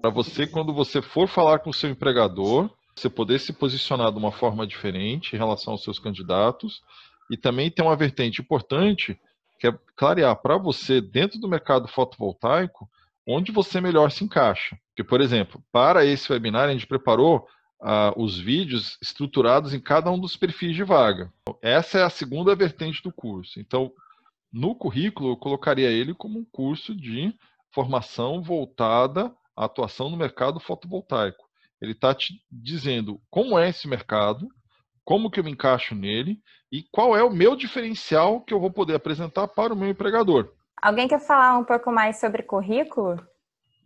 para você quando você for falar com o seu empregador, você poder se posicionar de uma forma diferente em relação aos seus candidatos e também tem uma vertente importante que é clarear para você dentro do mercado fotovoltaico onde você melhor se encaixa. Porque, por exemplo, para esse webinar a gente preparou uh, os vídeos estruturados em cada um dos perfis de vaga. Essa é a segunda vertente do curso. Então, no currículo, eu colocaria ele como um curso de formação voltada à atuação no mercado fotovoltaico. Ele está te dizendo como é esse mercado, como que eu me encaixo nele e qual é o meu diferencial que eu vou poder apresentar para o meu empregador. Alguém quer falar um pouco mais sobre currículo?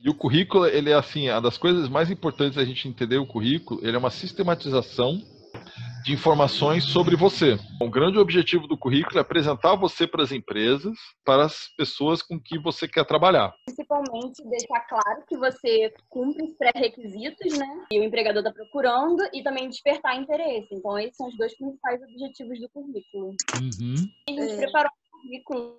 E o currículo, ele é assim, uma das coisas mais importantes da gente entender o currículo, ele é uma sistematização de informações sobre você. O grande objetivo do currículo é apresentar você para as empresas, para as pessoas com que você quer trabalhar. Principalmente deixar claro que você cumpre os pré-requisitos, né? E o empregador está procurando e também despertar interesse. Então, esses são os dois principais objetivos do currículo. Uhum. A gente é. preparou um currículo,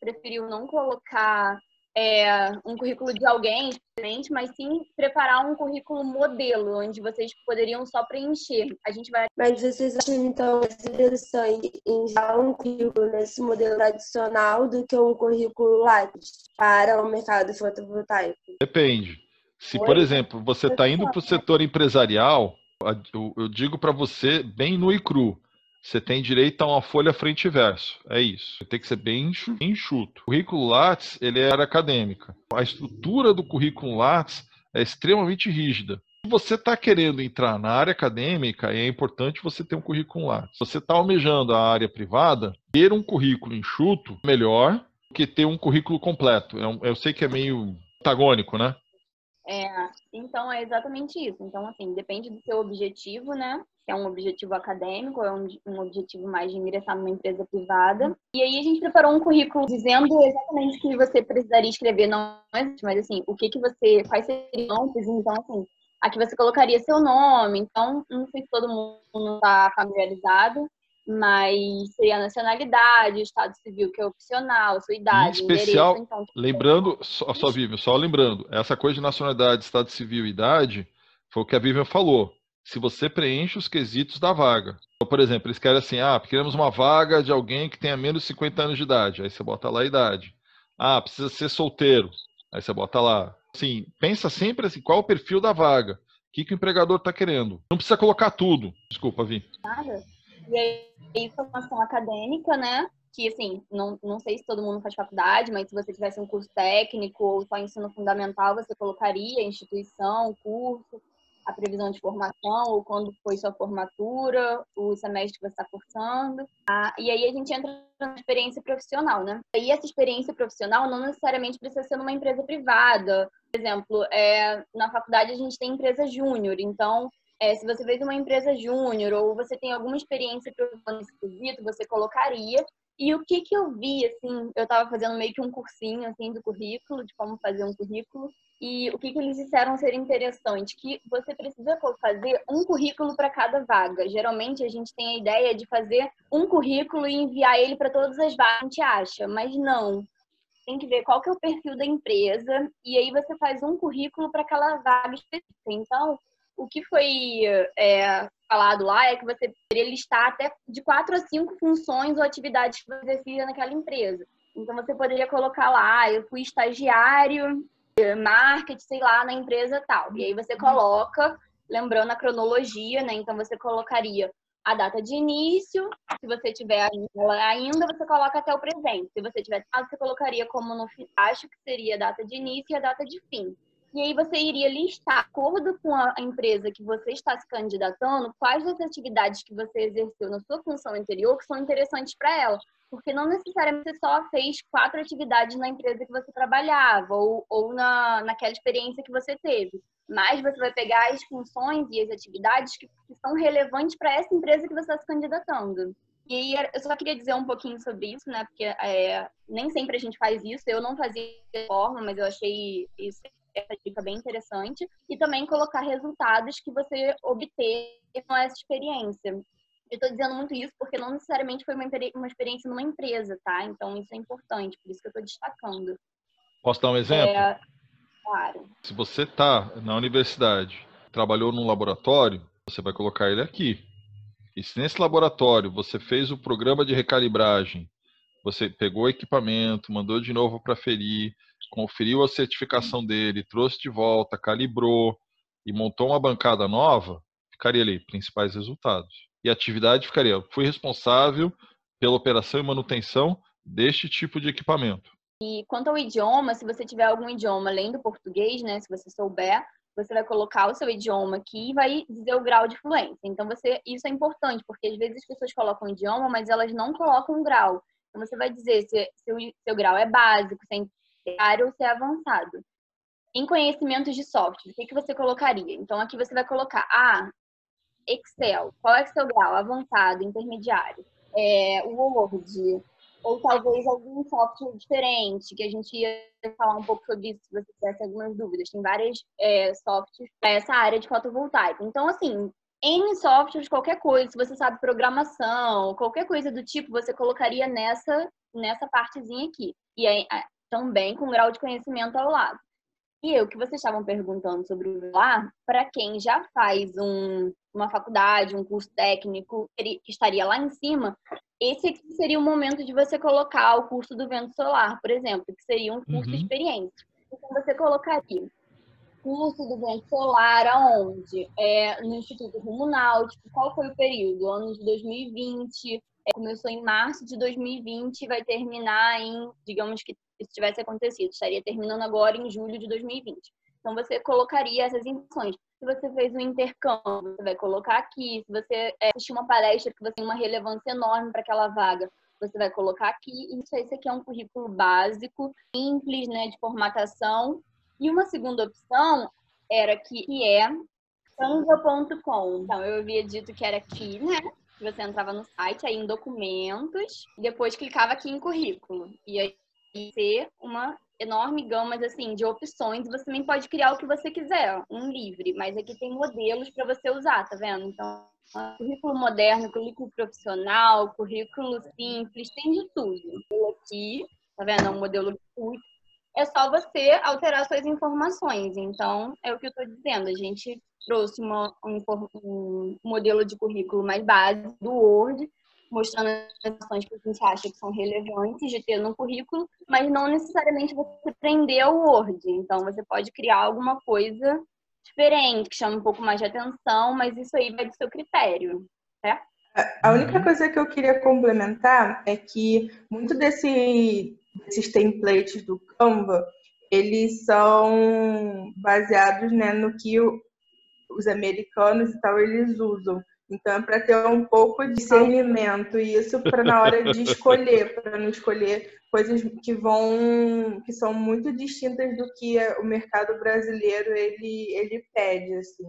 preferiu não colocar é, um currículo de alguém diferente, mas sim preparar um currículo modelo, onde vocês poderiam só preencher. A gente vai. Mas vocês acham então mais interessante em já um currículo nesse modelo tradicional do que um currículo Lattes para o mercado fotovoltaico? Depende. Se, por exemplo, você está indo para o setor empresarial, eu digo para você bem nu e cru você tem direito a uma folha frente e verso. É isso. Tem que ser bem enxuto. O currículo Lattes, ele era acadêmica. A estrutura do currículo Lattes é extremamente rígida. Se você está querendo entrar na área acadêmica, é importante você ter um currículo Lattes. Se você está almejando a área privada, ter um currículo enxuto melhor do que ter um currículo completo. Eu, é eu sei que é meio antagônico, né? É, então é exatamente isso. Então, assim, depende do seu objetivo, né? Se é um objetivo acadêmico, é um, um objetivo mais de ingressar numa empresa privada. E aí a gente preparou um currículo dizendo exatamente o que você precisaria escrever, não mas assim, o que que você, quais seriam, então assim, aqui você colocaria seu nome, então não sei se todo mundo está familiarizado, mas seria a nacionalidade, o estado civil que é opcional, sua idade, em especial, endereço, então... lembrando, só, só Vivian, só lembrando, essa coisa de nacionalidade, estado civil e idade, foi o que a Vivian falou. Se você preenche os quesitos da vaga. Então, por exemplo, eles querem assim, ah, queremos uma vaga de alguém que tenha menos de 50 anos de idade. Aí você bota lá a idade. Ah, precisa ser solteiro. Aí você bota lá. Assim, pensa sempre assim, qual é o perfil da vaga? O que, que o empregador está querendo? Não precisa colocar tudo. Desculpa, Vi. Nada. E aí, formação acadêmica, né? Que, assim, não, não sei se todo mundo faz faculdade, mas se você tivesse um curso técnico ou só ensino fundamental, você colocaria instituição, curso, a previsão de formação, ou quando foi sua formatura, o semestre que você está cursando. Ah, e aí a gente entra na experiência profissional, né? E essa experiência profissional não necessariamente precisa ser numa empresa privada. Por exemplo, é, na faculdade a gente tem empresa júnior, então é, se você fez uma empresa júnior ou você tem alguma experiência profissional nesse quesito, você colocaria. E o que que eu vi, assim, eu estava fazendo meio que um cursinho, assim, do currículo, de como fazer um currículo, e o que que eles disseram ser interessante, que você precisa fazer um currículo para cada vaga. Geralmente a gente tem a ideia de fazer um currículo e enviar ele para todas as vagas, a gente acha, mas não. Tem que ver qual que é o perfil da empresa, e aí você faz um currículo para aquela vaga específica. Então, o que foi é, falado lá é que você poderia listar até de quatro a cinco funções ou atividades que você exercia naquela empresa. Então, você poderia colocar lá, ah, eu fui estagiário, marketing, sei lá, na empresa tal. E aí você coloca, lembrando a cronologia, né? Então, você colocaria a data de início, se você tiver ainda, você coloca até o presente. Se você tiver você colocaria como no acho que seria a data de início e a data de fim. E aí você iria listar, acordo com a empresa que você está se candidatando, quais das atividades que você exerceu na sua função anterior que são interessantes para ela. Porque não necessariamente você só fez quatro atividades na empresa que você trabalhava ou, ou na, naquela experiência que você teve. Mas você vai pegar as funções e as atividades que, que são relevantes para essa empresa que você está se candidatando. E aí, eu só queria dizer um pouquinho sobre isso, né? Porque é, nem sempre a gente faz isso. Eu não fazia de forma, mas eu achei isso essa dica bem interessante. E também colocar resultados que você obteve com essa experiência. Eu estou dizendo muito isso porque não necessariamente foi uma, experiência numa empresa, tá? Então isso é importante, por isso que eu estou destacando. Posso dar um exemplo? É, claro. Se você está na universidade, trabalhou num laboratório, você vai colocar ele aqui. E se nesse laboratório você fez o programa de recalibragem, você pegou o equipamento, mandou de novo para ferir, conferiu a certificação dele, trouxe de volta, calibrou e montou uma bancada nova, ficaria ali, principais resultados. E a atividade ficaria, fui responsável pela operação e manutenção deste tipo de equipamento. E quanto ao idioma, se você tiver algum idioma além do português, né, se você souber, você vai colocar o seu idioma aqui e vai dizer o grau de fluência. Então, você, isso é importante, porque às vezes as pessoas colocam idioma, mas elas não colocam o grau. Então, você vai dizer se, o seu grau é básico, se é ou se é avançado. Em conhecimentos de software, o que, que você colocaria? Então, aqui você vai colocar, ah, Excel. Qual é o seu grau? Avançado, intermediário. É, Word, ou talvez algum software diferente, que a gente ia falar um pouco sobre isso se você tivesse algumas dúvidas. Tem várias é, softwares para essa área de fotovoltaico. Então, assim, em softwares, qualquer coisa, se você sabe programação, qualquer coisa do tipo, você colocaria nessa, nessa partezinha aqui. E aí, também com grau de conhecimento ao lado. E o que vocês estavam perguntando sobre o VLAR, para quem já faz um, uma faculdade, um curso técnico, que estaria lá em cima, esse aqui seria o momento de você colocar o curso do vento solar, por exemplo, que seria um curso uhum. de experiência. Então, você colocaria curso do vento solar aonde? É, no Instituto Rumo Náutico. Qual foi o período? Ano de 2020. É, começou em março de 2020 e vai terminar em, digamos que isso tivesse acontecido. Estaria terminando agora em julho de 2020. Então, você colocaria essas informações. Se você fez um intercâmbio, você vai colocar aqui. Se você é, assistiu uma palestra que você tem uma relevância enorme para aquela vaga, você vai colocar aqui. Isso, aqui é um currículo básico, simples, né, de formatação. E uma segunda opção era que, que é canva.com. Então, eu havia dito que era aqui, né? Você entrava no site, aí em documentos, e depois clicava aqui em currículo. E aí ser uma enorme gama assim, de opções. Você também pode criar o que você quiser, um livre, mas aqui tem modelos para você usar, tá vendo? Então, currículo moderno, currículo profissional, currículo simples, tem de tudo. Aqui, tá vendo? É um modelo gratuito. É só você alterar suas informações. Então, é o que eu estou dizendo. A gente trouxe uma, um, um modelo de currículo mais básico do Word, mostrando as informações que a gente acha que são relevantes de ter no currículo, mas não necessariamente você prender o Word. Então, você pode criar alguma coisa diferente, que chama um pouco mais de atenção, mas isso aí vai do seu critério, certo? A única uhum. coisa que eu queria complementar é que muito desse, desses templates do Canva, eles são baseados né, no que os americanos e tal eles usam. Então, é para ter um pouco de discernimento, e isso para na hora de escolher, para não escolher coisas que vão, que são muito distintas do que o mercado brasileiro ele, ele pede, assim.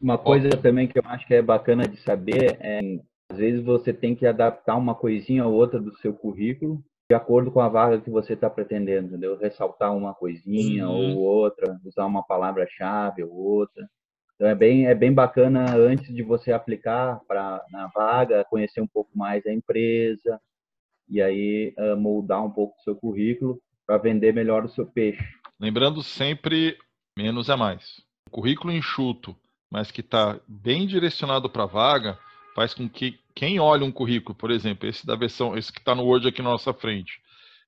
Uma coisa também que eu acho que é bacana de saber é, às vezes você tem que adaptar uma coisinha ou outra do seu currículo de acordo com a vaga que você está pretendendo, entendeu? Ressaltar uma coisinha uhum. ou outra, usar uma palavra-chave ou outra. Então é bem, é bem bacana antes de você aplicar para na vaga, conhecer um pouco mais a empresa e aí uh, moldar um pouco o seu currículo para vender melhor o seu peixe. Lembrando sempre, menos é mais. O currículo enxuto, mas que está bem direcionado para a vaga, faz com que quem olha um currículo, por exemplo, esse da versão, esse que está no Word aqui na nossa frente,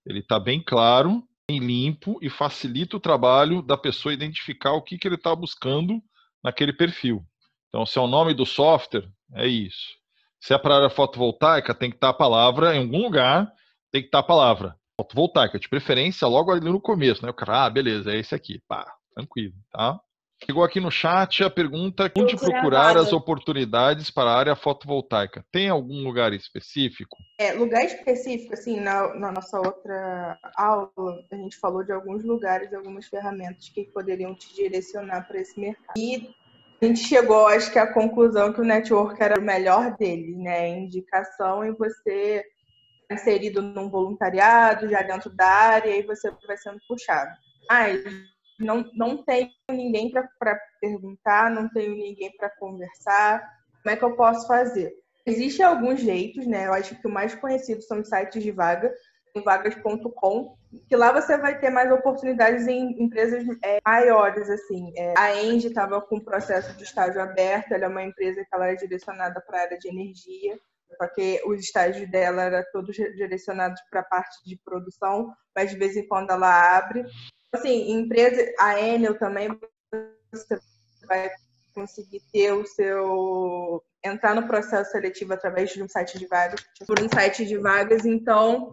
ele está bem claro, bem limpo e facilita o trabalho da pessoa identificar o que, que ele está buscando naquele perfil. Então, se é o nome do software, é isso. Se é para área fotovoltaica, tem que estar a palavra em algum lugar, tem que estar a palavra fotovoltaica, de preferência logo ali no começo, né? O cara, ah, beleza, é esse aqui, pá, tranquilo, tá? Chegou aqui no chat a pergunta: onde procurar as oportunidades para a área fotovoltaica? Tem algum lugar específico? É, lugar específico, assim, na, na, nossa outra aula, a gente falou de alguns lugares, algumas ferramentas que poderiam te direcionar para esse mercado. E a gente chegou, acho que, à conclusão que o network era o melhor dele, né? Indicação e você inserido num voluntariado, já dentro da área, e você vai sendo puxado. Mas não, não tenho ninguém para perguntar, não tenho ninguém para conversar. Como é que eu posso fazer? Existem alguns jeitos, né? Eu acho que o mais conhecido são os sites de vaga, vagas.com, que lá você vai ter mais oportunidades em empresas é, maiores, assim. É, a Engie estava com o processo de estágio aberto, ela é uma empresa que ela é direcionada para a área de energia, só que os estágios dela eram todos direcionados para a parte de produção, mas de vez em quando ela abre. Assim, empresa, a Enel também, você vai conseguir ter o seu entrar no processo seletivo através de um site de vagas, por um site de vagas, então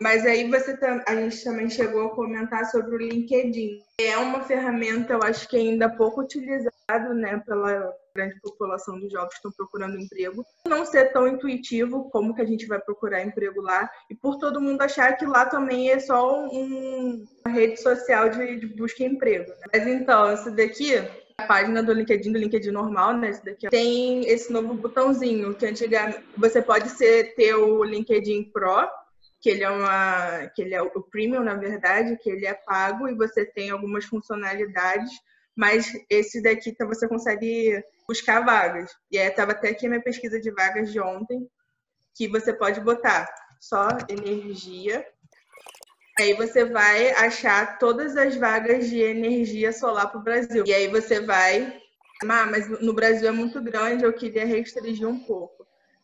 mas aí você a gente também chegou a comentar sobre o LinkedIn. É uma ferramenta, eu acho que ainda pouco utilizado, né, pela grande população dos jovens que estão procurando emprego. Não ser tão intuitivo como que a gente vai procurar emprego lá e por todo mundo achar que lá também é só um, uma rede social de, de busca de emprego. Né? Mas então, esse daqui a página do LinkedIn, do LinkedIn normal, né? Esse daqui, tem esse novo botãozinho que antigamente você pode ser ter o LinkedIn Pro, que ele é uma que ele é o premium na verdade que ele é pago e você tem algumas funcionalidades mas esse daqui então, você consegue buscar vagas e aí estava até aqui a minha pesquisa de vagas de ontem que você pode botar só energia aí você vai achar todas as vagas de energia solar para o Brasil e aí você vai ah, mas no Brasil é muito grande eu queria restringir um pouco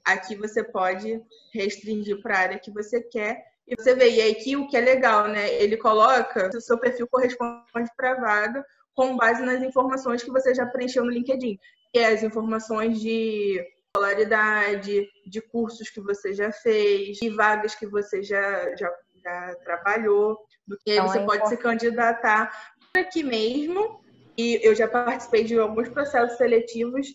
Aqui você pode restringir para a área que você quer. E você vê, e aqui o que é legal, né? Ele coloca se o seu perfil corresponde para a vaga com base nas informações que você já preencheu no LinkedIn, que é as informações de escolaridade, de cursos que você já fez, de vagas que você já, já, já trabalhou, do que então, você é pode se candidatar. Aqui mesmo. E eu já participei de alguns processos seletivos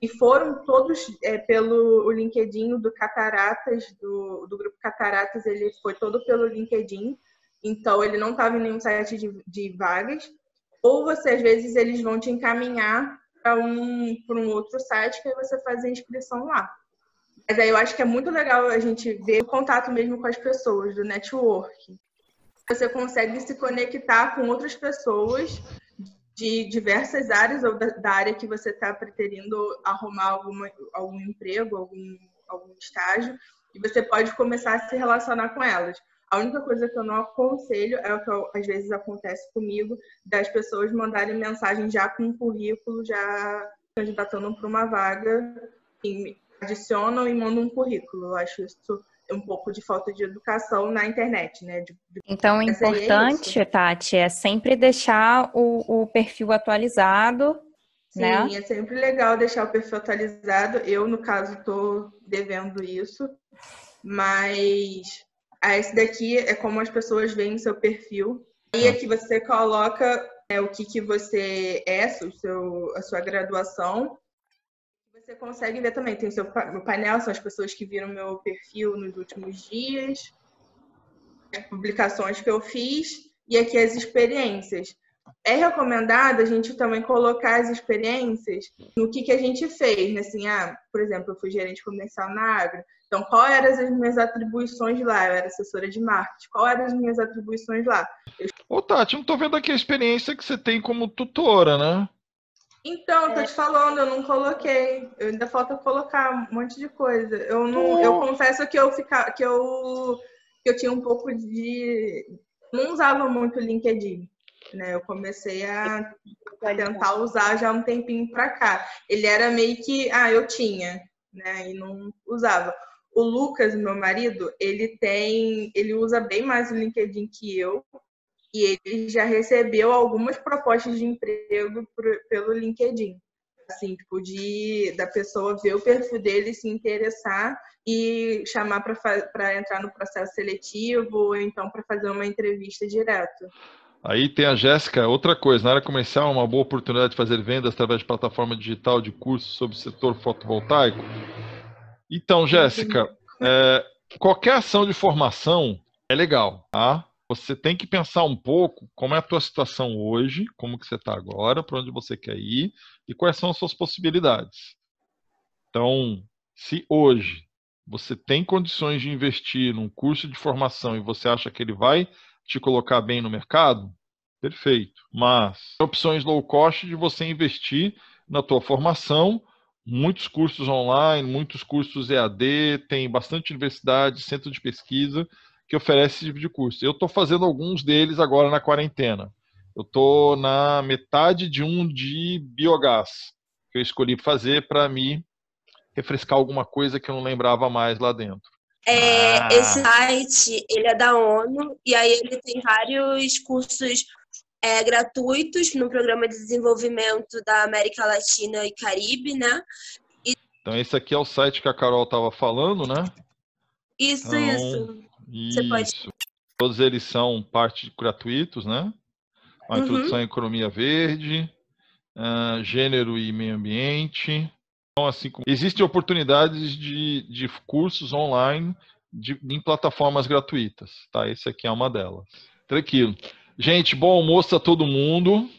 e foram todos é, pelo o LinkedIn do Cataratas, do, do grupo Cataratas, ele foi todo pelo LinkedIn, então ele não estava em nenhum site de, de vagas, ou você, às vezes, eles vão te encaminhar para um, um outro site que aí você faz a inscrição lá. Mas aí eu acho que é muito legal a gente ver o contato mesmo com as pessoas, do network. Você consegue se conectar com outras pessoas de diversas áreas ou da, área que você está pretendendo arrumar alguma, algum emprego, algum, algum estágio, e você pode começar a se relacionar com elas. A única coisa que eu não aconselho é o que eu, às vezes acontece comigo, das pessoas mandarem mensagem já com um currículo, já candidatando para uma vaga, e adicionam e mandam um currículo. Eu acho isso um pouco de falta de educação na internet, né? De, de... Então, o importante, é Tati, é sempre deixar o, o perfil atualizado. Sim, né? é sempre legal deixar o perfil atualizado. Eu, no caso, estou devendo isso, mas esse daqui é como as pessoas veem o seu perfil. E aqui você coloca é, o que, que você é, o seu, a sua graduação, você consegue ver também, tem o seu o painel, são as pessoas que viram meu perfil nos últimos dias, as publicações que eu fiz e aqui as experiências. É recomendado a gente também colocar as experiências no que, que a gente fez, né? Assim, ah, por exemplo, eu fui gerente comercial na Agro. Então, quais eram as minhas atribuições lá? Eu era assessora de marketing. Quais eram as minhas atribuições lá? Eu... Ô, Tati, não tô vendo aqui a experiência que você tem como tutora, né? Então, tô te falando, eu não coloquei. Eu ainda falta colocar um monte de coisa. Eu não, eu confesso que eu ficar, que eu que eu tinha um pouco de não usava muito o LinkedIn, né? Eu comecei a tentar usar já um tempinho para cá. Ele era meio que, ah, eu tinha, né? E não usava. O Lucas, meu marido, ele tem, ele usa bem mais o LinkedIn que eu, e ele já recebeu algumas propostas de emprego por, pelo LinkedIn. Assim, tipo, de, da pessoa ver o perfil dele, se interessar e chamar para entrar no processo seletivo ou então para fazer uma entrevista direto. Aí tem a Jéssica, outra coisa, na área comercial, uma boa oportunidade de fazer vendas através de plataforma digital de cursos sobre o setor fotovoltaico. Então, Jéssica, é, qualquer ação de formação é legal, tá? você tem que pensar um pouco como é a tua situação hoje, como que você está agora, para onde você quer ir e quais são as suas possibilidades. Então, se hoje você tem condições de investir num curso de formação e você acha que ele vai te colocar bem no mercado, perfeito. Mas opções low cost de você investir na tua formação, muitos cursos online, muitos cursos EAD, tem bastante universidade, centro de pesquisa que oferece esse tipo de curso. Eu estou fazendo alguns deles agora na quarentena. Eu estou na metade de um de biogás que eu escolhi fazer para me refrescar alguma coisa que eu não lembrava mais lá dentro. É, ah. Esse site ele é da ONU e aí ele tem vários cursos é, gratuitos no programa de desenvolvimento da América Latina e Caribe, né? E... Então esse aqui é o site que a Carol estava falando, né? Isso, então, isso. Você pode. Todos eles são parte gratuitos, né? A uhum. introdução à economia verde, uh, gênero e meio ambiente. Então, assim, existem oportunidades de, de cursos online de, em plataformas gratuitas, tá? Esse aqui é uma delas. Tranquilo. Gente, bom almoço a todo mundo.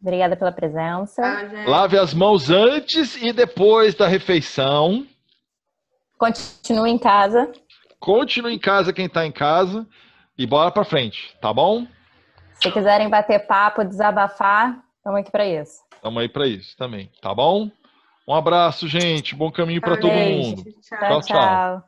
Obrigada pela presença. Ah, Lave as mãos antes e depois da refeição. Continue em casa. Continue em casa quem está em casa e bora para frente, tá bom? Se quiserem bater papo, desabafar, estamos aqui para isso. Estamos aí para isso também, tá bom? Um abraço, gente. Bom caminho para todo mundo. tchau. tchau. tchau.